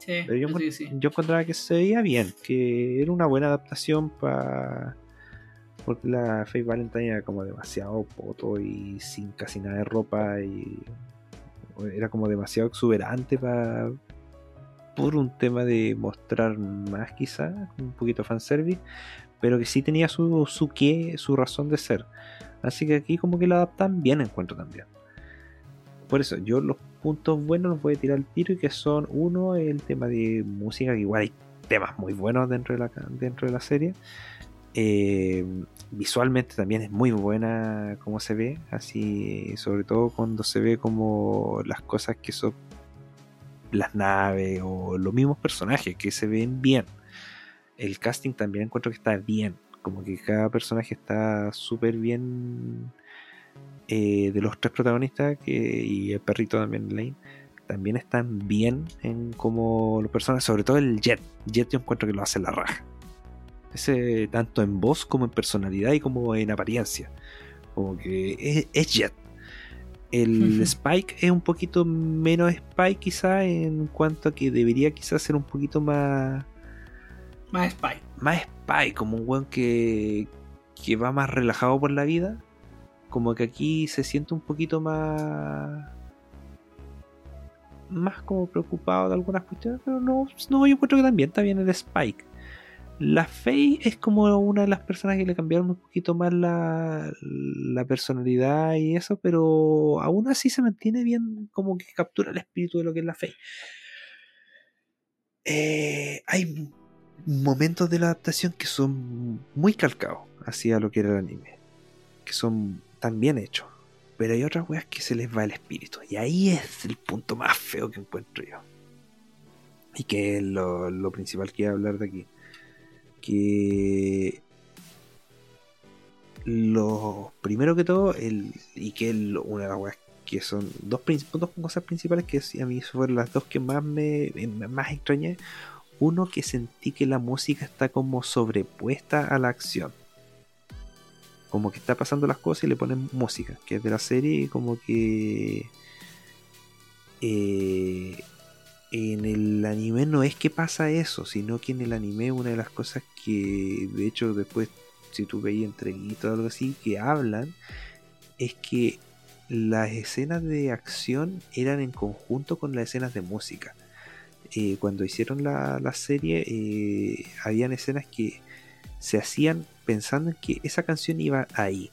Sí, Pero sí. yo encontraba que se veía bien, que era una buena adaptación para. Porque la Faith Valentine era como demasiado poto y sin casi nada de ropa y. Era como demasiado exuberante para. Por un tema de mostrar más, quizá, un poquito fanservice, pero que sí tenía su, su qué, su razón de ser. Así que aquí, como que lo adaptan bien, encuentro también. Por eso, yo los puntos buenos los voy a tirar al tiro y que son uno el tema de música que igual hay temas muy buenos dentro de la dentro de la serie. Eh, visualmente también es muy buena como se ve así sobre todo cuando se ve como las cosas que son las naves o los mismos personajes que se ven bien. El casting también encuentro que está bien como que cada personaje está súper bien eh, de los tres protagonistas que, y el perrito también Lane también están bien en como los personajes, sobre todo el Jet. Jet yo encuentro que lo hace la raja. Ese tanto en voz como en personalidad y como en apariencia. Como que es, es Jet. El. Spike es un poquito menos Spike quizá en cuanto a que debería quizás ser un poquito más Más Spy. más spy, como un weón que, que va más relajado por la vida. Como que aquí se siente un poquito más más como preocupado de algunas cuestiones, pero no, no yo encuentro que también está bien el Spike. La Faye es como una de las personas que le cambiaron un poquito más la, la personalidad y eso, pero aún así se mantiene bien como que captura el espíritu de lo que es la Faye. Eh, hay momentos de la adaptación que son muy calcados hacia lo que era el anime, que son tan bien hechos, pero hay otras weas que se les va el espíritu, y ahí es el punto más feo que encuentro yo. Y que es lo, lo principal que iba a hablar de aquí que lo primero que todo, el, y que una de las weas que son dos, dos cosas principales que a mí fueron las dos que más me más extrañé. Uno que sentí que la música está como sobrepuesta a la acción. Como que está pasando las cosas y le ponen música, que es de la serie, como que eh, en el anime no es que pasa eso, sino que en el anime una de las cosas que de hecho después si tú veis entreguitas o algo así que hablan es que las escenas de acción eran en conjunto con las escenas de música. Eh, cuando hicieron la, serie eh, habían escenas que se hacían pensando en que esa canción iba ahí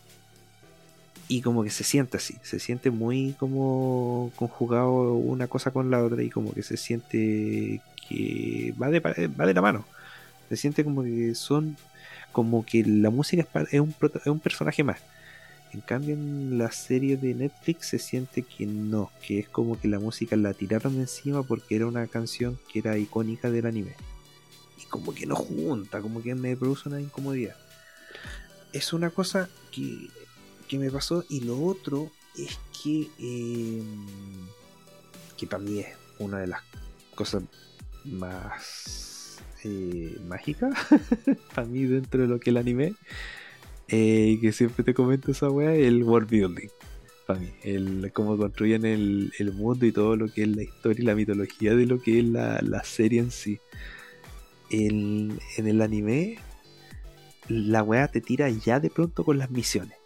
y como que se siente así, se siente muy como conjugado una cosa con la otra y como que se siente que va de, va de la mano. Se siente como que son, como que la música es, un, es un personaje más. En cambio en la serie de Netflix se siente que no, que es como que la música la tiraron encima porque era una canción que era icónica del anime. Y como que no junta, como que me produce una incomodidad. Es una cosa que que me pasó. Y lo otro es que, eh, que para mí es una de las cosas más eh, mágicas, para mí dentro de lo que el anime, eh, que siempre te comento esa weá, el world building. Para mí, el cómo construyen el, el, mundo y todo lo que es la historia y la mitología de lo que es la, la serie en sí. en el anime, la weá te tira ya de pronto con las misiones.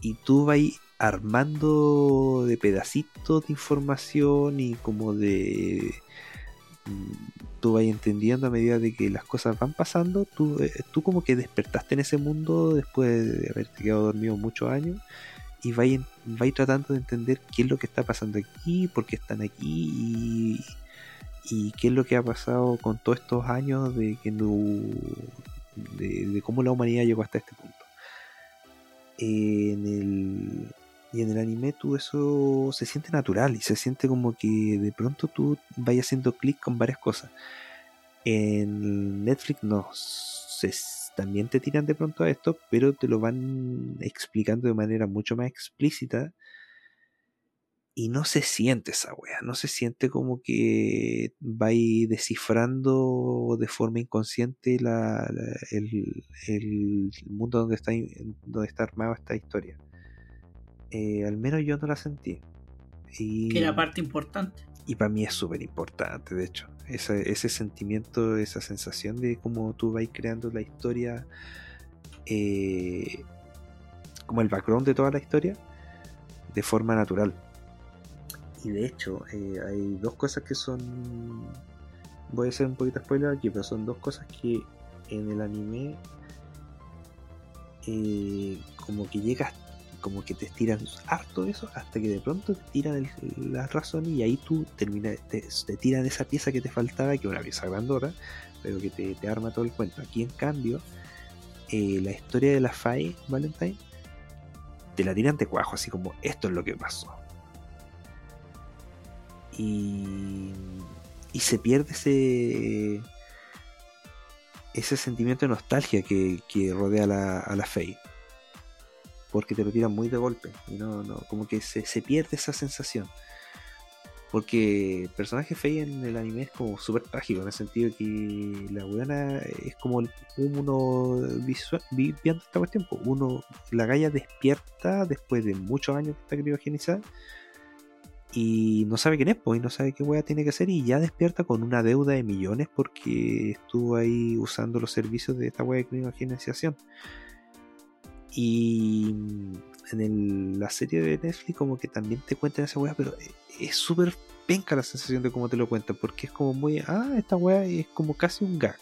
Y tú vas armando de pedacitos de información y como de mm, tú vas entendiendo a medida de que las cosas van pasando tú, eh, tú como que despertaste en ese mundo después de haberte quedado dormido muchos años y vais, tratando de entender qué es lo que está pasando aquí por qué están aquí y, y qué es lo que ha pasado con todos estos años de que no, de cómo la humanidad llegó hasta este punto en el, y en el anime tú eso se siente natural y se siente como que de pronto tú vayas haciendo clic con varias cosas. En Netflix no, se, también te tiran de pronto a esto, pero te lo van explicando de manera mucho más explícita y no se siente esa wea, no se siente como que va descifrando de forma inconsciente la, el, mundo donde está, donde está armada esta historia. Eh, al menos yo no la sentí. Y, que era parte importante. Y para mí es súper importante, de hecho. Ese, ese sentimiento, esa sensación de cómo tú vas creando la historia, eh, como el background de toda la historia, de forma natural y de hecho, eh, hay dos cosas que son. Voy a hacer un poquito spoiler aquí, pero son dos cosas que en el anime. Eh, como que llegas, como que te estiran harto eso, hasta que de pronto te tiran la razón y ahí tú terminas, te, tiran esa pieza que te faltaba, que es una pieza grandora, pero que te, arma todo el cuento. Aquí en cambio, eh, la historia de la Faye Valentine te la tiran de cuajo, así como esto es lo que pasó y, y se pierde ese ese sentimiento de nostalgia que, rodea a la, a la Faye. Porque te lo tiran muy de golpe. Y no, no, como que se, pierde esa sensación. Porque el personaje Faye en el anime es como súper trágico, en el sentido que la buena es como uno viviendo esta cuestión. Uno, la galla despierta después de muchos años que está criogenizada y no sabe quién es, pues, y no sabe qué wea tiene que hacer y ya despierta con una deuda de millones porque estuvo ahí usando los servicios de esta wea de criogenización. Y en la serie de Netflix como que también te cuentan esa wea, pero es súper penca la sensación de cómo te lo cuentan, porque es como muy, ah, esta weá es como casi un gag,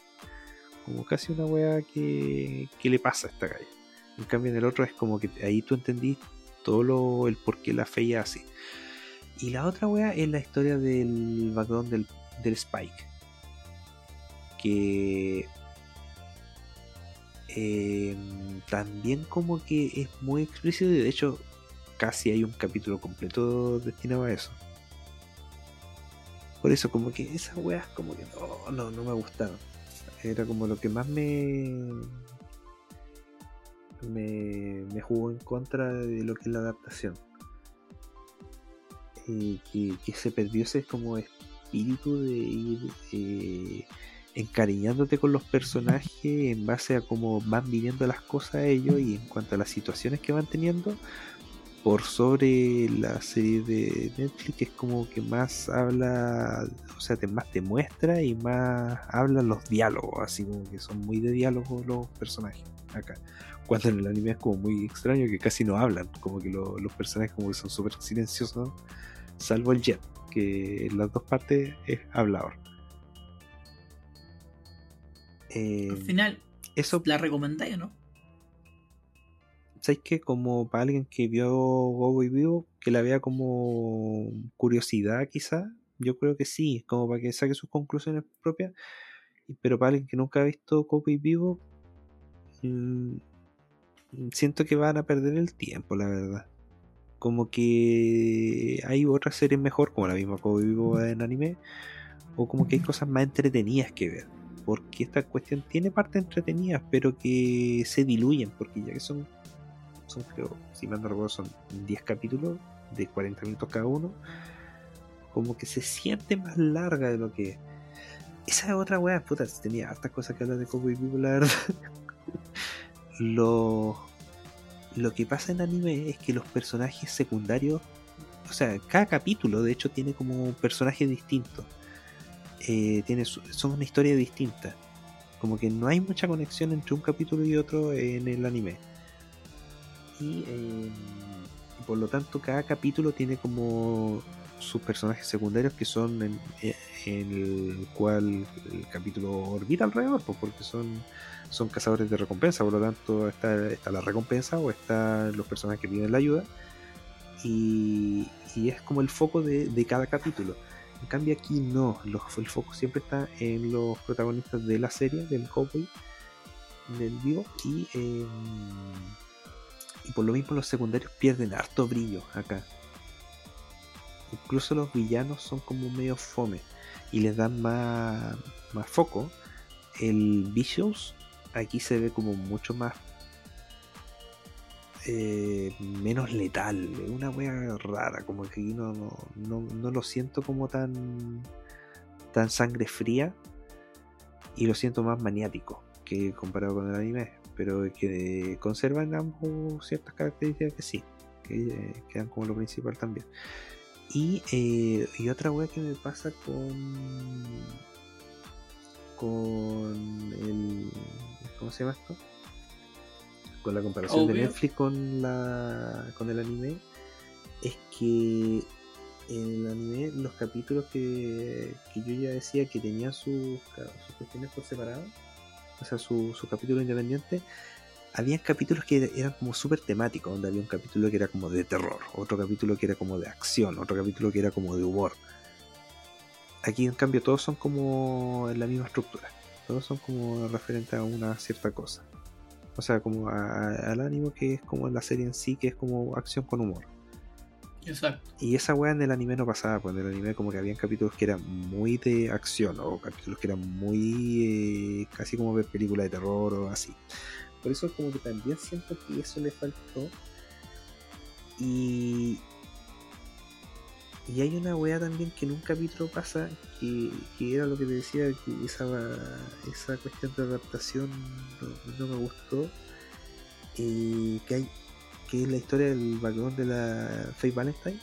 como casi una weá que, que le pasa a esta calle. En cambio en el otro es como que ahí tú entendí todo lo, el por qué la fe así. Y la otra weá es la historia del background del, del Spike. Que eh, también como que es muy explícito y de hecho casi hay un capítulo completo destinado a eso. Por eso como que esas weas como que no, no, no me gustaron. Era como lo que más me, me, me jugó en contra de lo que es la adaptación. Eh, que, se perdió ese como espíritu de ir eh, encariñándote con los personajes en base a cómo van viviendo las cosas ellos y en cuanto a las situaciones que van teniendo por sobre la serie de Netflix es como que más habla, o sea, te, más te muestra y más habla los diálogos, así como que son muy de diálogo los personajes acá. Cuando en el anime es como muy extraño que casi no hablan, como que lo- los personajes como que son súper silenciosos, salvo el Jet, que en las dos partes es hablador. Eh, Al final, eso la recomendáis, ¿no? ¿Sabes que Como para alguien que vio Gobo y Vivo, que la vea como curiosidad quizá, yo creo que sí, como para que saque sus conclusiones propias, pero para alguien que nunca ha visto Gobo y Vivo, mm, siento que van a perder el tiempo, la verdad. Como que hay otras series mejor, como la misma Gobo y Vivo en anime, o como que hay cosas más entretenidas que ver. Porque esta cuestión tiene partes entretenidas, pero que se diluyen, porque ya que son son creo, si mal no recuerdo, son 10 capítulos de 40 minutos cada uno, como que se siente más larga de lo que es. Esa es otra weá, puta, tenía hartas cosas que hablar de Cowboy Vivo, la verdad. lo, lo que pasa en anime es que los personajes secundarios, o sea, cada capítulo de hecho tiene como un personaje distinto. Eh, tiene son una historia distinta. Como que no hay mucha conexión entre un capítulo y otro en el anime y eh, por lo tanto cada capítulo tiene como sus personajes secundarios que son en, en el cual el capítulo orbita alrededor pues, porque son son cazadores de recompensa por lo tanto está, está la recompensa o están los personajes que piden la ayuda y, y es como el foco de, de cada capítulo en cambio aquí no el foco siempre está en los protagonistas de la serie del cowboy del vivo y em, y por lo mismo los secundarios pierden harto brillo acá. Incluso los villanos son como medio fome y les dan más, más foco. El Vicious aquí se ve como mucho más eh, menos letal. Es una wea rara, como que aquí no, no, no, no lo siento como tan tan sangre fría y lo siento más maniático que comparado con el anime pero que conservan ambos ciertas características que sí, que quedan como lo principal también. Y, eh, y otra wea que me pasa con con el ¿cómo se llama esto? Con la comparación de. Netflix con la con el anime es que en el anime los capítulos que, que yo ya decía que tenían sus, sus cuestiones por separado o sea, su, su capítulo independiente, había capítulos que eran como súper temáticos, donde había un capítulo que era como de terror, otro capítulo que era como de acción, otro capítulo que era como de humor. Aquí en cambio todos son como en la misma estructura, todos son como referentes a una cierta cosa. O sea, como a- a- al ánimo que es como en la serie en sí, que es como acción con humor. Exacto. Y esa weá en el anime no pasaba, pues en el anime como que habían capítulos que eran muy de acción o capítulos que eran muy eh, casi como ver película de terror o así. Por eso como que también siento que eso le faltó. Y, y hay una weá también que en un capítulo pasa, que, que era lo que te decía, que esa, esa cuestión de adaptación no, me gustó. Eh, que hay que es la historia del background de la Faye Valentine,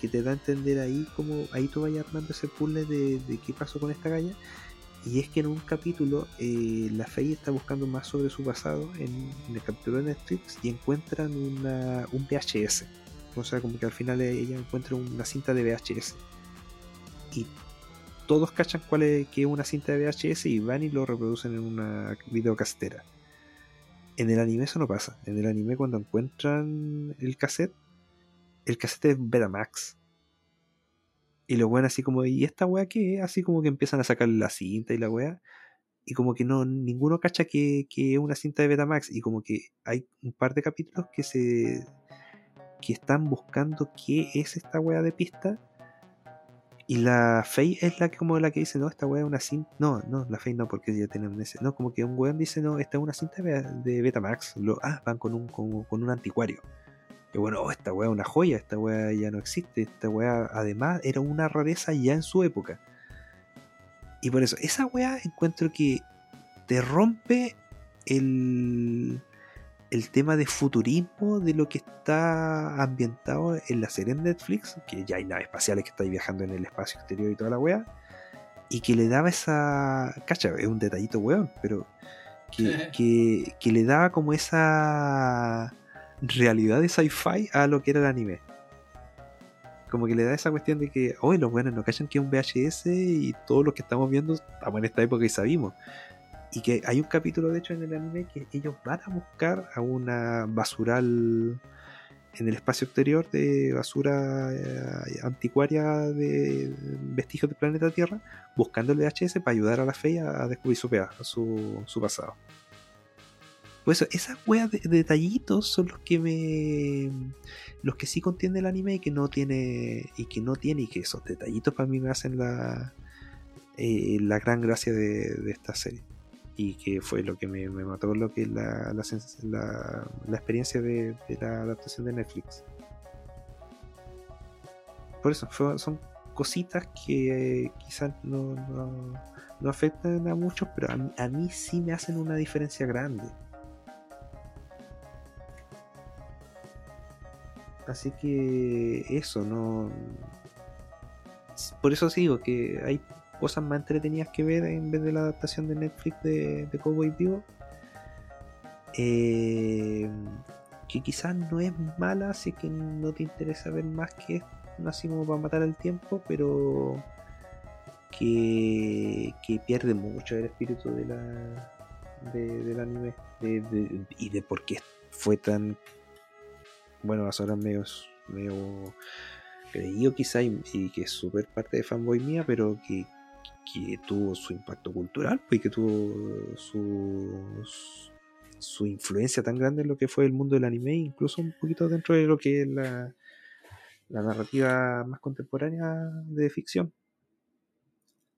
que te da a entender ahí como ahí tú vayas armando ese puzzle de, de qué pasó con esta galla. Y es que en un capítulo eh, la Faye está buscando más sobre su pasado en, en el capítulo de Netflix y encuentran una, un VHS. O sea, como que al final ella encuentra una cinta de VHS. y todos cachan cuál es, que es una cinta de VHS y van y lo reproducen en una videocastera. En el anime eso no pasa. En el anime cuando encuentran el cassette, el cassette es Betamax. Y lo weón así como, ¿y esta weá qué? Así como que empiezan a sacar la cinta y la weá. Y como que no, ninguno cacha que, que es una cinta de Betamax. Y como que hay un par de capítulos que se. Que están buscando qué es esta weá de pista. Y la Faye es la que como la que dice, no, esta weá es una cinta. No, no, la Faye no, porque ya tienen ese. No, como que un weón dice, no, esta es una cinta de Betamax. Lo, ah, van con un, con, un anticuario. Y bueno, oh, esta weá es una joya, esta weá ya no existe, esta weá además era una rareza ya en su época. Y por eso, esa weá encuentro que te rompe el, el tema de futurismo de lo que está ambientado en la serie en Netflix, que ya hay naves espaciales que estáis viajando en el espacio exterior y toda la weá, y que le daba esa... Cacha, es un detallito weón, pero que, que, que le daba como esa realidad de sci-fi a lo que era el anime. Como que le da esa cuestión de que, hoy los buenos no cachan que es un VHS y todos los que estamos viendo estamos en esta época y sabimos. Y que hay un capítulo, de hecho, en el anime que ellos van a buscar a una basural en el espacio exterior de basura eh, anticuaria de vestigios del planeta Tierra, buscando el VHS para ayudar a la fe a, descubrir su, su, su pasado. Pues esas weas de, de, detallitos son los que me. los que sí contiene el anime y que no tiene. y que no tiene, y que esos detallitos para mí me hacen la. Eh, la gran gracia de, esta serie. Y que fue lo que me, mató lo que la, la, la, la experiencia de, la adaptación de Netflix. Por eso, son cositas que quizás no, no, no, afectan a muchos, pero a, a mí sí me hacen una diferencia grande. Así que eso, no. Por eso digo que hay cosas más entretenidas que ver en vez de la adaptación de Netflix de, Cowboy Vivo. Eh, que quizás no es mala, así que no te interesa ver más que esto, así como para matar el tiempo, pero que, que pierde mucho el espíritu de la, de, del anime y de por qué fue tan bueno, a horas medio, medio creído quizá y, y que es súper parte de fanboy mía, pero que, que, tuvo su impacto cultural pues, y que tuvo su, su influencia tan grande en lo que fue el mundo del anime, incluso un poquito dentro de lo que es la, la narrativa más contemporánea de ficción.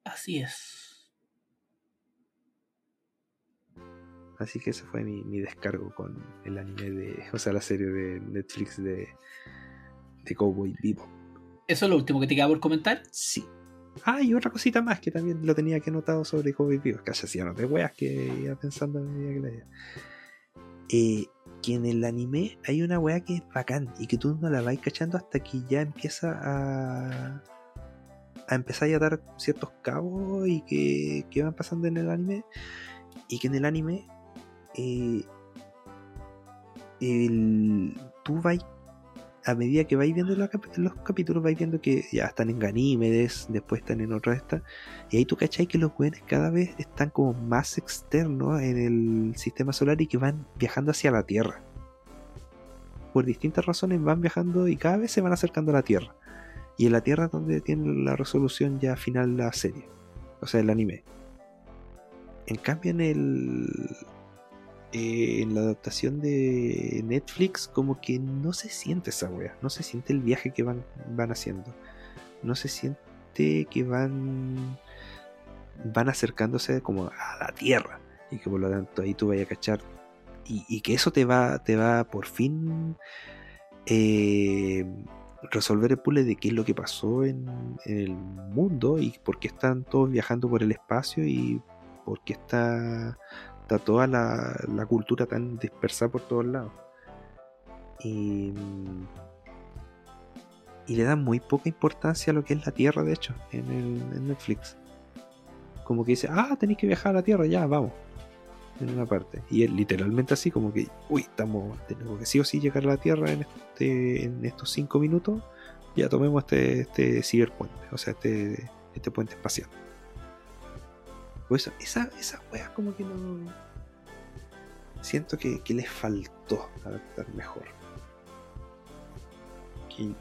Así es. Así que ese fue mi, mi, descargo con el anime de. O sea, la serie de Netflix de, de Cowboy Vivo. ¿Eso es lo último que te queda por comentar? Sí. Ah, y otra cosita más que también lo tenía que notado sobre Cowboy Vivo. Que hacía no de weas que iba pensando en medida que leía. Eh, que en el anime hay una wea que es bacán y que tú no la vais cachando hasta que ya empieza a. a empezar a dar ciertos cabos y que, que van pasando en el anime. Y que en el anime eh, el, tú vais a medida que vais viendo los, los, capítulos vais viendo que ya están en Ganímedes después están en otra esta y ahí tú cachai que los buenos cada vez están como más externos en el sistema solar y que van viajando hacia la Tierra. Por distintas razones van viajando y cada vez se van acercando a la Tierra. Y en la Tierra es donde tiene la resolución ya final la serie o sea el anime. En cambio en el eh, en la adaptación de Netflix como que no se siente esa wea, no se siente el viaje que van, van haciendo, no se siente que van van acercándose como a la tierra y que por lo tanto ahí tú vayas a cachar y, y, que eso te va te va por fin eh, resolver el puzzle de qué es lo que pasó en, en, el mundo y por qué están todos viajando por el espacio y por qué está toda la, la, cultura tan dispersada por todos lados. Y, y, le dan muy poca importancia a lo que es la Tierra, de hecho, en, Netflix. Como que dice, ah, tenéis que viajar a la Tierra, ya, vamos. En una parte. Y es literalmente así, como que, uy, estamos, tenemos que sí o sí llegar a la Tierra en, este, en estos cinco minutos. Ya tomemos este, este ciberpuente, o sea, este, este puente espacial. Por eso, esa, esa wea como que no. Siento que, les faltó adaptar mejor. Que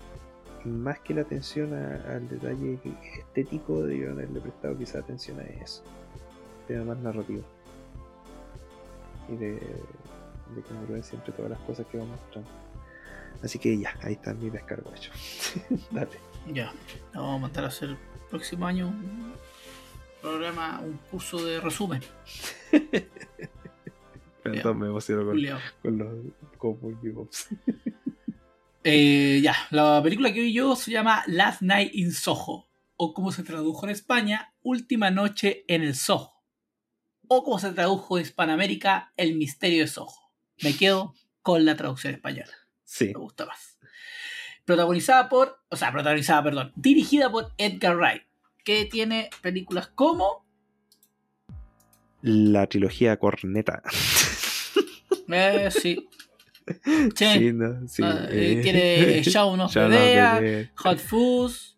más que la atención al detalle estético, debieron haberle prestado quizá atención a eso. Tema más narrativo. Y de, de congruencia entre todas las cosas que vamos mostrando. Así que ya, ahí está mi descargo hecho. Dale. Ya, vamos a mandar a hacer el próximo año programa, un curso de resumen. Perdón, me emociono con, con los Cowboy Bebops. Eh, ya, la película que vi yo se llama Last Night in Soho, o como se tradujo en España, Última Noche en el Soho, o como se tradujo en Hispanoamérica, El Misterio de Soho. Me quedo con la traducción española, Sí. me gusta más. Protagonizada por, o sea, protagonizada, perdón, dirigida por Edgar Wright, que tiene películas como, La trilogía Corneta. eh, sí, sí, Sí, no, sí. ah, eh, eh. tiene Shaun of the Dead. Hot Fuzz,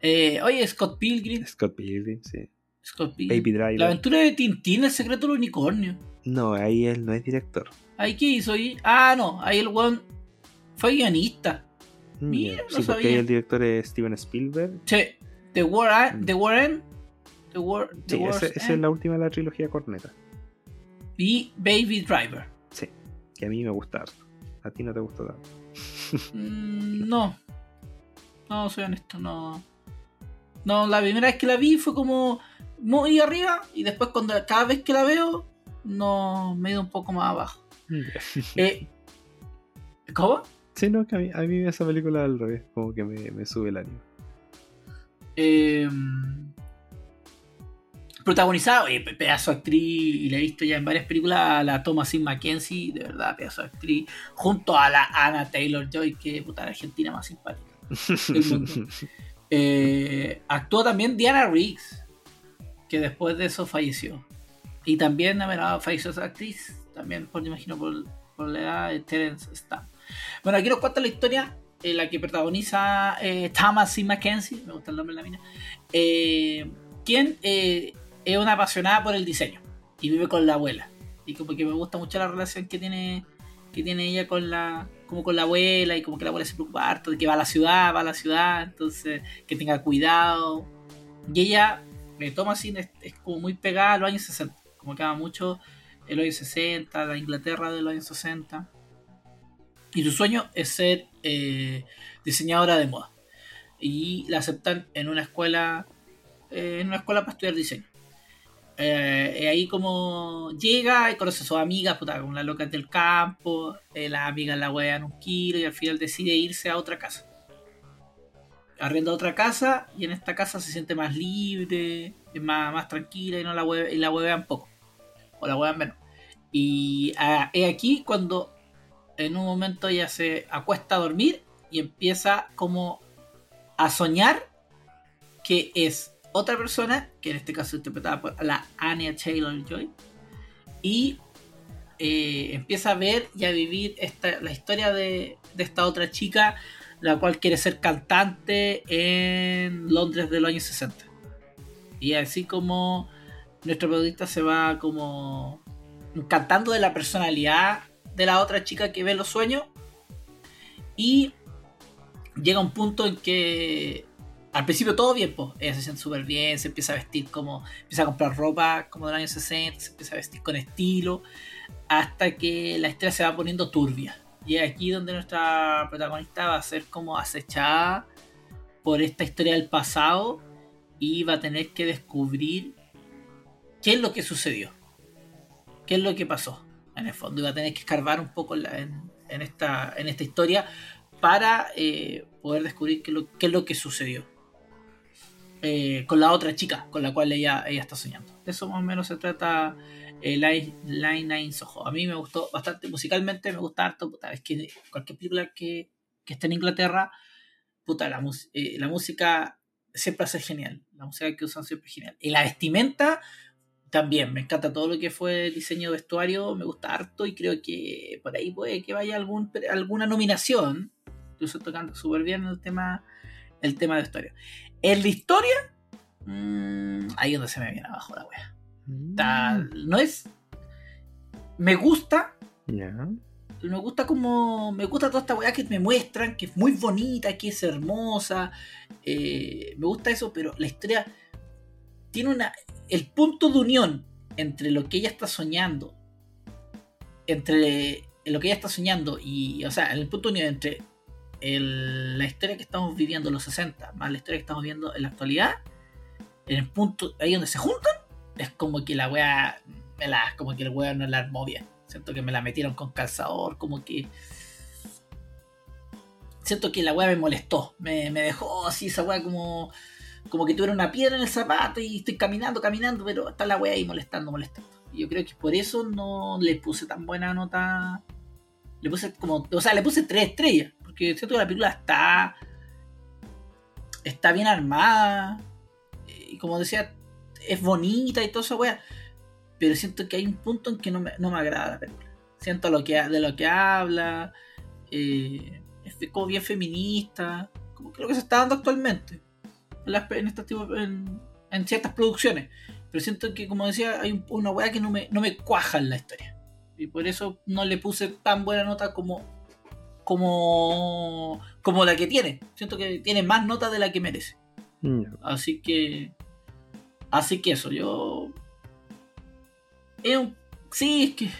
eh, oye, Scott Pilgrim, Scott Pilgrim, sí. Scott Pilgrim. Baby Driver. La aventura de Tintín, el secreto del unicornio. No, ahí él no es director. ¿Ahí qué hizo ahí? Ah, no, ahí el weón fue guionista. Mm, Mira, ya. no sí, porque sabía. ahí el director es Steven Spielberg. Che, The War, Mm. The War End, The War, The Sí, ese- esa es la última de la trilogía Corneta. y Baby Driver. Sí, que a mí me gusta harto. A ti no te gustó tanto. Mm, no, no, soy honesto, no. No, la primera vez que la vi fue como muy arriba y después cuando cada vez que la veo, no me he ido un poco más abajo. Eh, ¿Cómo? Sí, no, que a mí, a mí esa película al revés, como que me, me sube el ánimo. Eh, protagonizada, oye, pedazo de actriz, y la he visto ya en varias películas, a la Thomasin Mackenzie, de verdad, pedazo de actriz, junto a la Anna Taylor Joy, que puta la argentina más simpática. del mundo. Eh, actuó también Diana Riggs, que después de eso falleció. Y también bueno, falleció esa actriz, también por, me imagino por, por la edad de Terence Stamp. Bueno, aquí nos cuenta la historia en la que protagoniza eh, Thomasin Mackenzie, me gusta el nombre de la mina, eh, quien eh, es una apasionada por el diseño y vive con la abuela. Y como que me gusta mucho la relación que tiene que tiene ella con la como con la abuela y como que la abuela se preocupa harto de que va a la ciudad, va a la ciudad, entonces que tenga cuidado. Y ella, eh, Thomasin es, es como muy pegada a los años 60, como que ama mucho el años 60, la Inglaterra de los años 60. Y su sueño es ser eh, diseñadora de moda. Y la aceptan en una escuela, eh, en una escuela para estudiar diseño. Eh, ahí como llega y conoce a sus amigas, puta, con las locas del campo, eh, las amigas la huean un kilo y al final decide irse a otra casa. Arrienda otra casa y en esta casa se siente más libre, es más, más tranquila y no la hue- y la huevean poco. O la huevean menos. Y ah, es aquí cuando en un momento ella se acuesta a dormir y empieza como a soñar que es otra persona, que en este caso interpretada por la Anya Taylor Joy, y eh, empieza a ver y a vivir esta, la historia de, de esta otra chica, la cual quiere ser cantante en Londres de los años 60. Y así como nuestro protagonista se va como encantando de la personalidad de la otra chica que ve los sueños. Y llega un punto en que al principio todo bien, pues ella se siente súper bien, se empieza a vestir como, empieza a comprar ropa como del año 60, se empieza a vestir con estilo, hasta que la historia se va poniendo turbia. Y es aquí donde nuestra protagonista va a ser como acechada por esta historia del pasado y va a tener que descubrir qué es lo que sucedió, qué es lo que pasó en el fondo. Va a tener que escarbar un poco la- en- en esta, en esta historia para eh, poder descubrir qué, lo- qué es lo que sucedió eh, con la otra chica con la cual ella, ella está soñando. De eso más o menos se trata eh, Line, Line Soho. A mí me gustó bastante musicalmente, me gusta harto. Puta, es que cualquier película que, que esté en Inglaterra, puta, la, eh, la música siempre hace genial. La música que usan siempre es genial. Y la vestimenta también, me encanta todo lo que fue diseño de vestuario, me gusta harto y creo que por ahí puede que vaya algún, alguna nominación. Incluso tocando súper bien el tema, el tema de vestuario. En la historia, mm, ahí es donde se me viene abajo la wea. Mm. Está- no es. Me gusta, Ya. me gusta como. Me gusta toda esta weá que me muestran, que es muy bonita, que es hermosa. eh, me gusta eso, pero la historia tiene una. El punto de unión entre lo que ella está soñando. Entre lo que ella está soñando y. O sea, el punto de unión entre el- la historia que estamos viviendo en los 60, más la historia que estamos viendo en la actualidad. En el punto. Ahí donde se juntan. Es como que la weá. Me la, como que el weón no la armó bien. Siento que me la metieron con calzador, como que. Siento que la weá me molestó. Me, me dejó así esa weá como. Como que tuviera una piedra en el zapato y estoy caminando, caminando, pero está la weá ahí molestando, molestando. Y yo creo que por eso no le puse tan buena nota. Le puse como. O sea, le puse tres estrellas. Porque siento que la película está. Está bien armada. Y como decía, es bonita y toda esa weá. Pero siento que hay un punto en que no me, no me agrada la película. Siento lo que, de lo que habla. eh, es como bien feminista. Como creo que se está dando actualmente. En, las- en este tipo- en- en ciertas producciones. Pero siento que, como decía, hay un- una weá que no me, no me cuaja en la historia. Y por eso no le puse tan buena nota como. como. como la que tiene. Siento que tiene más nota de la que merece. Ya. Así que. Así que eso, yo. Es un- sí, es que.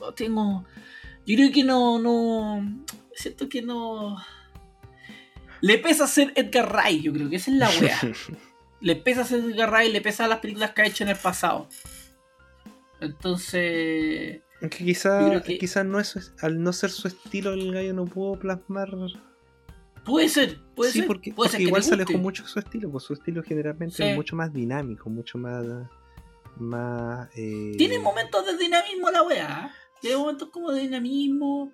no Tengo. Yo creo que no. no siento que no. Le pesa ser Edgar Wright, yo creo que esa es la wea. le pesa ser Edgar Wright, le pesa las películas que ha hecho en el pasado. Entonces. Aunque quizá, que- quizá no es al no ser su estilo, el gallo no pudo plasmar. Puede ser, puede sí, ser. porque, puede porque ser que igual se alejó mucho de su estilo, pues su estilo generalmente Sí. es mucho más dinámico, mucho más. más eh, Tiene momentos de dinamismo la wea. ¿eh? Tiene momentos como de dinamismo.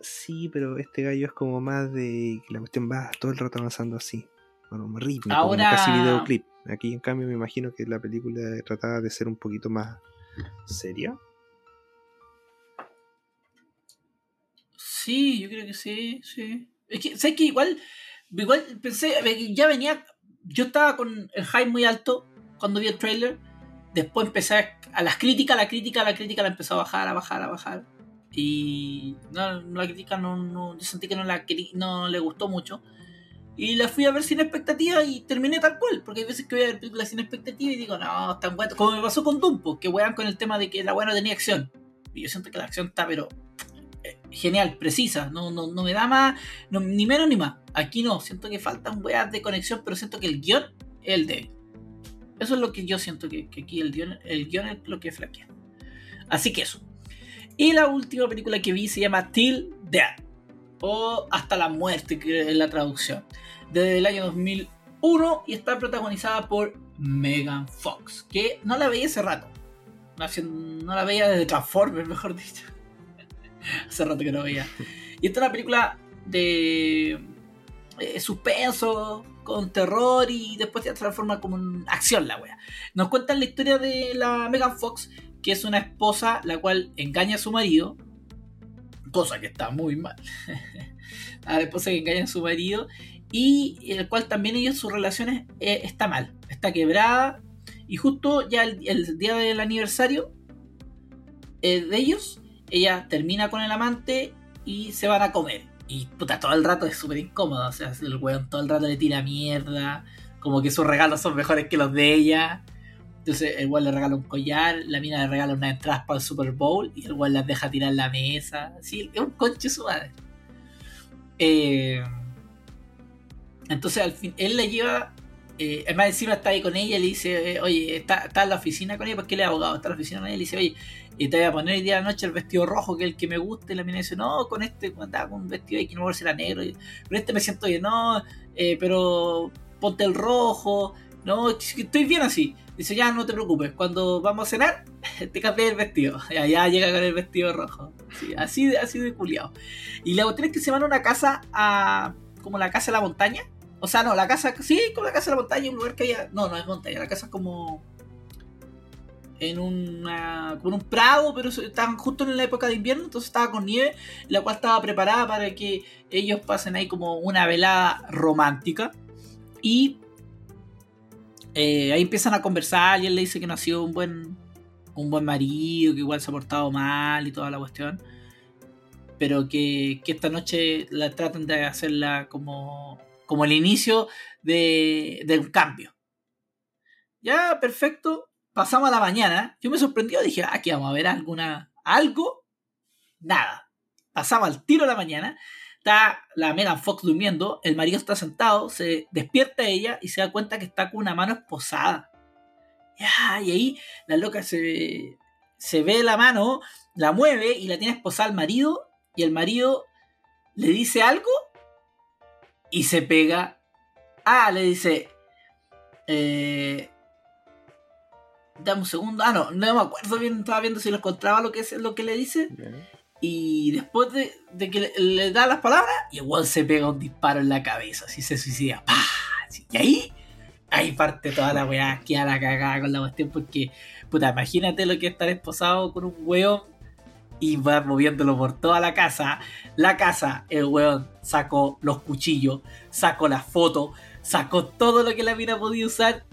Sí, pero este gallo es como más de que la cuestión va todo el rato avanzando así. Bueno, rítmico, Ahora- como casi videoclip. Aquí en cambio me imagino que la película trataba de ser un poquito más seria. Sí, yo creo que sí, sí. Es que, ¿sabes que Igual, igual pensé, ya venía, yo estaba con el hype muy alto cuando vi el trailer, después empecé a, a las críticas, la crítica, la crítica la empezó a bajar, a bajar, a bajar. Y no, la crítica no, yo sentí que no, la, no le gustó mucho. Y la fui a ver sin expectativa y terminé tal cual, porque hay veces que voy a ver películas sin expectativa y digo, no, están buenas. Como me pasó con Dumpo, que wean con el tema de que la buena tenía acción. Y yo siento que la acción está, pero eh, genial, precisa, no, no, no me da más, ni menos ni más. Aquí no, siento que faltan weas de conexión, pero siento que el guion es el débil. Eso es lo que yo siento que, que aquí el guion, el guion es lo que flaquea. Así que eso. Y la última película que vi se llama Till Death. O Hasta la muerte, que es la traducción. Desde el año 2001 y está protagonizada por Megan Fox. Que no la veía hace rato. No, la veía desde Transformers, mejor dicho. hace rato que no veía. Y esta es una película de eh, suspenso, con terror y después se transforma como en acción la wea. Nos cuentan la historia de la Megan Fox, que es una esposa la cual engaña a su marido, cosa que está muy mal. a la esposa que engaña a su marido y el cual también ella sus relaciones eh, está mal, está quebrada y justo ya el, el día del aniversario eh, de ellos, ella termina con el amante y se van a comer. Y puta, todo el rato es súper incómodo. O sea, el weón todo el rato le tira mierda. Como que sus regalos son mejores que los de ella. Entonces el weón le regala un collar, la mina le regala unas entradas para el Super Bowl y el weón las deja tirar la mesa. Sí, es un conche su madre. Eh, entonces al fin, él le lleva. Eh, además encima está ahí con ella y le dice, eh, oye, está, está en la oficina con ella porque él es abogado, está en la oficina con ella y le dice, oye, y te voy a poner hoy día de la noche el vestido rojo que es el que me gusta y la mina dice, no, con este andaba con un vestido ahí que no me si era negro, y, pero este me siento bien, no, eh, pero ponte el rojo, no, estoy bien así. Dice, ya no te preocupes, cuando vamos a cenar, te cambié el vestido. Y allá llega con el vestido rojo. Sí, así, así de culiado. Y la otra es que se van a una casa a. como la casa de la montaña. O sea, no, la casa, sí, como la casa de la montaña, un lugar que haya. No, no es montaña, la casa es como. En una, como un prado, pero estaban justo en la época de invierno, entonces estaba con nieve, la cual estaba preparada para que ellos pasen ahí como una velada romántica. Y eh, ahí empiezan a conversar y él le dice que no ha sido un buen, un buen marido, que igual se ha portado mal y toda la cuestión. Pero que, esta noche la tratan de hacerla como, como el inicio de, de un cambio. Ya, perfecto. Pasamos a la mañana. Yo me sorprendió, dije, ah, aquí vamos a ver alguna, algo. Nada. Pasamos al tiro de la mañana. Está la Megan Fox durmiendo, el marido está sentado, se despierta ella y se da cuenta que está con una mano esposada. Y ahí la loca se, se ve la mano, la mueve y la tiene esposada al marido y el marido le dice algo y se pega. Ah, le dice... Eh, dame un segundo. Ah, no, no me acuerdo bien, estaba viendo si lo encontraba lo que es lo que le dice. Y después de, que le, da las palabras, y igual se pega un disparo en la cabeza, así se suicida. ¡Pah! Y ahí, ahí parte toda la weá, que a la cagada con la cuestión, porque, puta, imagínate lo que es estar esposado con un weón y va moviéndolo por toda la casa. La casa, el weón sacó los cuchillos, sacó las fotos, sacó todo lo que la mina podía usar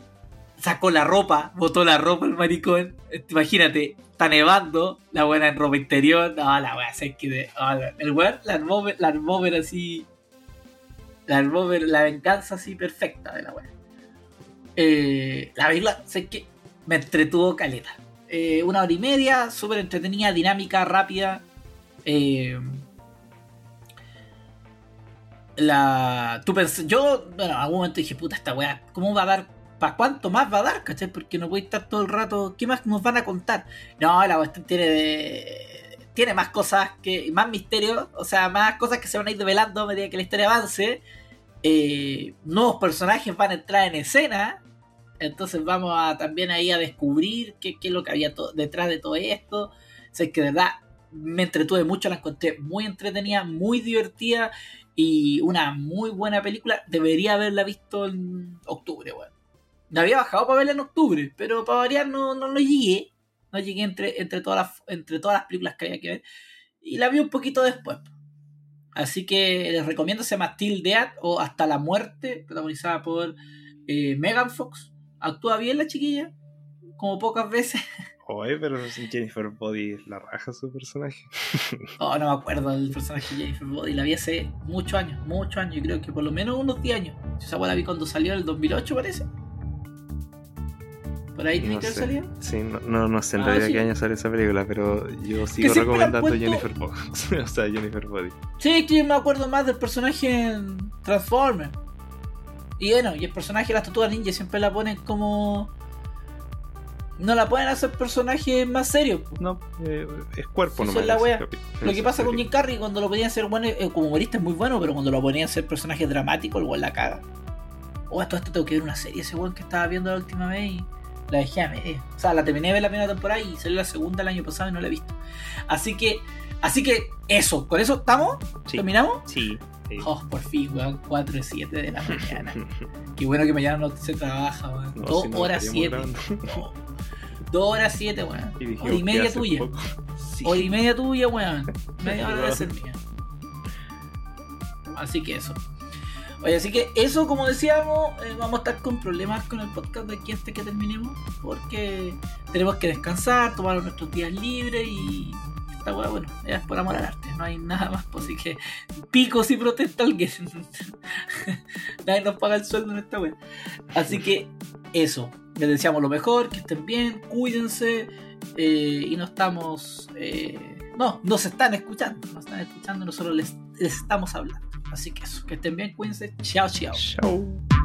sacó la ropa, botó la ropa el maricón. Imagínate, nevando, la buena en ropa interior. No, la wea, sé que oh, el weón la armó, la armó así. La armó la venganza así perfecta de la wea. Eh, la película, sé que me entretuvo caleta. Eh, una hora y media, súper entretenida, dinámica, rápida. Eh, la, tú pens- yo, bueno, en algún momento dije, puta, esta weá, ¿cómo va a dar? ¿Para cuánto más va a dar? ¿Cachai? Porque no a estar todo el rato. ¿Qué más nos van a contar? No, la cuestión tiene de- Tiene más cosas que. Más misterios. O sea, más cosas que se van a ir develando a medida que la historia avance. Eh, nuevos personajes van a entrar en escena. Entonces vamos a también ahí a descubrir qué, es lo que había detrás de todo esto. O sea, que de verdad me entretuve mucho, la encontré muy entretenida, muy divertida y una muy buena película. Debería haberla visto en octubre, weón. La había bajado para verla en octubre, pero para variar no, no, no llegué. No llegué entre, entre, todas las, entre todas las películas que había que ver. Y la vi un poquito después. Así que les recomiendo, se llama Till Death o Hasta la Muerte, protagonizada por eh, Megan Fox. Actúa bien la chiquilla, como pocas veces. Oye, pero Jennifer Body la raja su personaje. Oh, no me acuerdo del personaje de Jennifer Body. La vi hace muchos años, muchos años. Yo creo que por lo menos unos 10 años. Esa la vi cuando salió en el 2008, parece. Por ahí tiene No sé. salido. Sí, no, no, no sé en Ah, realidad sí. qué año sale esa película, pero yo sigo recomendando puesto- Jennifer Fox. o sea, Jennifer Body. Sí, que yo me acuerdo más del personaje en Transformers. Y bueno, y el personaje de las tortugas ninja siempre la ponen como. No la pueden hacer personaje más serio. No, eh, es cuerpo Eso nomás. es la wea. Lo que pasa con. Jim Carrey cuando lo ponían ser bueno, eh, como humorista es muy bueno, pero cuando lo ponían ser personaje dramático, el weón la caga. O esto, esto tengo que ver una serie, ese weón que estaba viendo la última vez y la dejé a media. O sea, la terminé de ver la primera temporada y salió la segunda el año pasado y no la he visto. Así que, así que eso, con eso estamos, Sí. terminamos. Sí. sí. Oh, por fin, weón, 4 y 7 de la mañana. Qué bueno que mañana no se trabaja, weón. No, 2 si no, horas estaríamos 7. grabando. 2 horas 7, weón. Y Hora y media tuya. Sí. Hora y media tuya, weón. Media hora de ser mía. Así que eso. Oye, así que eso, como decíamos, eh, vamos a estar con problemas con el podcast de aquí hasta que terminemos. Porque tenemos que descansar, tomar nuestros días libres y. Esta weá, bueno, es por amor al arte, no hay nada más. Pues, así que pico si protesta alguien. Nadie nos paga el sueldo en esta weá. Así que eso. Les deseamos lo mejor, que estén bien, cuídense. eh, y no estamos. eh, no, nos están escuchando. Nos están escuchando, nosotros les, les estamos hablando. Así que eso, que estén bien, cuídense. Chao, chao. Chao.